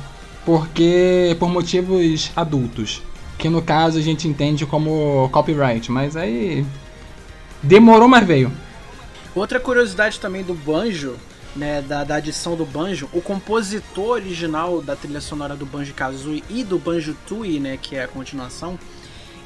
porque por motivos adultos que no caso a gente entende como copyright, mas aí demorou, mas veio. Outra curiosidade também do Banjo, né, da, da adição do Banjo, o compositor original da trilha sonora do Banjo Kazooie e do Banjo Tooie, né, que é a continuação,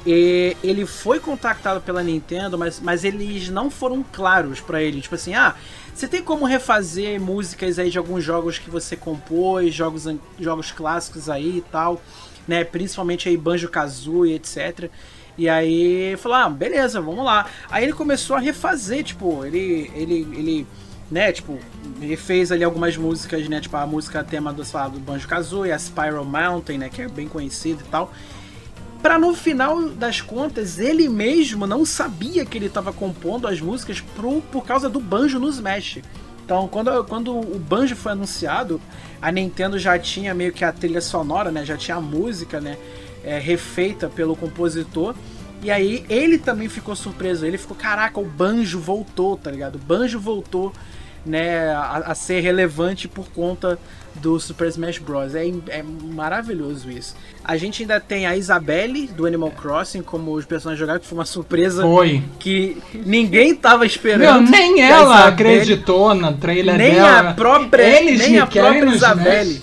e ele foi contactado pela Nintendo, mas, mas eles não foram claros para ele. Tipo assim, ah, você tem como refazer músicas aí de alguns jogos que você compôs, jogos, jogos clássicos aí e tal né? Principalmente aí Banjo Kazooie, etc. E aí falou, ah, beleza, vamos lá. Aí ele começou a refazer, tipo, ele, ele, ele, né, tipo, ele fez ali algumas músicas, né, tipo a música tema do, lá, do Banjo Kazooie, a Spiral Mountain, né, que é bem conhecida e tal. Pra no final das contas, ele mesmo não sabia que ele estava compondo as músicas pro, por causa do banjo no Smash. Então, quando, quando o banjo foi anunciado, a Nintendo já tinha meio que a trilha sonora, né? Já tinha a música, né? É, refeita pelo compositor. E aí ele também ficou surpreso. Ele ficou, caraca, o banjo voltou, tá ligado? O banjo voltou, né, a, a ser relevante por conta do Super Smash Bros. É, é maravilhoso isso. A gente ainda tem a Isabelle do Animal Crossing como os personagens jogados, que foi uma surpresa foi. que ninguém tava esperando. Meu, nem ela Isabelle, acreditou na trailer nem dela. A própria, Eles nem a própria Isabelle.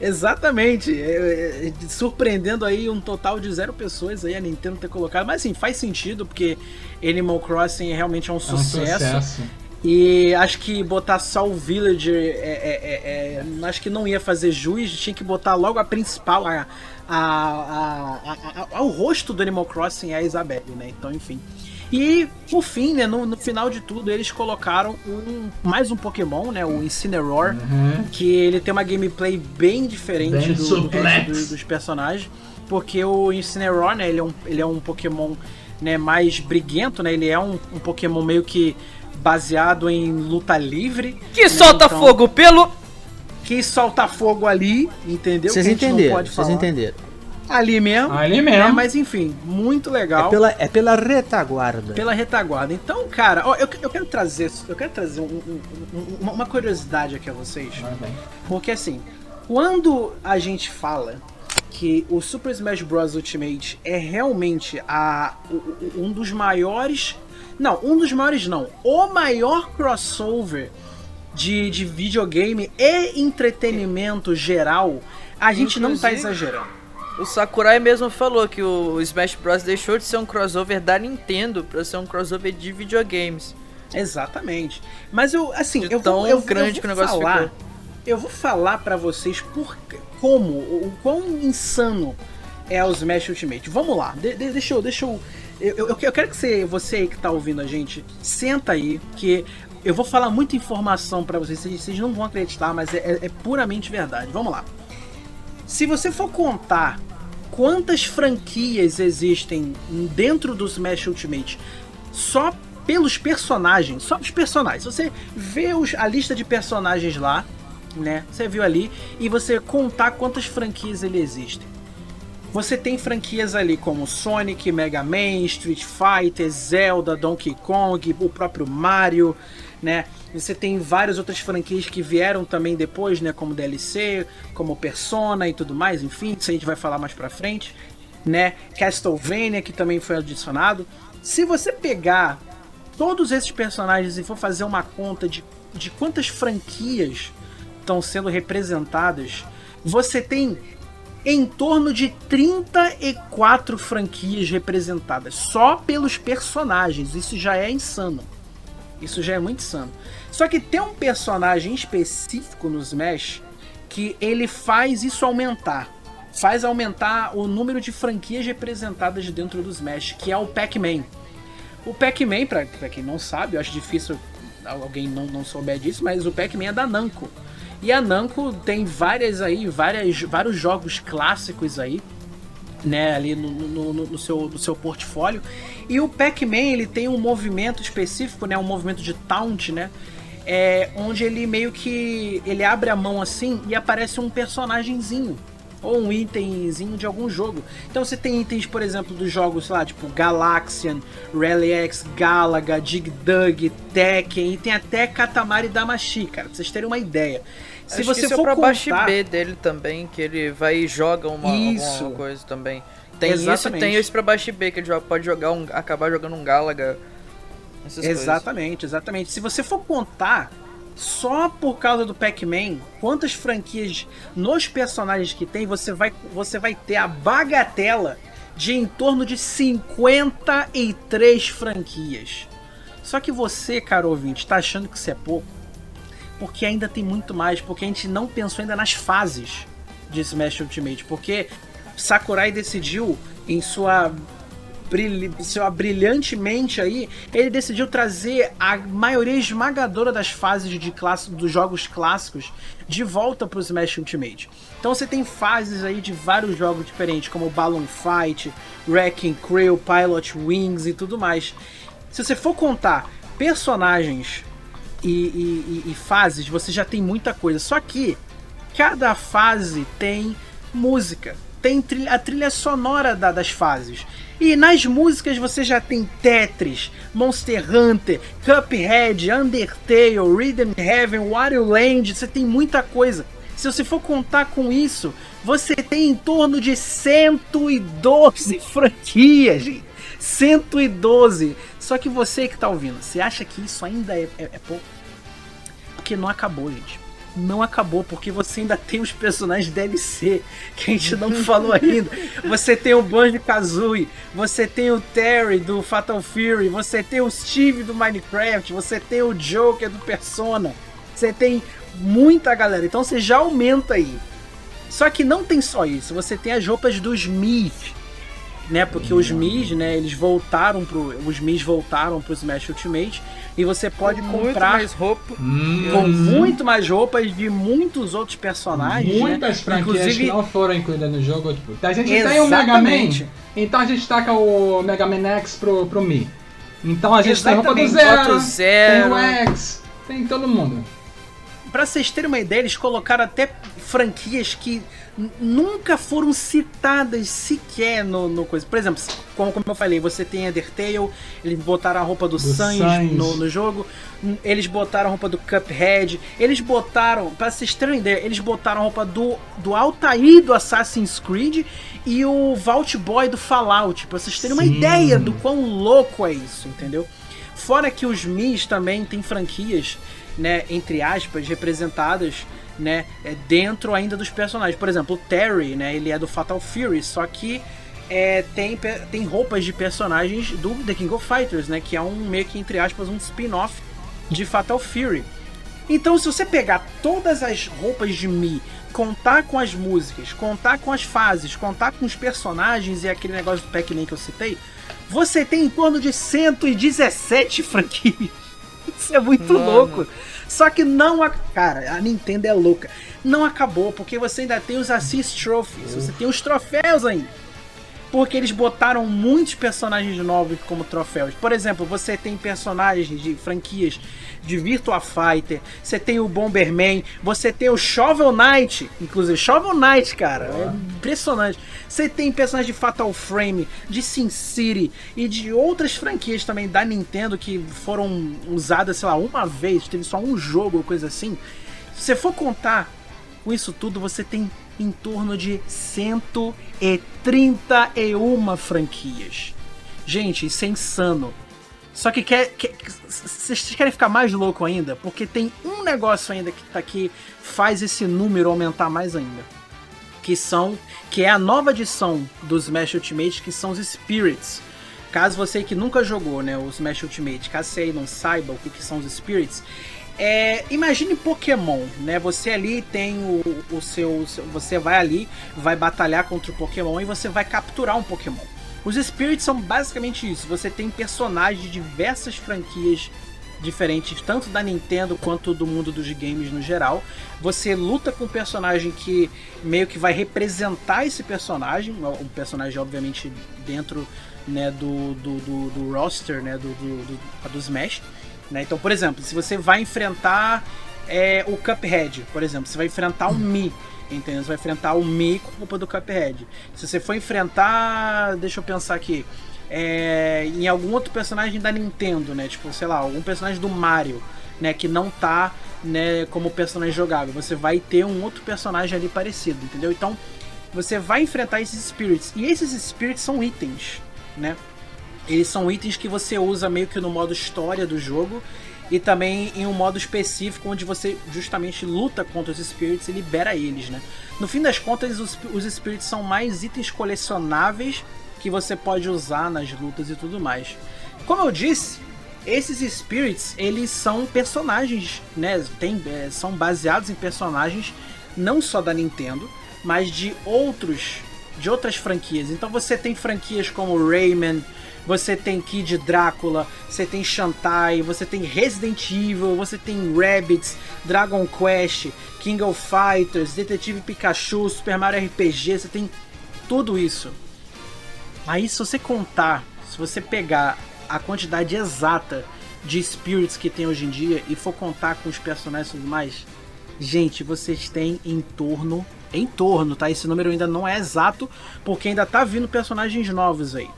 Exatamente, é, é, surpreendendo aí um total de zero pessoas aí a Nintendo ter colocado, mas assim, faz sentido porque Animal Crossing realmente é um sucesso. É um sucesso. E acho que botar só o Villager é, é, é, é, acho que não ia fazer jus, tinha que botar logo a principal, a, a, a, o rosto do Animal Crossing é a Isabelle, né? Então, enfim. E por fim, né, no, no, final de tudo, eles colocaram um, mais um Pokémon, né? O Incineroar, uhum. que ele tem uma gameplay bem diferente bem do, do, do, dos personagens. Porque o Incineroar, né, ele é um, ele é um Pokémon né, mais briguento, né? Ele é um, um Pokémon meio que baseado em luta livre. Que né? solta então, fogo pelo. Que solta fogo ali, entendeu? Vocês entenderam, vocês entenderam. Ali mesmo. Ali mesmo. Né? Mas enfim, muito legal. É pela, é pela retaguarda. Pela retaguarda. Então, cara, ó, eu, eu quero trazer, eu quero trazer um, um, um, uma curiosidade aqui a vocês. Porque assim, quando a gente fala que o Super Smash Bros. Ultimate é realmente a, um dos maiores não, um dos maiores não. O maior crossover de, de videogame e entretenimento geral, a gente Inclusive, não tá exagerando. O Sakurai mesmo falou que o Smash Bros deixou de ser um crossover da Nintendo para ser um crossover de videogames. Exatamente. Mas eu, assim, de eu tão vou, eu, grande eu que o negócio falar, ficou. Eu vou falar para vocês por como, o quão insano é o Smash Ultimate. Vamos lá, de, de, deixa eu, deixa eu Eu, eu, eu quero que você, você aí que tá ouvindo a gente, senta aí, que eu vou falar muita informação para vocês, vocês não vão acreditar, mas é, é, é puramente verdade. Vamos lá. Se você for contar quantas franquias existem dentro do Smash Ultimate só pelos personagens, só os personagens. Você vê os, a lista de personagens lá, né? Você viu ali e você contar quantas franquias ele existem. Você tem franquias ali como Sonic, Mega Man, Street Fighter, Zelda, Donkey Kong, o próprio Mario, né? Você tem várias outras franquias que vieram também depois, né? Como DLC, como Persona e tudo mais, enfim, isso a gente vai falar mais pra frente, né? Castlevania, que também foi adicionado. Se você pegar todos esses personagens e for fazer uma conta de, de quantas franquias estão sendo representadas, você tem em torno de 34 franquias representadas só pelos personagens. Isso já é insano. Isso já é muito insano. Só que tem um personagem específico no Smash que ele faz isso aumentar. Faz aumentar o número de franquias representadas dentro do Smash, que é o Pac-Man. O Pac-Man, pra quem não sabe, eu acho difícil alguém não, não souber disso, mas o Pac-Man é da Namco. E a Namco tem várias aí, várias, vários jogos clássicos aí, né, ali no, no, no, seu, no seu portfólio. E o Pac-Man, ele tem um movimento específico, né, um movimento de taunt, né, é, onde ele meio que ele abre a mão assim e aparece um personagemzinho ou um itemzinho de algum jogo. Então você tem itens, por exemplo, dos jogos lá, tipo Galaxian, Rally X, Galaga, Dig Dug, Tekken, e tem até Katamari Damashi, cara, pra vocês terem uma ideia. Se Acho você que for pra contar... B dele também, que ele vai e joga uma, isso. coisa também. Tem Exatamente. isso tem esse pra baixo B, que ele pode jogar um, acabar jogando um Galaga. Exatamente, coisas. exatamente. Se você for contar só por causa do Pac-Man, quantas franquias nos personagens que tem, você vai, você vai ter a bagatela de em torno de 53 franquias. Só que você, caro ouvinte, está achando que isso é pouco? Porque ainda tem muito mais, porque a gente não pensou ainda nas fases de Smash Ultimate, porque Sakurai decidiu em sua seu brilhantemente aí, ele decidiu trazer a maioria esmagadora das fases de classe, dos jogos clássicos de volta para o Smash Ultimate. Então você tem fases aí de vários jogos diferentes, como Balloon Fight, Wrecking Crew, Pilot Wings e tudo mais. Se você for contar personagens e, e, e, e fases, você já tem muita coisa. Só que cada fase tem música, tem a trilha sonora da, das fases. E nas músicas você já tem Tetris, Monster Hunter, Cuphead, Undertale, Rhythm Heaven, Wario Land, você tem muita coisa. Se você for contar com isso, você tem em torno de 112 franquias, gente. 112. Só que você que tá ouvindo, você acha que isso ainda é, é, é pouco? Porque não acabou, gente não acabou, porque você ainda tem os personagens DLC que a gente não falou ainda. Você tem o Banjo Kazooie, você tem o Terry do Fatal Fury, você tem o Steve do Minecraft, você tem o Joker do Persona. Você tem muita galera, então você já aumenta aí. Só que não tem só isso, você tem as roupas dos Mii né? Porque os Mis, né, eles voltaram pro. Os Mis voltaram pro Smash Ultimate. E você pode com comprar. mais roupa. Hum. Com muito mais roupas de muitos outros personagens. Né? Muitas né? franquias Inclusive... que não foram incluídas no jogo. Tipo, a gente Exatamente. tem o Mega Man. Então a gente taca o Mega Man X pro, pro Mi. Então a gente Exatamente. tem a roupa do Zero, Zero. Tem o X, tem todo mundo. Pra vocês terem uma ideia, eles colocaram até franquias que nunca foram citadas sequer no, no coisa. Por exemplo, como, como eu falei, você tem Undertale, eles botaram a roupa do, do Sans no, no jogo, eles botaram a roupa do Cuphead, eles botaram, pra vocês terem ideia, eles botaram a roupa do, do Altair do Assassin's Creed e o Vault Boy do Fallout, pra vocês terem Sim. uma ideia do quão louco é isso, entendeu? Fora que os Mis também têm franquias, né, entre aspas, representadas né, é dentro ainda dos personagens. Por exemplo, o Terry, né, ele é do Fatal Fury, só que é, tem, tem roupas de personagens do The King of Fighters, né, que é um meio que entre aspas um spin-off de Fatal Fury. Então, se você pegar todas as roupas de Mi, contar com as músicas, contar com as fases, contar com os personagens e aquele negócio do Pac-Man que eu citei, você tem em torno de 117 franquias. Isso é muito Mano. louco. Só que não. A... Cara, a Nintendo é louca. Não acabou, porque você ainda tem os Assist Trophies, você tem os troféus ainda porque eles botaram muitos personagens novos como troféus. Por exemplo, você tem personagens de franquias de Virtua Fighter, você tem o Bomberman, você tem o Shovel Knight, inclusive Shovel Knight, cara, é impressionante. Você tem personagens de Fatal Frame, de Sin City e de outras franquias também da Nintendo que foram usadas, sei lá, uma vez, teve só um jogo ou coisa assim. Se você for contar com isso tudo, você tem em torno de 131 franquias. Gente, isso é insano. Só que quer, quer, vocês querem ficar mais louco ainda? Porque tem um negócio ainda que tá aqui faz esse número aumentar mais ainda. Que são que é a nova edição dos Smash Ultimate, que são os Spirits. Caso você que nunca jogou, né, os Smash Ultimate, caso você aí não saiba o que são os Spirits, é, imagine Pokémon, né? Você ali tem o, o seu. Você vai ali, vai batalhar contra o Pokémon e você vai capturar um Pokémon. Os Spirits são basicamente isso. Você tem personagens de diversas franquias diferentes, tanto da Nintendo quanto do mundo dos games no geral. Você luta com um personagem que meio que vai representar esse personagem, um personagem obviamente dentro né, do, do, do, do roster né, do, do, do, do Smash. Né? Então, por exemplo, se você vai enfrentar é, o Cuphead, por exemplo, você vai enfrentar o Mi. Entendeu? Você vai enfrentar o Mi com a culpa do Cuphead. Se você for enfrentar. Deixa eu pensar aqui. É, em algum outro personagem da Nintendo, né? Tipo, sei lá, algum personagem do Mario, né? Que não tá né, como personagem jogável. Você vai ter um outro personagem ali parecido, entendeu? Então, você vai enfrentar esses spirits. E esses spirits são itens, né? Eles são itens que você usa meio que no modo história do jogo e também em um modo específico onde você justamente luta contra os spirits e libera eles, né? No fim das contas, os, os spirits são mais itens colecionáveis que você pode usar nas lutas e tudo mais. Como eu disse, esses spirits eles são personagens, né? Tem, é, são baseados em personagens não só da Nintendo, mas de outros de outras franquias. Então você tem franquias como Rayman, você tem Kid Drácula, você tem Shantai, você tem Resident Evil, você tem Rabbids, Dragon Quest, King of Fighters, Detetive Pikachu, Super Mario RPG, você tem tudo isso. Aí se você contar, se você pegar a quantidade exata de spirits que tem hoje em dia e for contar com os personagens e tudo mais, gente, vocês têm em torno, em torno, tá? Esse número ainda não é exato, porque ainda tá vindo personagens novos aí.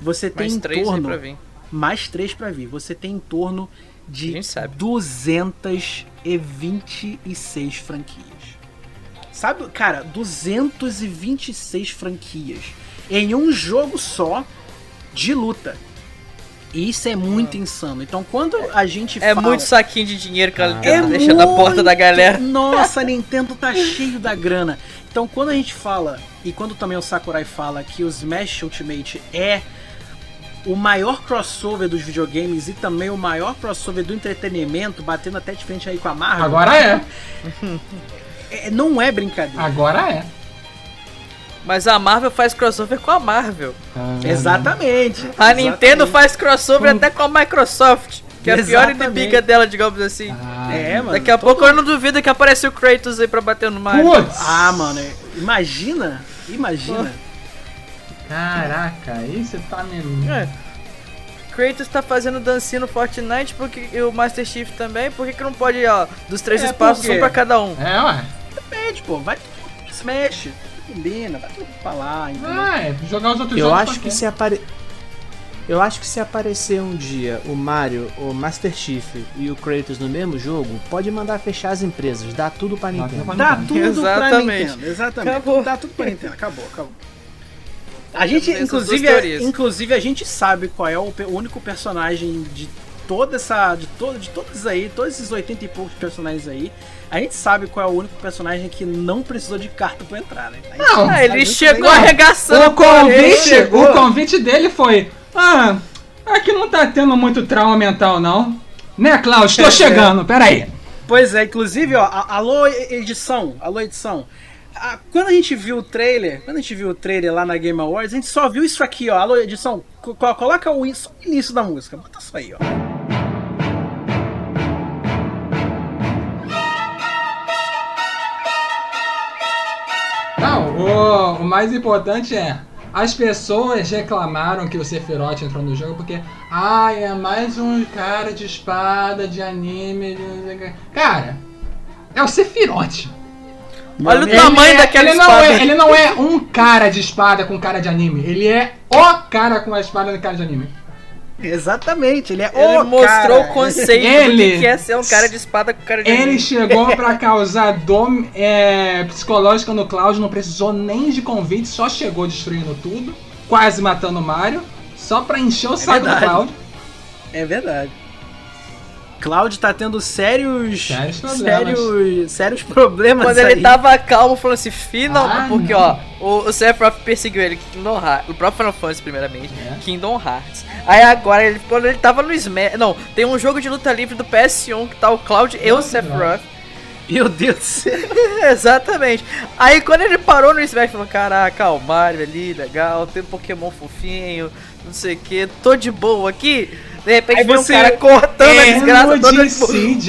Você tem mais em três torno. Pra vir. Mais três para vir. Você tem em torno de 226 franquias. Sabe, cara, 226 franquias em um jogo só de luta. Isso é muito ah. insano. Então, quando a gente é fala... muito saquinho de dinheiro que ela é deixa na porta da galera. Nossa, a Nintendo tá cheio da grana. Então, quando a gente fala, e quando também o Sakurai fala que o Smash Ultimate é o maior crossover dos videogames e também o maior crossover do entretenimento, batendo até de frente aí com a Marvel. Agora é. é não é brincadeira. Agora é. Mas a Marvel faz crossover com a Marvel. Ah, exatamente. A exatamente. Nintendo faz crossover até com a Microsoft. Que é a pior inimiga dela, digamos assim. Ah, é, mano. Daqui a pouco eu não duvido que aparece o Kratos aí pra bater no Mario. Putz. Ah, mano. Imagina. Imagina. Caraca, aí você tá mesmo. É. Kratos tá fazendo dancinha no Fortnite porque, e o Master Chief também, por que, que não pode, ó, dos três é, espaços, um pra cada um? É, ué. Depende, pô, vai Smash, combina, vai tudo pra lá, entendeu? Ah, é, jogar os outros Eu acho que se apare... Eu acho que se aparecer um dia o Mario, o Master Chief e o Kratos no mesmo jogo, pode mandar fechar as empresas, dá tudo pra Nintendo. Dá tudo exatamente. pra Nintendo, exatamente. Acabou. Dá tudo pra Nintendo, acabou, acabou. A gente, inclusive, a, inclusive, a gente sabe qual é o, o, único personagem de toda essa. De, todo, de todos aí, todos esses 80 e poucos personagens aí. A gente sabe qual é o único personagem que não precisou de carta pra entrar, né? Não, ah, ele chegou arregaçando. O convite, o convite dele foi. Ah, aqui não tá tendo muito trauma mental, não. Né, Klaus? Tô é, chegando, é. peraí. Pois é, inclusive, ó, alô edição, alô edição. A, quando a gente viu o trailer, quando a gente viu o trailer lá na Game Awards, a gente só viu isso aqui, ó. Alô, edição, co coloca o início da música. Bota isso aí, ó. Não, o, o mais importante é as pessoas reclamaram que o Sephiroth entrou no jogo porque, ai, é mais um cara de espada, de anime. De... Cara, é o Sephiroth. Olha o tamanho é, daquela ele espada. Não é, ele não é um cara de espada com cara de anime. Ele é o cara com a espada com cara de anime. Exatamente, ele é ele o mostrou cara. o conceito Ele- do que é ser um cara de espada com cara de Ele anime. chegou pra causar dor é, psicológica no Cloud, não precisou nem de convite, só chegou destruindo tudo, quase matando o Mario, só pra encher o saco do verdade. Cloud. É verdade. Cloud tá tendo sérios. Sérios problemas. Sérios, sérios problemas. Quando ele aí. tava calmo, falando assim, final. Ah, porque, não. ó, o, o Sephiroth perseguiu ele, Kingdom Hearts. O próprio Final Fantasy, primeiramente. É. Kingdom Hearts. Aí agora, ele, quando ele tava no Smash. Não, tem um jogo de luta livre do PS1 que tá o Cloud e o Sephiroth. Meu Deus do céu. Exatamente. Aí quando ele parou no Smash, falou: Caraca, o Mario ali, legal, tem um Pokémon fofinho, não sei o que, tô de boa aqui. De repente Aí vem você- um cara cortando a É desgraça no toda. Tipo,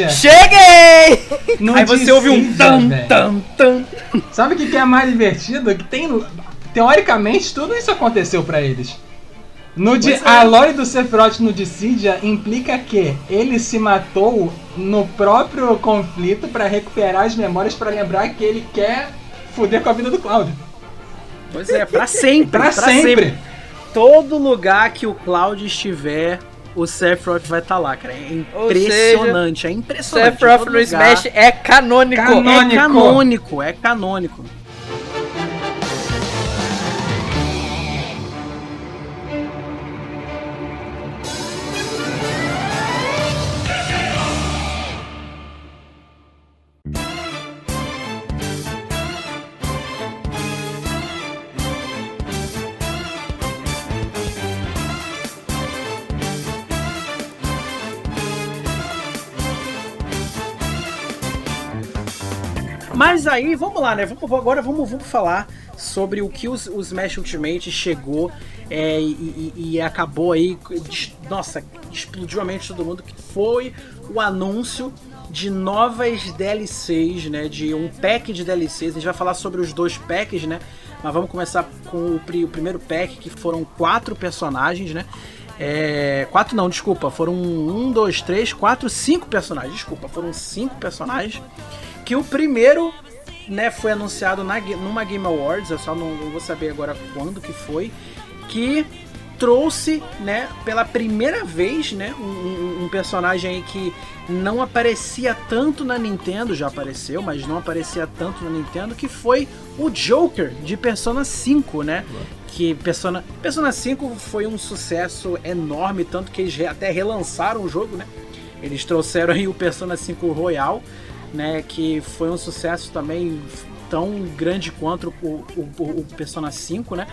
Cheguei! No Aí você ouve um tam, tam, tam. Sabe o que que é mais divertido? Que tem. Teoricamente, tudo isso aconteceu pra eles. No Pois é. A lore do Sephiroth no Dissidia implica que ele se matou no próprio conflito pra recuperar as memórias pra lembrar que ele quer foder com a vida do Cloud. Pois é, pra sempre. Pra, sempre. Todo lugar que o Cloud estiver, o Sephiroth vai estar lá, cara. É impressionante, é impressionante. Sephiroth no lugar. Smash é canônico. Canônico. É canônico, é canônico. Mas aí, vamos lá, né? Vamos, agora vamos, vamos falar sobre o que os, os Smash Ultimate chegou é, e, e- e acabou aí. Nossa, explodiu a mente de todo mundo. Que foi o anúncio de novas DLCs, né? De um pack de DLCs. A gente vai falar sobre os dois packs, né? Mas vamos começar com o, pri- o primeiro pack, que foram quatro personagens, né? É, quatro não, desculpa. Foram um, dois, três, quatro, cinco personagens. Desculpa, foram cinco personagens que o primeiro né, foi anunciado na, numa Game Awards, eu só não, não vou saber agora quando que foi, que trouxe, né, pela primeira vez, né, um- um, personagem aí que não aparecia tanto na Nintendo, já apareceu, mas não aparecia tanto na Nintendo, que foi o Joker de Persona 5, né? Que Persona, Persona 5 foi um sucesso enorme, tanto que eles até relançaram o jogo, né? Eles trouxeram aí o Persona 5 Royal, né? Que foi um sucesso também tão grande quanto o, o, o- Persona 5, né?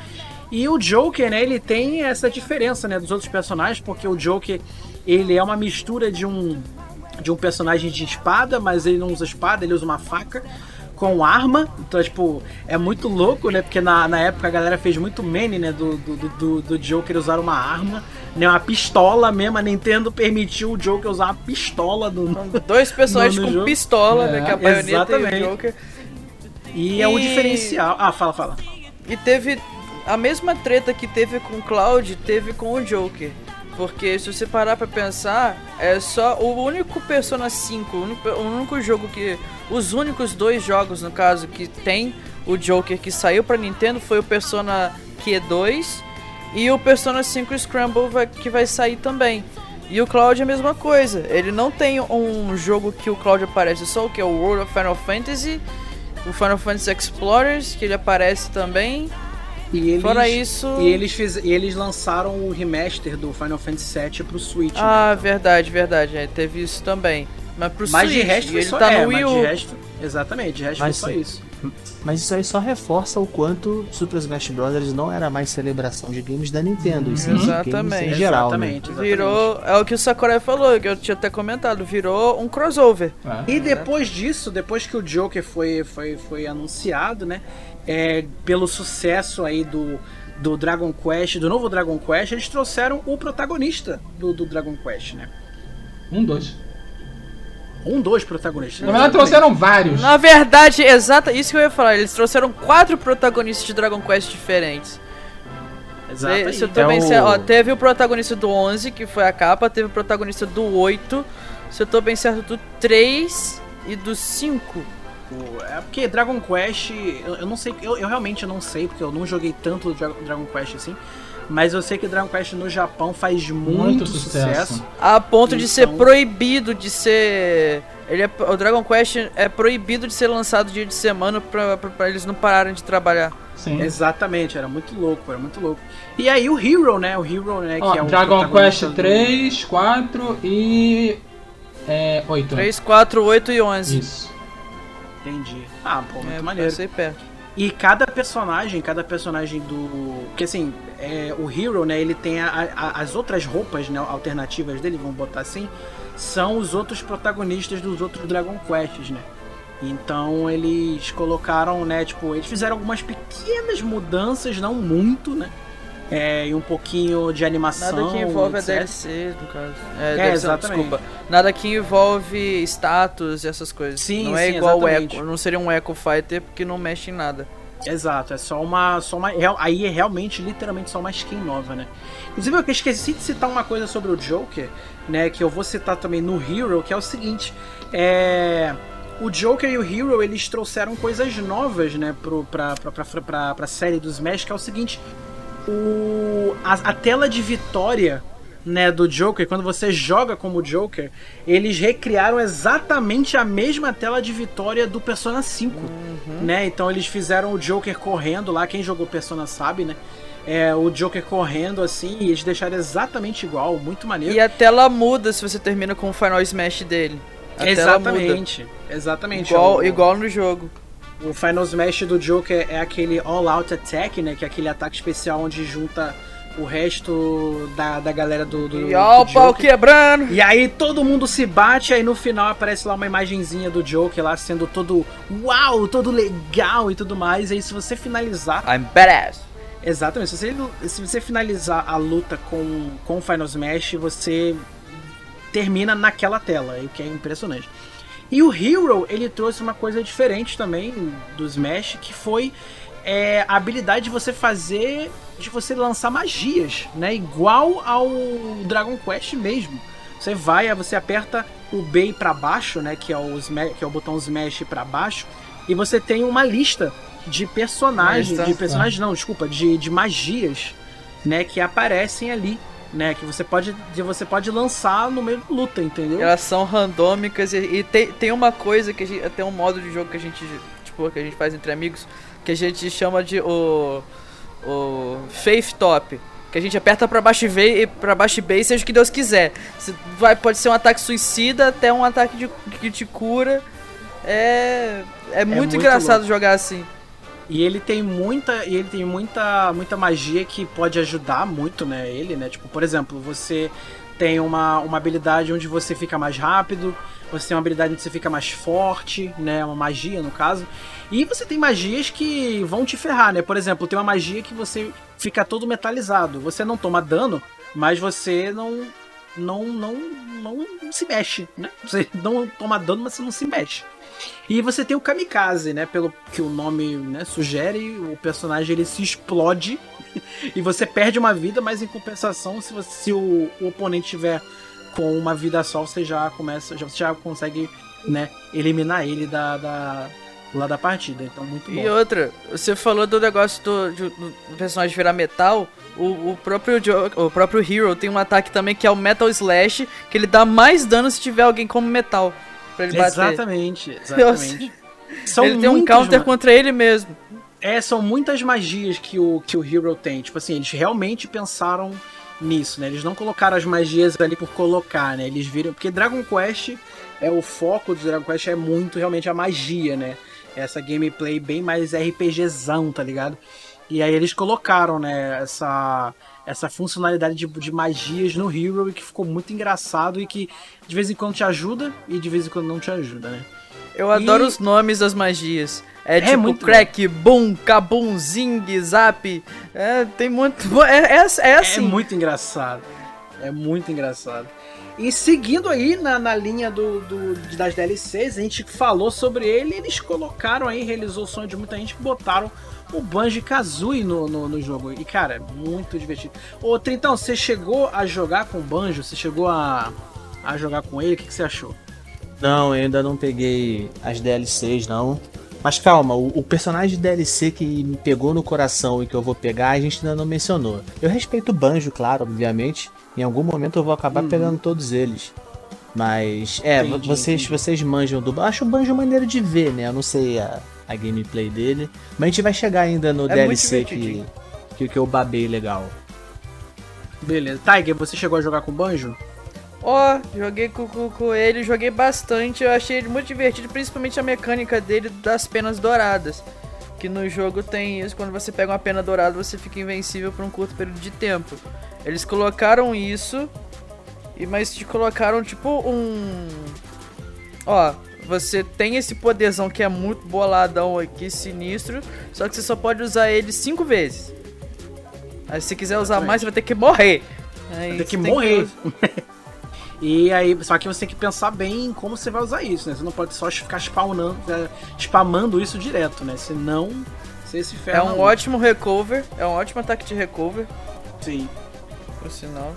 E o Joker, né? Ele tem essa diferença, né? Dos outros personagens, porque o Joker ele é uma mistura de um de um personagem de espada, mas ele não usa espada, ele usa uma faca com arma. Então, tipo, é muito louco, né? Porque na, na época a galera fez muito meme, né? Do, do, do, do Joker usar uma arma, né? Uma pistola mesmo. A Nintendo permitiu o Joker usar uma pistola do. Dois personagens com jogo. pistola, É, né? Que é a baioneta e exatamente. o Joker. E é o E- diferencial. Ah, fala, fala. E teve a mesma treta que teve com o Cloud, teve com o Joker. Porque se você parar pra pensar, é só o único Persona 5, o único, o único jogo que. Os únicos dois jogos, no caso, que tem o Joker que saiu pra Nintendo foi o Persona Q2 e o Persona 5 Scramble vai- que vai sair também. E o Cloud é a mesma coisa. Ele não tem um jogo que o Cloud aparece só, que é o World of Final Fantasy, o Final Fantasy Explorers, que ele aparece também. E eles, Fora isso. E eles, fiz, e eles lançaram o remaster do Final Fantasy VII pro Switch. né? Ah, verdade, verdade. É, teve isso também. Mas pro Mas Switch, de resto e foi ele só tá é, no Wii mas U. de resto, Exatamente, de resto mas, foi só isso. Mas isso aí só reforça o quanto Super Smash Bros. não era mais celebração de games da Nintendo, e sim exatamente, em geral. Exatamente, né? exatamente, Virou, é o que o Sakurai falou, que eu tinha até comentado, virou um crossover. É. E depois disso, depois que o Joker foi, foi, foi anunciado, né? É, pelo sucesso aí do, do Dragon Quest, do novo Dragon Quest, eles trouxeram o protagonista do, do Dragon Quest, né? Um, dois. Um, dois protagonistas. Na verdade, trouxeram vários. Na verdade, exata, isso que eu ia falar. Eles trouxeram quatro protagonistas de Dragon Quest diferentes. Exato. Se eu tô é bem o... certo, ó, teve o protagonista do 11, que foi a capa, teve o protagonista do 8, se eu tô bem certo, do 3 e do 5. É porque Dragon Quest, eu, eu não sei, eu, eu, realmente não sei, porque eu não joguei tanto Dragon Quest assim. Mas eu sei que Dragon Quest no Japão faz muito, muito sucesso. sucesso. A ponto então... de ser proibido de ser. Ele é, o Dragon Quest é proibido de ser lançado dia de semana pra, pra, pra eles não pararem de trabalhar. Sim. Exatamente, era muito louco, era muito louco. E aí o Hero, né? O Hero, né? Ó, que é o Dragon Quest 3, 4 e. É, 8. 3, 4, 8 e 11. Isso. Entendi. Ah, pô, muito é, maneiro. Passei perto. E cada personagem, cada personagem do. Porque assim, é, o Hero, né? Ele tem a, a, as outras roupas né, alternativas dele, vamos botar assim, são os outros protagonistas dos outros Dragon Quests, né? Então eles colocaram, né? Tipo, eles fizeram algumas pequenas mudanças, não muito, né? É, e um pouquinho de animação. Nada que envolve etc. a DLC, no caso. É, é DLC, exatamente. Desculpa. Nada que envolve status e essas coisas. Sim, não é sim, igual o Echo. Não seria um Echo Fighter porque não mexe em nada. Exato, é só uma. Só uma aí é realmente, literalmente, só uma skin nova, né? Inclusive, eu esqueci de citar uma coisa sobre o Joker, né? Que eu vou citar também no Hero, que é o seguinte. É o Joker e o Hero eles trouxeram coisas novas, né, pro, pra, pra, pra, pra, série dos Smash, que é o seguinte: o, a, a, tela de vitória né, do Joker, quando você joga como Joker, eles recriaram exatamente a mesma tela de vitória do Persona 5, uhum. né? Então eles fizeram o Joker correndo lá, quem jogou Persona sabe, né? É, o Joker correndo assim, e eles deixaram exatamente igual, muito maneiro. E a tela muda se você termina com o Final Smash dele. A exatamente, exatamente. Igual, igual no jogo. O Final Smash do Joker é aquele All Out Attack, né? Que é aquele ataque especial onde junta o resto da, da galera do, do, e ó, o pau quebrando! E aí todo mundo se bate, aí no final aparece lá uma imagenzinha do Joker lá sendo todo uau, todo legal e tudo mais. E aí se você finalizar. I'm badass! Exatamente, se você, se você finalizar a luta com, com o Final Smash, você termina naquela tela, o que é impressionante. E o Hero, ele trouxe uma coisa diferente também do Smash, que foi é, a habilidade de você fazer, de você lançar magias, né? Igual ao Dragon Quest mesmo. Você vai, você aperta o B para baixo, né? Que é o, Smash, que é o botão Smash para baixo, e você tem uma lista de personagens, de personagens não, desculpa, de, de magias, né? Que aparecem ali né? Que você pode, que você pode lançar no meio da luta, entendeu? Elas são randômicas e, e tem, tem uma coisa que a gente, tem um modo de jogo que a gente, tipo, que a gente faz entre amigos, que a gente chama de o o Faith Top. Que a gente aperta pra baixo e para baixo e B, seja o que Deus quiser. Você vai, pode ser um ataque suicida até um ataque de, que te cura. É, é, muito, é muito engraçado louco. jogar assim. E ele tem muita, ele tem muita, muita magia que pode ajudar muito, né, ele, né? Tipo, por exemplo, você tem uma, uma habilidade onde você fica mais rápido, você tem uma habilidade onde você fica mais forte, né, uma magia no caso. E você tem magias que vão te ferrar, né? Por exemplo, tem uma magia que você fica todo metalizado. Você não toma dano, mas você não não não não se mexe, né? Você não toma dano, mas você não se mexe. E você tem o kamikaze, né? Pelo que o nome né, sugere, o personagem ele se explode e você perde uma vida, mas em compensação, se, você, se o, o, oponente tiver com uma vida só, você já começa, já, você já consegue né, eliminar ele da, da, lá da partida. Então, muito bom. E outra, você falou do negócio do, do, do personagem virar metal. O, o, próprio o próprio Hero tem um ataque também que é o Metal Slash, que ele dá mais dano se tiver alguém como metal pra ele bater. Exatamente, exatamente. São ele tem um counter contra ele mesmo. É, são muitas magias que o, que o Hero tem. Tipo assim, eles realmente pensaram nisso, né? Eles não colocaram as magias ali por colocar, né? Eles viram. Porque Dragon Quest é o foco do Dragon Quest é muito realmente a magia, né? Essa gameplay bem mais RPGzão, tá ligado? E aí eles colocaram, né, essa, essa funcionalidade de, de magias no Hero e que ficou muito engraçado e que de vez em quando te ajuda e de vez em quando não te ajuda, né? Eu adoro e... os nomes das magias. É, é tipo muito crack, boom, kabum, zing, zap. É, tem muito. É, é, é assim. É muito engraçado. É muito engraçado. E seguindo aí na, na linha do, do, das DLCs, a gente falou sobre ele eles colocaram aí, realizou o sonho de muita gente botaram o Banjo Kazooie no, no, no, jogo. E cara, muito divertido. Ô Trintão, você chegou a jogar com o Banjo? Você chegou a, a jogar com ele? O que, que você achou? Não, eu ainda não peguei as DLCs, não. Mas calma, o, o, personagem DLC que me pegou no coração e que eu vou pegar, a gente ainda não mencionou. Eu respeito o Banjo, claro, obviamente. Em algum momento eu vou acabar uhum. pegando todos eles. Mas, é, entendi, vocês, entendi. vocês manjam do. Acho o Banjo maneiro de ver, né? Eu não sei a, a gameplay dele. Mas a gente vai chegar ainda no é DLC que, que, que eu babei legal. Beleza. Tiger, você chegou a jogar com o Banjo? Ó, oh, joguei com, com, com, ele, joguei bastante. Eu achei ele muito divertido, principalmente a mecânica dele das penas douradas. Que no jogo tem isso, quando você pega uma pena dourada, você fica invencível por um curto período de tempo. Eles colocaram isso, e mas te colocaram tipo um. Ó, você tem esse poderzão que é muito boladão aqui, sinistro, só que você só pode usar ele cinco vezes. Aí se você quiser usar mais, você vai ter que morrer. Aí, vai ter que morrer. Que... E aí, só que você tem que pensar bem em como você vai usar isso, né? Você não pode só ficar spawnando, é, spamando isso direto, né? Senão você se ferra. É um ótimo recover, é um ótimo ataque de recover. Sim. Por sinal.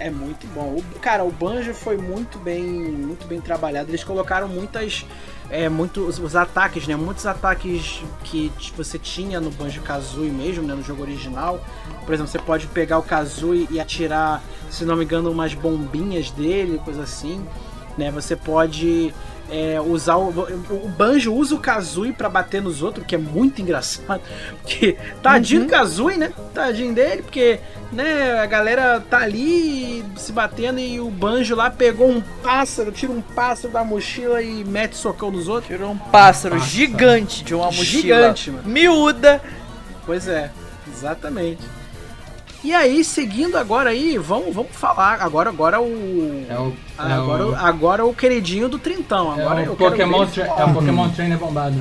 É muito bom. O, cara, o Banjo foi muito bem, muito bem trabalhado. Eles colocaram muitas, é, muito os, os ataques, né? Muitos ataques que você tinha no Banjo Kazooie mesmo, né? No jogo original. Por exemplo, você pode pegar o Kazooie e atirar, se não me engano, umas bombinhas dele, coisa assim. Né? Você pode é, usar o, o Banjo usa o Kazooie para bater nos outros, que é muito engraçado. Porque tadinho uhum. do Kazooie, né? Tadinho dele, porque né, a galera tá ali se batendo e o Banjo lá pegou um pássaro, tira um pássaro da mochila e mete socão nos outros. Tirou um pássaro, pássaro. gigante de uma mochila gigante, mano. miúda. Pois é, exatamente. E aí, seguindo agora aí, vamos, vamos falar. Agora, agora o. É o. Agora, é o, agora o queridinho do Trintão. Agora é o Pokémon, é o Pokémon Trainer bombado.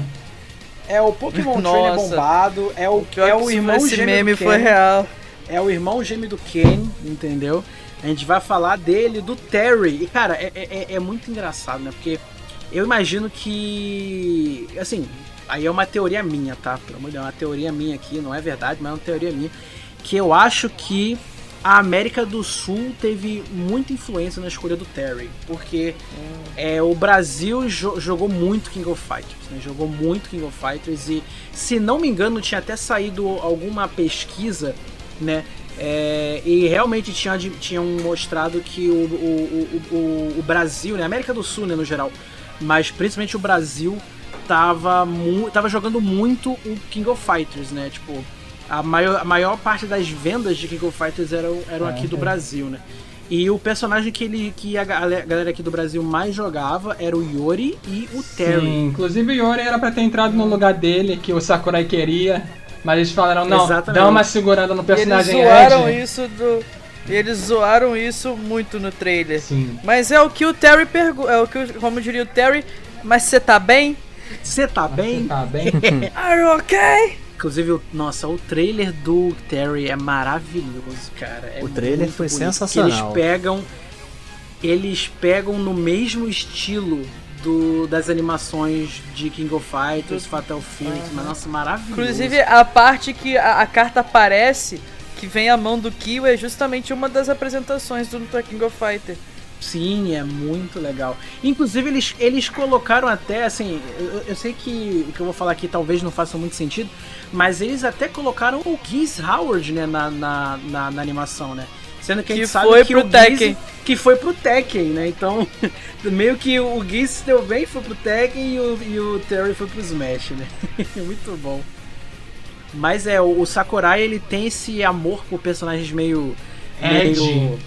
É o Pokémon Trainer bombado. É o, é o irmão esse meme foi real. É o irmão gêmeo do Ken, entendeu? A gente vai falar dele, do Terry. E, cara, é, é, é muito engraçado, né? Porque eu imagino que. Assim, aí é uma teoria minha, tá? Pelo amor de Deus, é uma teoria minha aqui, não é verdade, mas é uma teoria minha que eu acho que a América do Sul teve muita influência na escolha do Terry, porque hum. é, o Brasil jo jogou muito King of Fighters, né? jogou muito King of Fighters e, se não me engano, tinha até saído alguma pesquisa, né? É, e realmente tinha, tinham mostrado que o, o, o, o, Brasil, né? América do Sul, né, no geral, mas principalmente o Brasil tava, tava jogando muito o King of Fighters, né? Tipo, a maior, a maior parte das vendas de King of Fighters eram, eram é, aqui do é. Brasil, né? E o personagem que, ele, que a galera aqui do Brasil mais jogava era o Yori e o Terry. Sim, inclusive o Yori era pra ter entrado no lugar dele, que o Sakurai queria, mas eles falaram, não, Exatamente. dá uma segurada no personagem e eles zoaram Ed. isso do... Eles zoaram isso muito no trailer. Sim. Mas é o que o Terry pergunta. É o que, como diria o Terry, mas você tá bem? Você tá bem? Você tá bem? Are you okay? Inclusive, nossa, o trailer do Terry é maravilhoso, cara. É o trailer foi bonito, sensacional. Eles pegam, eles pegam no mesmo estilo do, das animações de King of Fighters, Fatal Fury, mas nossa, maravilhoso. Inclusive, a parte que a, a, carta aparece, que vem a mão do Kyo, é justamente uma das apresentações do King of Fighters. Sim, é muito legal. Inclusive, eles, eles colocaram até, assim, eu, eu, sei que o que eu vou falar aqui talvez não faça muito sentido, mas eles até colocaram o Geese Howard, né, na, na, na, na animação, né? Sendo que, que a gente sabe que o Tekken. que foi pro Tekken, né? Então, meio que o Geese deu bem, foi pro Tekken e o, e o Terry foi pro Smash, né? muito bom. Mas é, o, o Sakurai, ele tem esse amor por personagens meio meio,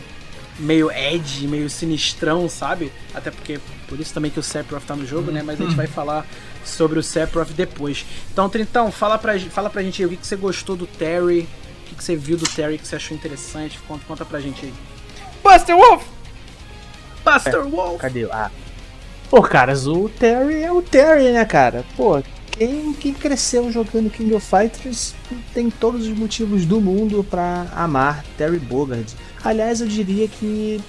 meio edge, meio sinistrão, sabe? Até porque por isso também que o Sephiroth tá no jogo, né? Mas a gente vai falar sobre o Sephiroth depois. Então, Trintão, fala pra, fala pra gente aí o que, que você gostou do Terry, o que, que você viu do Terry que você achou interessante. Conta, conta pra gente aí. Buster Wolf! Buster é, Wolf! Cadê? Ah. Pô, caras, o Terry é o Terry, né, cara? Pô, quem, quem cresceu jogando King of Fighters tem todos os motivos do mundo para amar Terry Bogard. Aliás, eu diria que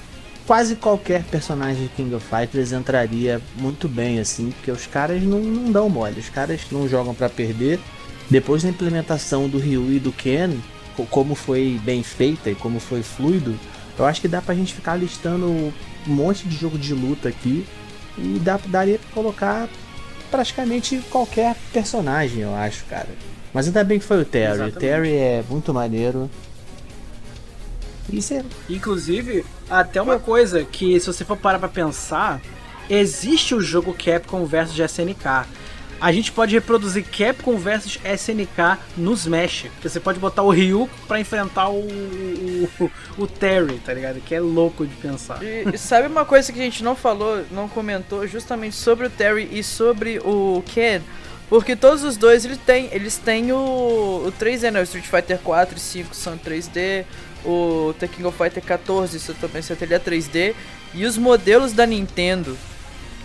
quase qualquer personagem de King of Fighters entraria muito bem, assim, porque os caras não, não dão mole, os caras não jogam para perder. Depois da implementação do Ryu e do Ken, como foi bem feita e como foi fluido, eu acho que dá pra gente ficar listando um monte de jogo de luta aqui e dá, daria pra colocar praticamente qualquer personagem, eu acho, cara. Mas ainda bem que foi o Terry. Exatamente. O Terry é muito maneiro. Isso é... Inclusive, até uma coisa que se você for parar pra pensar, existe o jogo Capcom versus SNK a gente pode reproduzir Capcom versus SNK no Smash. Porque você pode botar o Ryu para enfrentar o, o, o, Terry, tá ligado? Que é louco de pensar. E, sabe uma coisa que a gente não falou, não comentou, justamente sobre o Terry e sobre o Ken? Porque todos os dois eles têm, eles têm o, o 3D, né? O Street Fighter 4 e 5 são 3D, o The King of Fighter 14 isso também seria 3D, e os modelos da Nintendo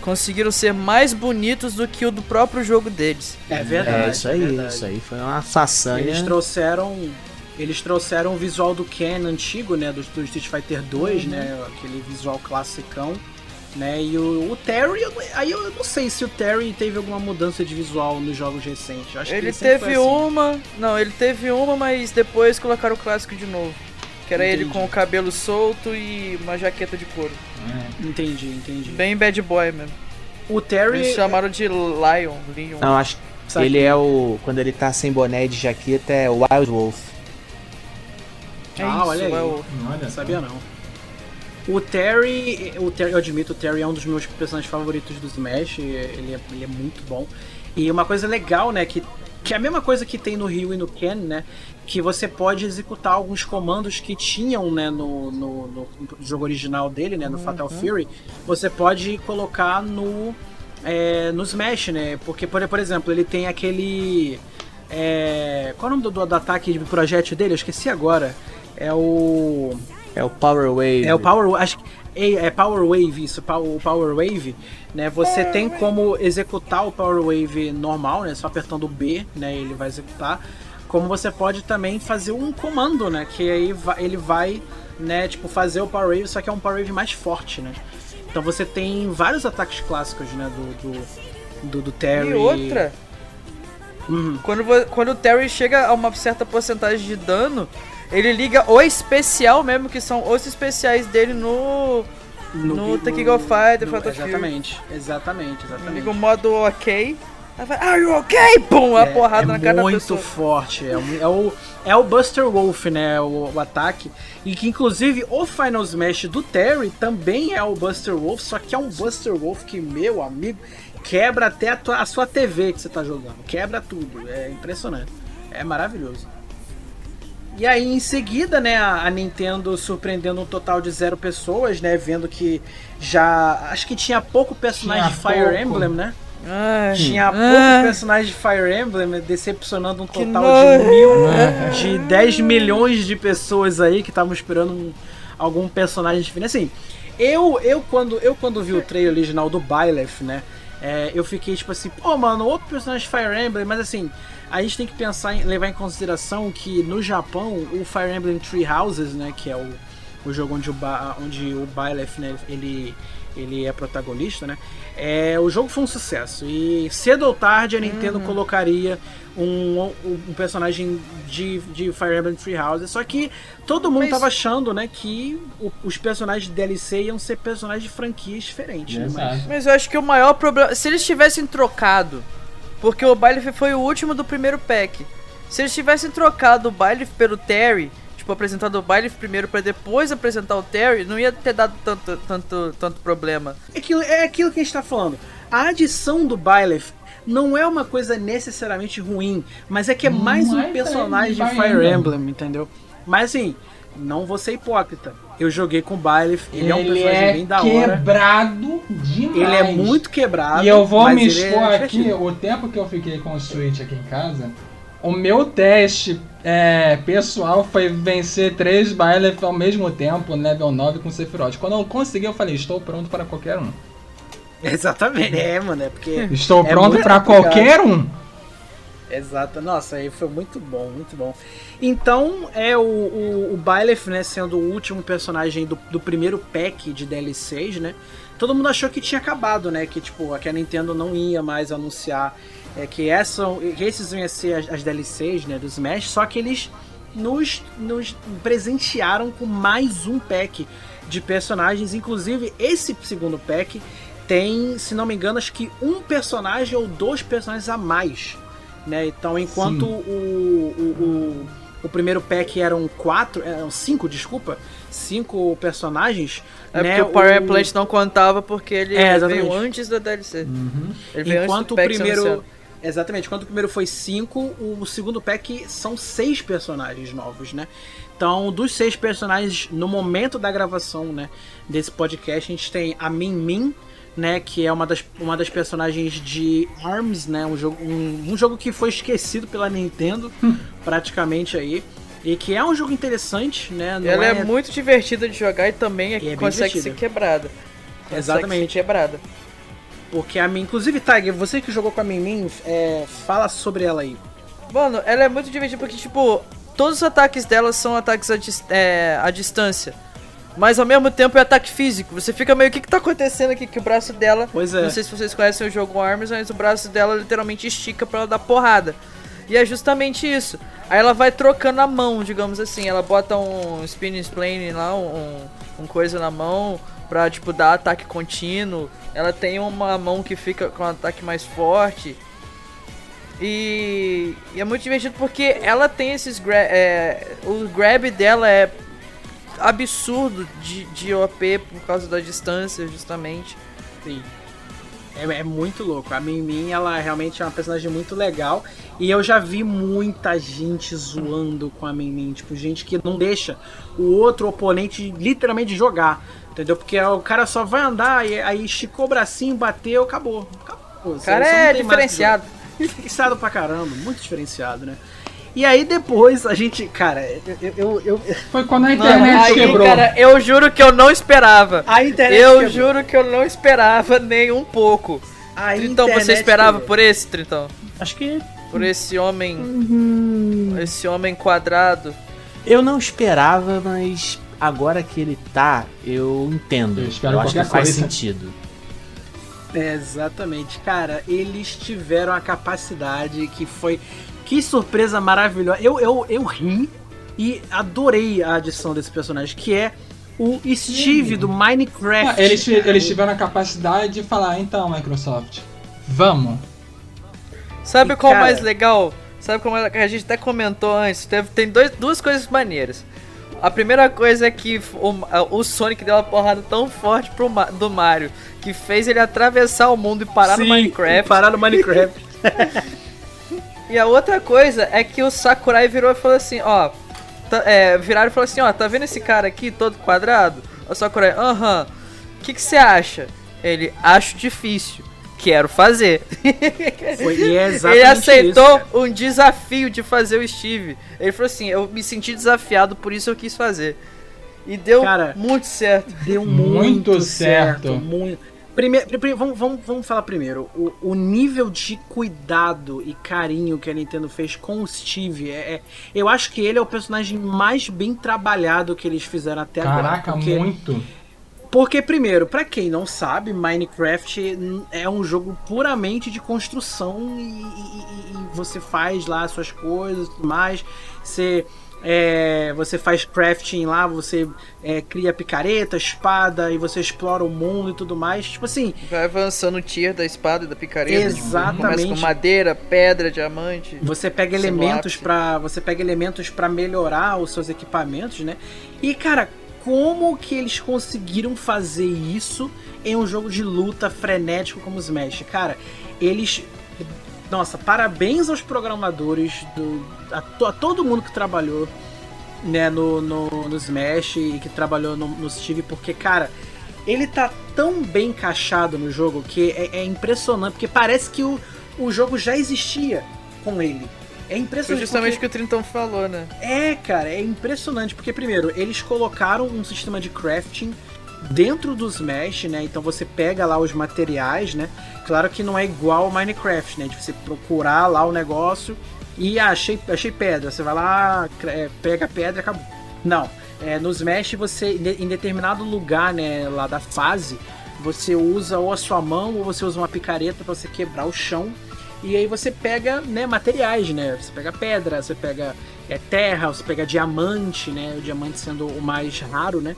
conseguiram ser mais bonitos do que o do próprio jogo deles. É verdade. É isso aí, verdade. isso aí foi uma façanha. Eles trouxeram eles trouxeram o visual do Ken antigo, né, do, do Street Fighter 2, uhum. né, aquele visual classicão, né, e o, o, Terry, aí eu não sei se o Terry teve alguma mudança de visual nos jogos recentes. Acho ele, ele teve assim. uma, não, ele teve uma, mas depois colocaram o clássico de novo. Que era entendi. ele com o cabelo solto e uma jaqueta de couro. É. Entendi, entendi. Bem bad boy mesmo. O Terry. Eles chamaram de Lion. Lion. Não, acho que ele é o. Quando ele tá sem boné e de jaqueta, é o Wild Wolf. É ah, isso, olha aí. É o... Não sabia não. O Terry, o Terry, eu admito, o Terry é um dos meus personagens favoritos do Smash. Ele é, ele é muito bom. E uma coisa legal, né, que, que é a mesma coisa que tem no Ryu e no Ken, né, que você pode executar alguns comandos que tinham né, no, no, no jogo original dele, né, no uhum. Fatal Fury, você pode colocar no, é, no Smash, né? Porque, por, por exemplo, ele tem aquele. É, qual é o nome do, do ataque de projétil dele? Eu esqueci agora. É o. É o Power Wave. É o Power Acho é, é Power Wave, isso, o Power Wave, né? Você tem como executar o Power Wave normal, né? Só apertando o B, né? Ele vai executar como você pode também fazer um comando, né? Que aí ele vai, né, tipo, fazer o Power Wave, só que é um Power Wave mais forte, né? Então você tem vários ataques clássicos, né, do, do, do, do Terry. E outra, uhum. quando, quando o Terry chega a uma certa porcentagem de dano, ele liga o especial mesmo, que são os especiais dele no... No, no The King of Fighters, Exatamente, exatamente, exatamente. Liga o modo ok Are you okay? Pum, a é, porrada é na cara da pessoa. muito forte. É, é, o, é o Buster Wolf, né? O, o, ataque. E que inclusive o Final Smash do Terry também é o Buster Wolf, só que é um Buster Wolf que, meu amigo, quebra até a, tua, a sua TV que você tá jogando. Quebra tudo. É impressionante. É maravilhoso. E aí, em seguida, né, a Nintendo surpreendendo um total de zero pessoas, né? Vendo que já. Acho que tinha pouco personagem tinha de Fire pouco. Emblem, né? Ai, Tinha pouco personagem de Fire Emblem, decepcionando um total de mil, de 10 milhões de pessoas aí que estavam esperando um, algum personagem diferente. Assim, eu, eu, quando, eu quando vi o trailer original do Byleth, né? É, eu fiquei tipo assim, pô, mano, outro personagem de Fire Emblem, mas assim, a gente tem que pensar em levar em consideração que no Japão o Fire Emblem Three Houses, né, que é o, o jogo onde o, onde o Byleth, né, ele, ele é protagonista, né? É, o jogo foi um sucesso e cedo ou tarde a Nintendo uhum. colocaria um, um, um, personagem de, de Fire Emblem Three Houses. Só que todo mundo Mas... tava achando, né, que o, os personagens de DLC iam ser personagens de franquias diferentes. Né? Mas... Mas eu acho que o maior problema. Se eles tivessem trocado. Porque o Baile foi o último do primeiro pack. Se eles tivessem trocado o Baile pelo Terry tipo, apresentado o baile primeiro para depois apresentar o Terry, não ia ter dado tanto, tanto, tanto problema. É aquilo, é aquilo que a gente tá falando. A adição do Byleth não é uma coisa necessariamente ruim, mas é que é mais um personagem de Fire Emblem, entendeu? Mas assim, não vou ser hipócrita. Eu joguei com o Byleth, ele, ele é um personagem é bem da hora. quebrado demais. Ele é muito quebrado. E eu vou me é expor é aqui, o tempo que eu fiquei com o Switch aqui em casa, o meu teste é, pessoal foi vencer três Byleth ao mesmo tempo, level 9 com Sephiroth. Quando eu consegui, eu falei, estou pronto para qualquer um. Exatamente, é, mano, é porque... Estou é pronto para qualquer um. Exato, nossa, aí foi muito bom, muito bom. Então, é o, o, o Byleth, né, sendo o último personagem do, do primeiro pack de DLCs, né? Todo mundo achou que tinha acabado, né? Que, tipo, que a Nintendo não ia mais anunciar é, que, essa, que esses iam ser as, as DLCs, né, do Smash, só que eles nos, nos presentearam com mais um pack de personagens, inclusive esse segundo pack tem, se não me engano, acho que um personagem ou dois personagens a mais né? Então, enquanto o, o, o, o, primeiro pack eram quatro, eram cinco, desculpa, cinco personagens. É né? porque o Power o... Plant não contava porque ele é, veio antes da DLC. Uhum. Ele veio enquanto o primeiro. Exatamente, quando o primeiro foi cinco, o segundo pack são seis personagens novos, né? Então, dos seis personagens, no momento da gravação né, desse podcast, a gente tem a Min Min, né, que é uma das, uma das personagens de ARMS, né, um jogo, um, um jogo que foi esquecido pela Nintendo, hum. praticamente aí. E que é um jogo interessante, né? Ela é... é... muito divertida de jogar e também é, é consegue divertida. ser quebrada. Consegue Exatamente. Ser quebrada. Porque a mim, inclusive, Tiger, você que jogou com a Min é, fala sobre ela aí. Mano, ela é muito divertida porque, tipo, todos os ataques dela são ataques a, é, a distância mas ao mesmo tempo é ataque físico. Você fica meio, o que, que tá acontecendo aqui? Que o braço dela. Pois é. Não sei se vocês conhecem o jogo Arms, mas o braço dela literalmente estica pra ela dar porrada. E é justamente isso. Aí ela vai trocando a mão, digamos assim. Ela bota um spinning plane lá, um, um coisa na mão pra, tipo, dar ataque contínuo. Ela tem uma mão que fica com um ataque mais forte. E, e é muito divertido porque ela tem esses gra é, o grab dela é absurdo de, de OP por causa da distância, justamente. Sim. É, é, muito louco. A Min ela realmente é uma personagem muito legal. E eu já vi muita gente zoando com a Min Tipo, gente que não deixa o outro oponente literalmente jogar. Entendeu? Porque o cara só vai andar e aí esticou o bracinho, bateu, acabou. acabou. O cara é diferenciado. Diferenciado pra caramba, muito diferenciado, né? E aí depois a gente, cara, eu. eu, eu Foi quando a internet aí, quebrou. Cara, eu juro que eu não esperava. A internet Eu quebrou. juro que eu não esperava nem um pouco. A então você esperava quebrou. por esse, Tritão? Acho que. Por esse homem. Uhum. Esse homem quadrado. Eu não esperava, mas agora que ele tá, eu entendo. Eu, eu acho que faz coisa. sentido. É, exatamente, cara, eles tiveram a capacidade que foi que surpresa maravilhosa. Eu, eu, eu ri e adorei a adição desse personagem, que é o Steve Sim. do Minecraft. Ah, eles, eles tiveram a capacidade de falar, então, Microsoft, vamos. Sabe e, qual cara... mais legal? Sabe como é a gente até comentou antes? Teve, tem dois, duas coisas maneiras. A primeira coisa é que o, o Sonic deu uma porrada tão forte pro, do Mario que fez ele atravessar o mundo e parar Sim, no Minecraft. Parar no Minecraft. E a outra coisa é que o Sakurai virou e falou assim, ó. Tá, é, viraram e falou assim, ó, tá vendo esse cara aqui todo quadrado? O Sakurai, aham. O que você acha? Ele, acho difícil. Quero fazer. Foi, é ele aceitou isso, um desafio de fazer o Steve. Ele falou assim: Eu me senti desafiado, por isso eu quis fazer. E deu cara, muito certo. Deu muito, muito certo. certo. Muito. Primeiro, primeiro vamos, vamos, vamos falar primeiro. O, o, nível de cuidado e carinho que a Nintendo fez com o Steve é, é, Eu acho que ele é o personagem mais bem trabalhado que eles fizeram até Caraca, agora. Caraca, muito. Porque, primeiro, para quem não sabe, Minecraft é um jogo puramente de construção e, e, e você faz lá suas coisas e tudo mais. Você é, você faz crafting lá, você é, cria picareta, espada e você explora o mundo e tudo mais. Tipo assim. Vai avançando o tier da espada e da picareta. Exatamente. Tipo, começa com madeira, pedra, diamante. Você pega elementos para você pega elementos para melhorar os seus equipamentos, né? E cara, como que eles conseguiram fazer isso em um jogo de luta frenético como Smash? Cara, eles nossa, parabéns aos programadores, do, a, a todo mundo que trabalhou né, no, no, no Smash e que trabalhou no, no Steve, porque, cara, ele tá tão bem encaixado no jogo que é, é impressionante, porque parece que o, o jogo já existia com ele. É impressionante. Foi justamente o que o Trintão falou, né? É, cara, é impressionante, porque primeiro, eles colocaram um sistema de crafting dentro do Smash, né? Então você pega lá os materiais, né? Claro que não é igual ao Minecraft, né? De você procurar lá o negócio e ah, achei, achei pedra. Você vai lá, é, pega a pedra e acabou. Não. É, no você, em determinado lugar, né, lá da fase, você usa ou a sua mão ou você usa uma picareta para você quebrar o chão. E aí você pega, né, materiais, né? Você pega pedra, você pega é, terra, você pega diamante, né? O diamante sendo o mais raro, né?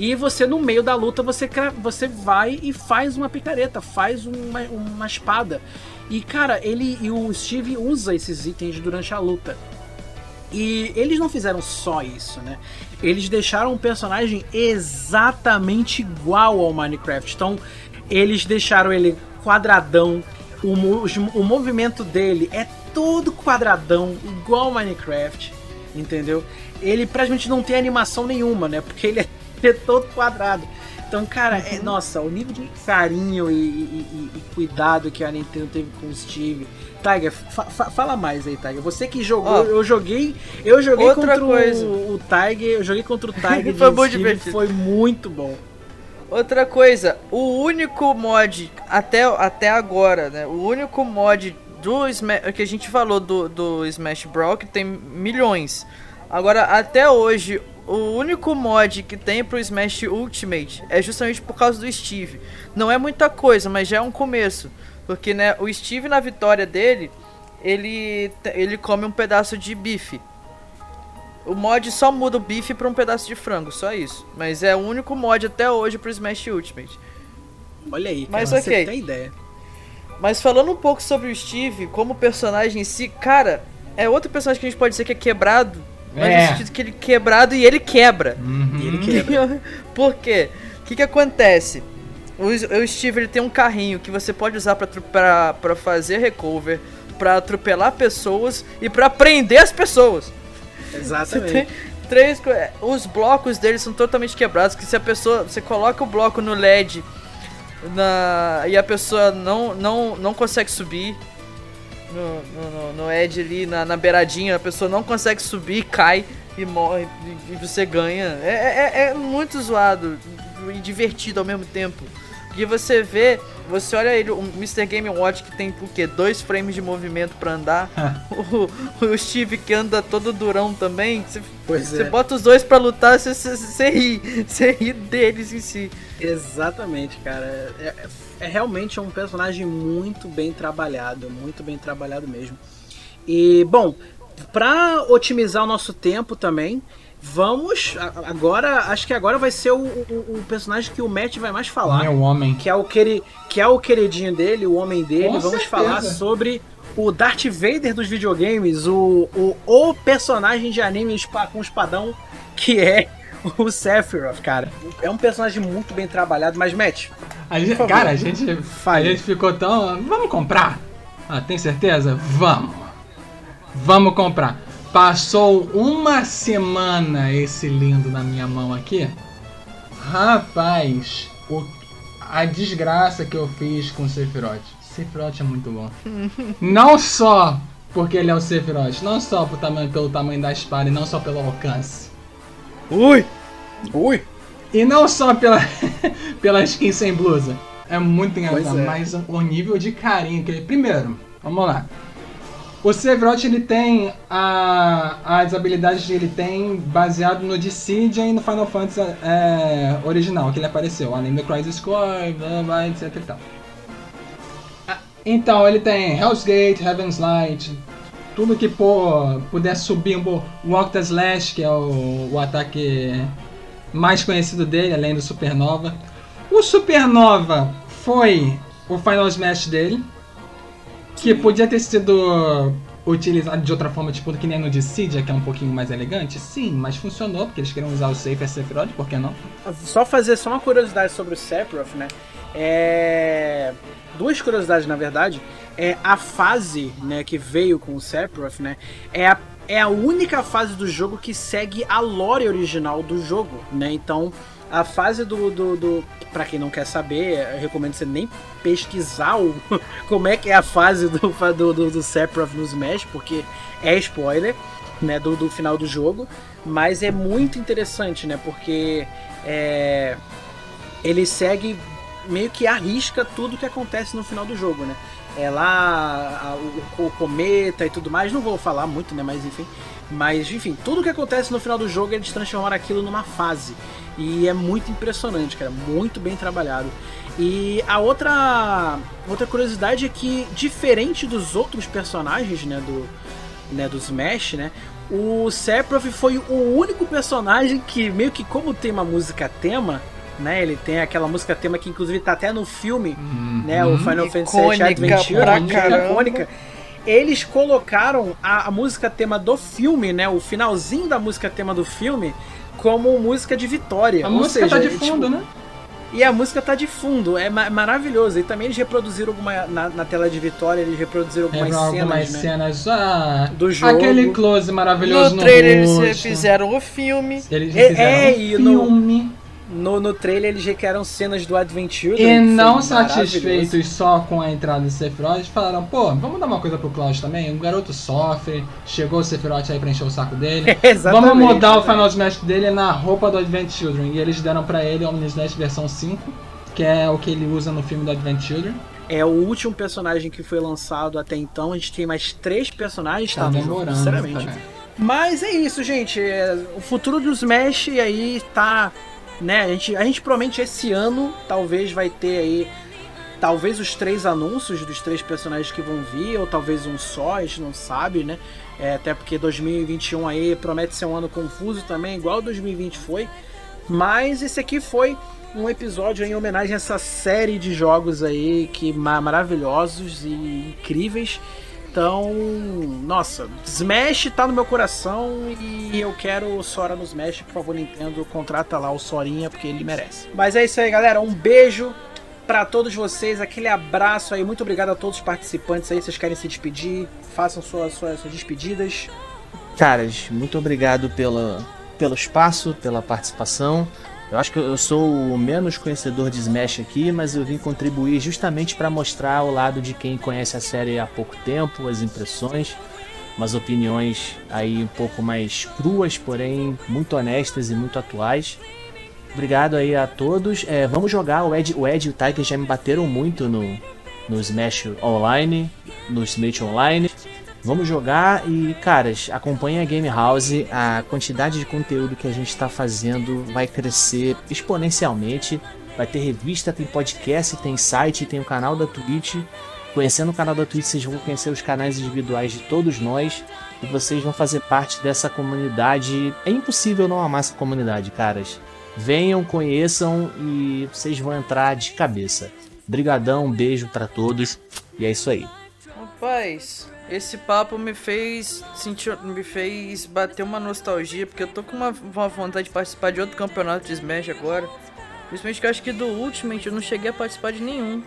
E você, no meio da luta, você, você vai e faz uma picareta, faz uma, uma espada. E, cara, ele e o Steve usa esses itens durante a luta. E eles não fizeram só isso, né? Eles deixaram um personagem exatamente igual ao Minecraft. Então, eles deixaram ele quadradão. O, o movimento dele é todo quadradão, igual ao Minecraft, entendeu? Ele praticamente não tem animação nenhuma, né? Porque ele é é todo quadrado. Então, cara, é, uhum. nossa, o nível de carinho e, e, e, cuidado que a Nintendo teve com o Steve. Tiger, fa fala mais aí, Tiger. Você que jogou, oh, eu joguei, eu joguei contra coisa. O, o Tiger, eu joguei contra o Tiger foi muito Steve, divertido. foi muito bom. Outra coisa, o único mod até, até agora, né? O único mod do Smash, que a gente falou do, do Smash Bros que tem milhões. Agora, até hoje, o único mod que tem pro Smash Ultimate é justamente por causa do Steve. Não é muita coisa, mas já é um começo. Porque, né, o Steve na vitória dele, ele, ele come um pedaço de bife. O mod só muda o bife pra um pedaço de frango, só isso. Mas é o único mod até hoje pro Smash Ultimate. Olha aí, cara, mas, okay. você tem ideia. Mas falando um pouco sobre o Steve como personagem em si, cara, é outro personagem que a gente pode dizer que é quebrado mas é. no sentido que ele quebrado e ele quebra. Uhum. E ele quebra. Por quê? O que, que acontece? O, o Steve ele tem um carrinho que você pode usar para fazer recover, para atropelar pessoas e para prender as pessoas. Exatamente. três os blocos dele são totalmente quebrados que se a pessoa você coloca o bloco no LED na, e a pessoa não, não, não consegue subir no, no, no edge ali, na, na beiradinha, a pessoa não consegue subir, cai e morre e, você ganha. É, é, é muito zoado e divertido ao mesmo tempo. Porque você vê, você olha ele, o Mr. Game Watch que tem o quê? Dois frames de movimento para andar. o, o, Steve que anda todo durão também. Você, você é. bota os dois para lutar, você, você, você ri. Você ri deles em si. Exatamente, cara. É, é é realmente um personagem muito bem trabalhado, muito bem trabalhado mesmo. E, bom, para otimizar o nosso tempo também, vamos agora, acho que agora vai ser o, o, o, personagem que o Matt vai mais falar. Meu homem. Que é o que, que é o queridinho dele, o homem dele. Com vamos certeza. falar sobre o Darth Vader dos videogames, o, o, o personagem de anime com espadão que é o Sephiroth, cara. É um personagem muito bem trabalhado, mas Matt. A gente, cara, a gente, a gente ficou tão. Vamos comprar? Ah, tem certeza? Vamos! Vamos comprar. Passou uma semana esse lindo na minha mão aqui. Rapaz, o, a desgraça que eu fiz com o Sephiroth. Sephiroth é muito bom. não só porque ele é o Sephiroth, não só tamanho, pelo tamanho da espada e não só pelo alcance Ui! Ui! E não só pela, pela skin sem blusa. É muito engraçado, é. mas o nível de carinho que ele. Primeiro, vamos lá. O Sephiroth ele tem a, as habilidades que ele tem baseado no Dissidia e no Final Fantasy é, original que ele apareceu, além do Crisis Core, blá, blá, etc e tal. Ah, então ele tem Hell's Gate, Heaven's Light, tudo que pô, puder subir um Octa Slash, que é o, o ataque mais conhecido dele, além do Supernova. O Supernova foi o Final Smash dele, que podia ter sido utilizado de outra forma, tipo que nem no Dissidia, que é um pouquinho mais elegante. Sim, mas funcionou, porque eles queriam usar o Safer Sephiroth, por que não? Só fazer só uma curiosidade sobre o Sephiroth, né? É... Duas curiosidades, na verdade é a fase, né, que veio com o Sephiroth, né, é a, é a única fase do jogo que segue a lore original do jogo, né? Então, a fase do. do, do para quem não quer saber, eu recomendo você nem pesquisar o, como é que é a fase do, do, do, do Sephiroth no Smash, porque é spoiler, né? Do, do final do jogo. Mas é muito interessante, né? Porque é, ele segue meio que arrisca tudo que acontece no final do jogo, né? É lá a, o, o, cometa e tudo mais, não vou falar muito, né? Mas enfim. Mas enfim, tudo que acontece no final do jogo eles transformaram aquilo numa fase. E é muito impressionante, cara. Muito bem trabalhado. E a outra, outra curiosidade é que, diferente dos outros personagens, né? Do, né, do Smash, né? O Sephiroth foi o único personagem que, meio que como tem uma música tema, né? Ele tem aquela música tema que inclusive tá até no filme, uhum. né? O Final Fantasy VII Adventure, pra icônica. Eles colocaram a, a, música tema do filme, né? O finalzinho da música tema do filme como música de vitória. A Ou música tá seja, tá de fundo, tipo, né? E a música tá de fundo, é ma maravilhoso. E também eles reproduziram alguma. Na, na tela de vitória, eles reproduziram algumas é, cenas. Algumas né? cenas ah, do jogo. Aquele close maravilhoso no, no trailer eles fizeram o filme. Eles é, fizeram é, um filme. No, no, trailer eles requeram cenas do Adventure. E não satisfeitos só com a entrada do Sephiroth, falaram, pô, vamos dar uma coisa pro Cloud também? Um garoto sofre, chegou o Sephiroth aí pra encher o saco dele. vamos mudar o Final Smash dele na roupa do Advent Children. E eles deram pra ele o Omnismash versão 5, que é o que ele usa no filme do Advent Children. É o último personagem que foi lançado até então. A gente tem mais três personagens, tá? tá demorando, sinceramente. Tá. Mas é isso, gente. É, o futuro do Smash aí tá né? A gente, a gente provavelmente esse ano talvez vai ter aí talvez os três anúncios dos três personagens que vão vir, ou talvez um só, a gente não sabe, né? É, até porque 2021 aí promete ser um ano confuso também, igual 2020 foi. Mas esse aqui foi um episódio em homenagem a essa série de jogos aí que maravilhosos e incríveis então, nossa, Smash tá no meu coração e eu quero o Sora no Smash. Por favor, Nintendo, contrata lá o Sorinha porque ele merece. Mas é isso aí, galera. Um beijo para todos vocês, aquele abraço aí. Muito obrigado a todos os participantes aí. Vocês querem se despedir? Façam suas, suas, suas despedidas. Caras, muito obrigado pela, pelo espaço, pela participação. Eu acho que eu sou o menos conhecedor de Smash aqui, mas eu vim contribuir justamente para mostrar o lado de quem conhece a série há pouco tempo, as impressões, umas opiniões aí um pouco mais cruas, porém muito honestas e muito atuais. Obrigado aí a todos. É, vamos jogar. O Ed, o Ed e o Tiger já me bateram muito no, no Smash Online, no Smash Online. Vamos jogar e, caras, acompanha a Game House. A quantidade de conteúdo que a gente está fazendo vai crescer exponencialmente. Vai ter revista, tem podcast, tem site, tem o canal da Twitch. Conhecendo o canal da Twitch, vocês vão conhecer os canais individuais de todos nós e vocês vão fazer parte dessa comunidade. É impossível não amar essa comunidade, caras. Venham, conheçam e vocês vão entrar de cabeça. Brigadão, um beijo para todos e é isso aí. Rapaz, esse papo me fez sentir, me fez bater uma nostalgia, porque eu tô com uma, uma vontade de participar de outro campeonato de Smash agora. Principalmente que eu acho que do Ultimate eu não cheguei a participar de nenhum.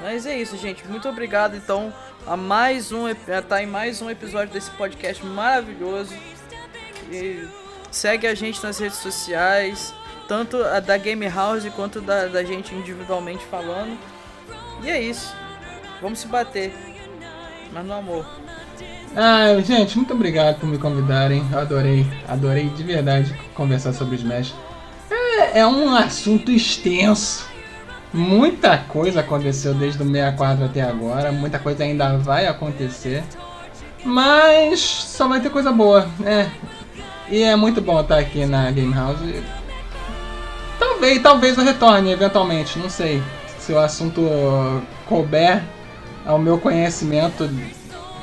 Mas é isso, gente. Muito obrigado então a mais um a tá em mais um episódio desse podcast maravilhoso. E segue a gente nas redes sociais, tanto a da Game House quanto da, da gente individualmente falando. E é isso. Vamos se bater mas no amor. Ah, gente, muito obrigado por me convidarem. Eu adorei, adorei de verdade conversar sobre Smash. É, é um assunto extenso. Muita coisa aconteceu desde o 64 até agora, muita coisa ainda vai acontecer. Mas só vai ter coisa boa, né? E é muito bom estar aqui na Game House. Talvez, talvez eu retorne eventualmente, não sei. Se o assunto couber ao meu conhecimento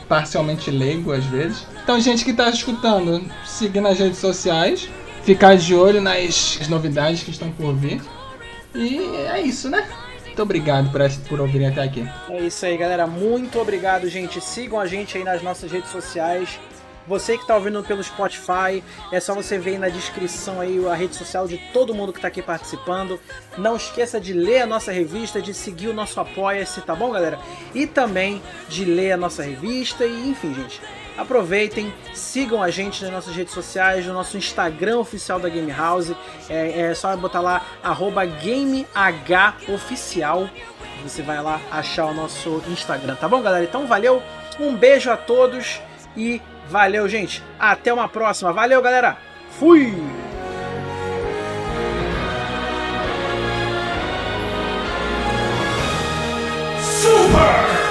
parcialmente leigo às vezes. Então, gente que está escutando, seguir nas redes sociais, ficar de olho nas novidades que estão por vir. E é isso, né? Muito obrigado por, por ouvirem até aqui. É isso aí, galera. Muito obrigado, gente. Sigam a gente aí nas nossas redes sociais. Você que está ouvindo pelo Spotify, é só você ver aí na descrição aí a rede social de todo mundo que está aqui participando. Não esqueça de ler a nossa revista, de seguir o nosso Apoia-se, tá bom, galera? E também de ler a nossa revista e, enfim, gente. Aproveitem, sigam a gente nas nossas redes sociais, no nosso Instagram oficial da Game House. É, é só botar lá GameHOficial. Você vai lá achar o nosso Instagram, tá bom, galera? Então valeu, um beijo a todos e valeu, gente. Até uma próxima. Valeu, galera. Fui! Super!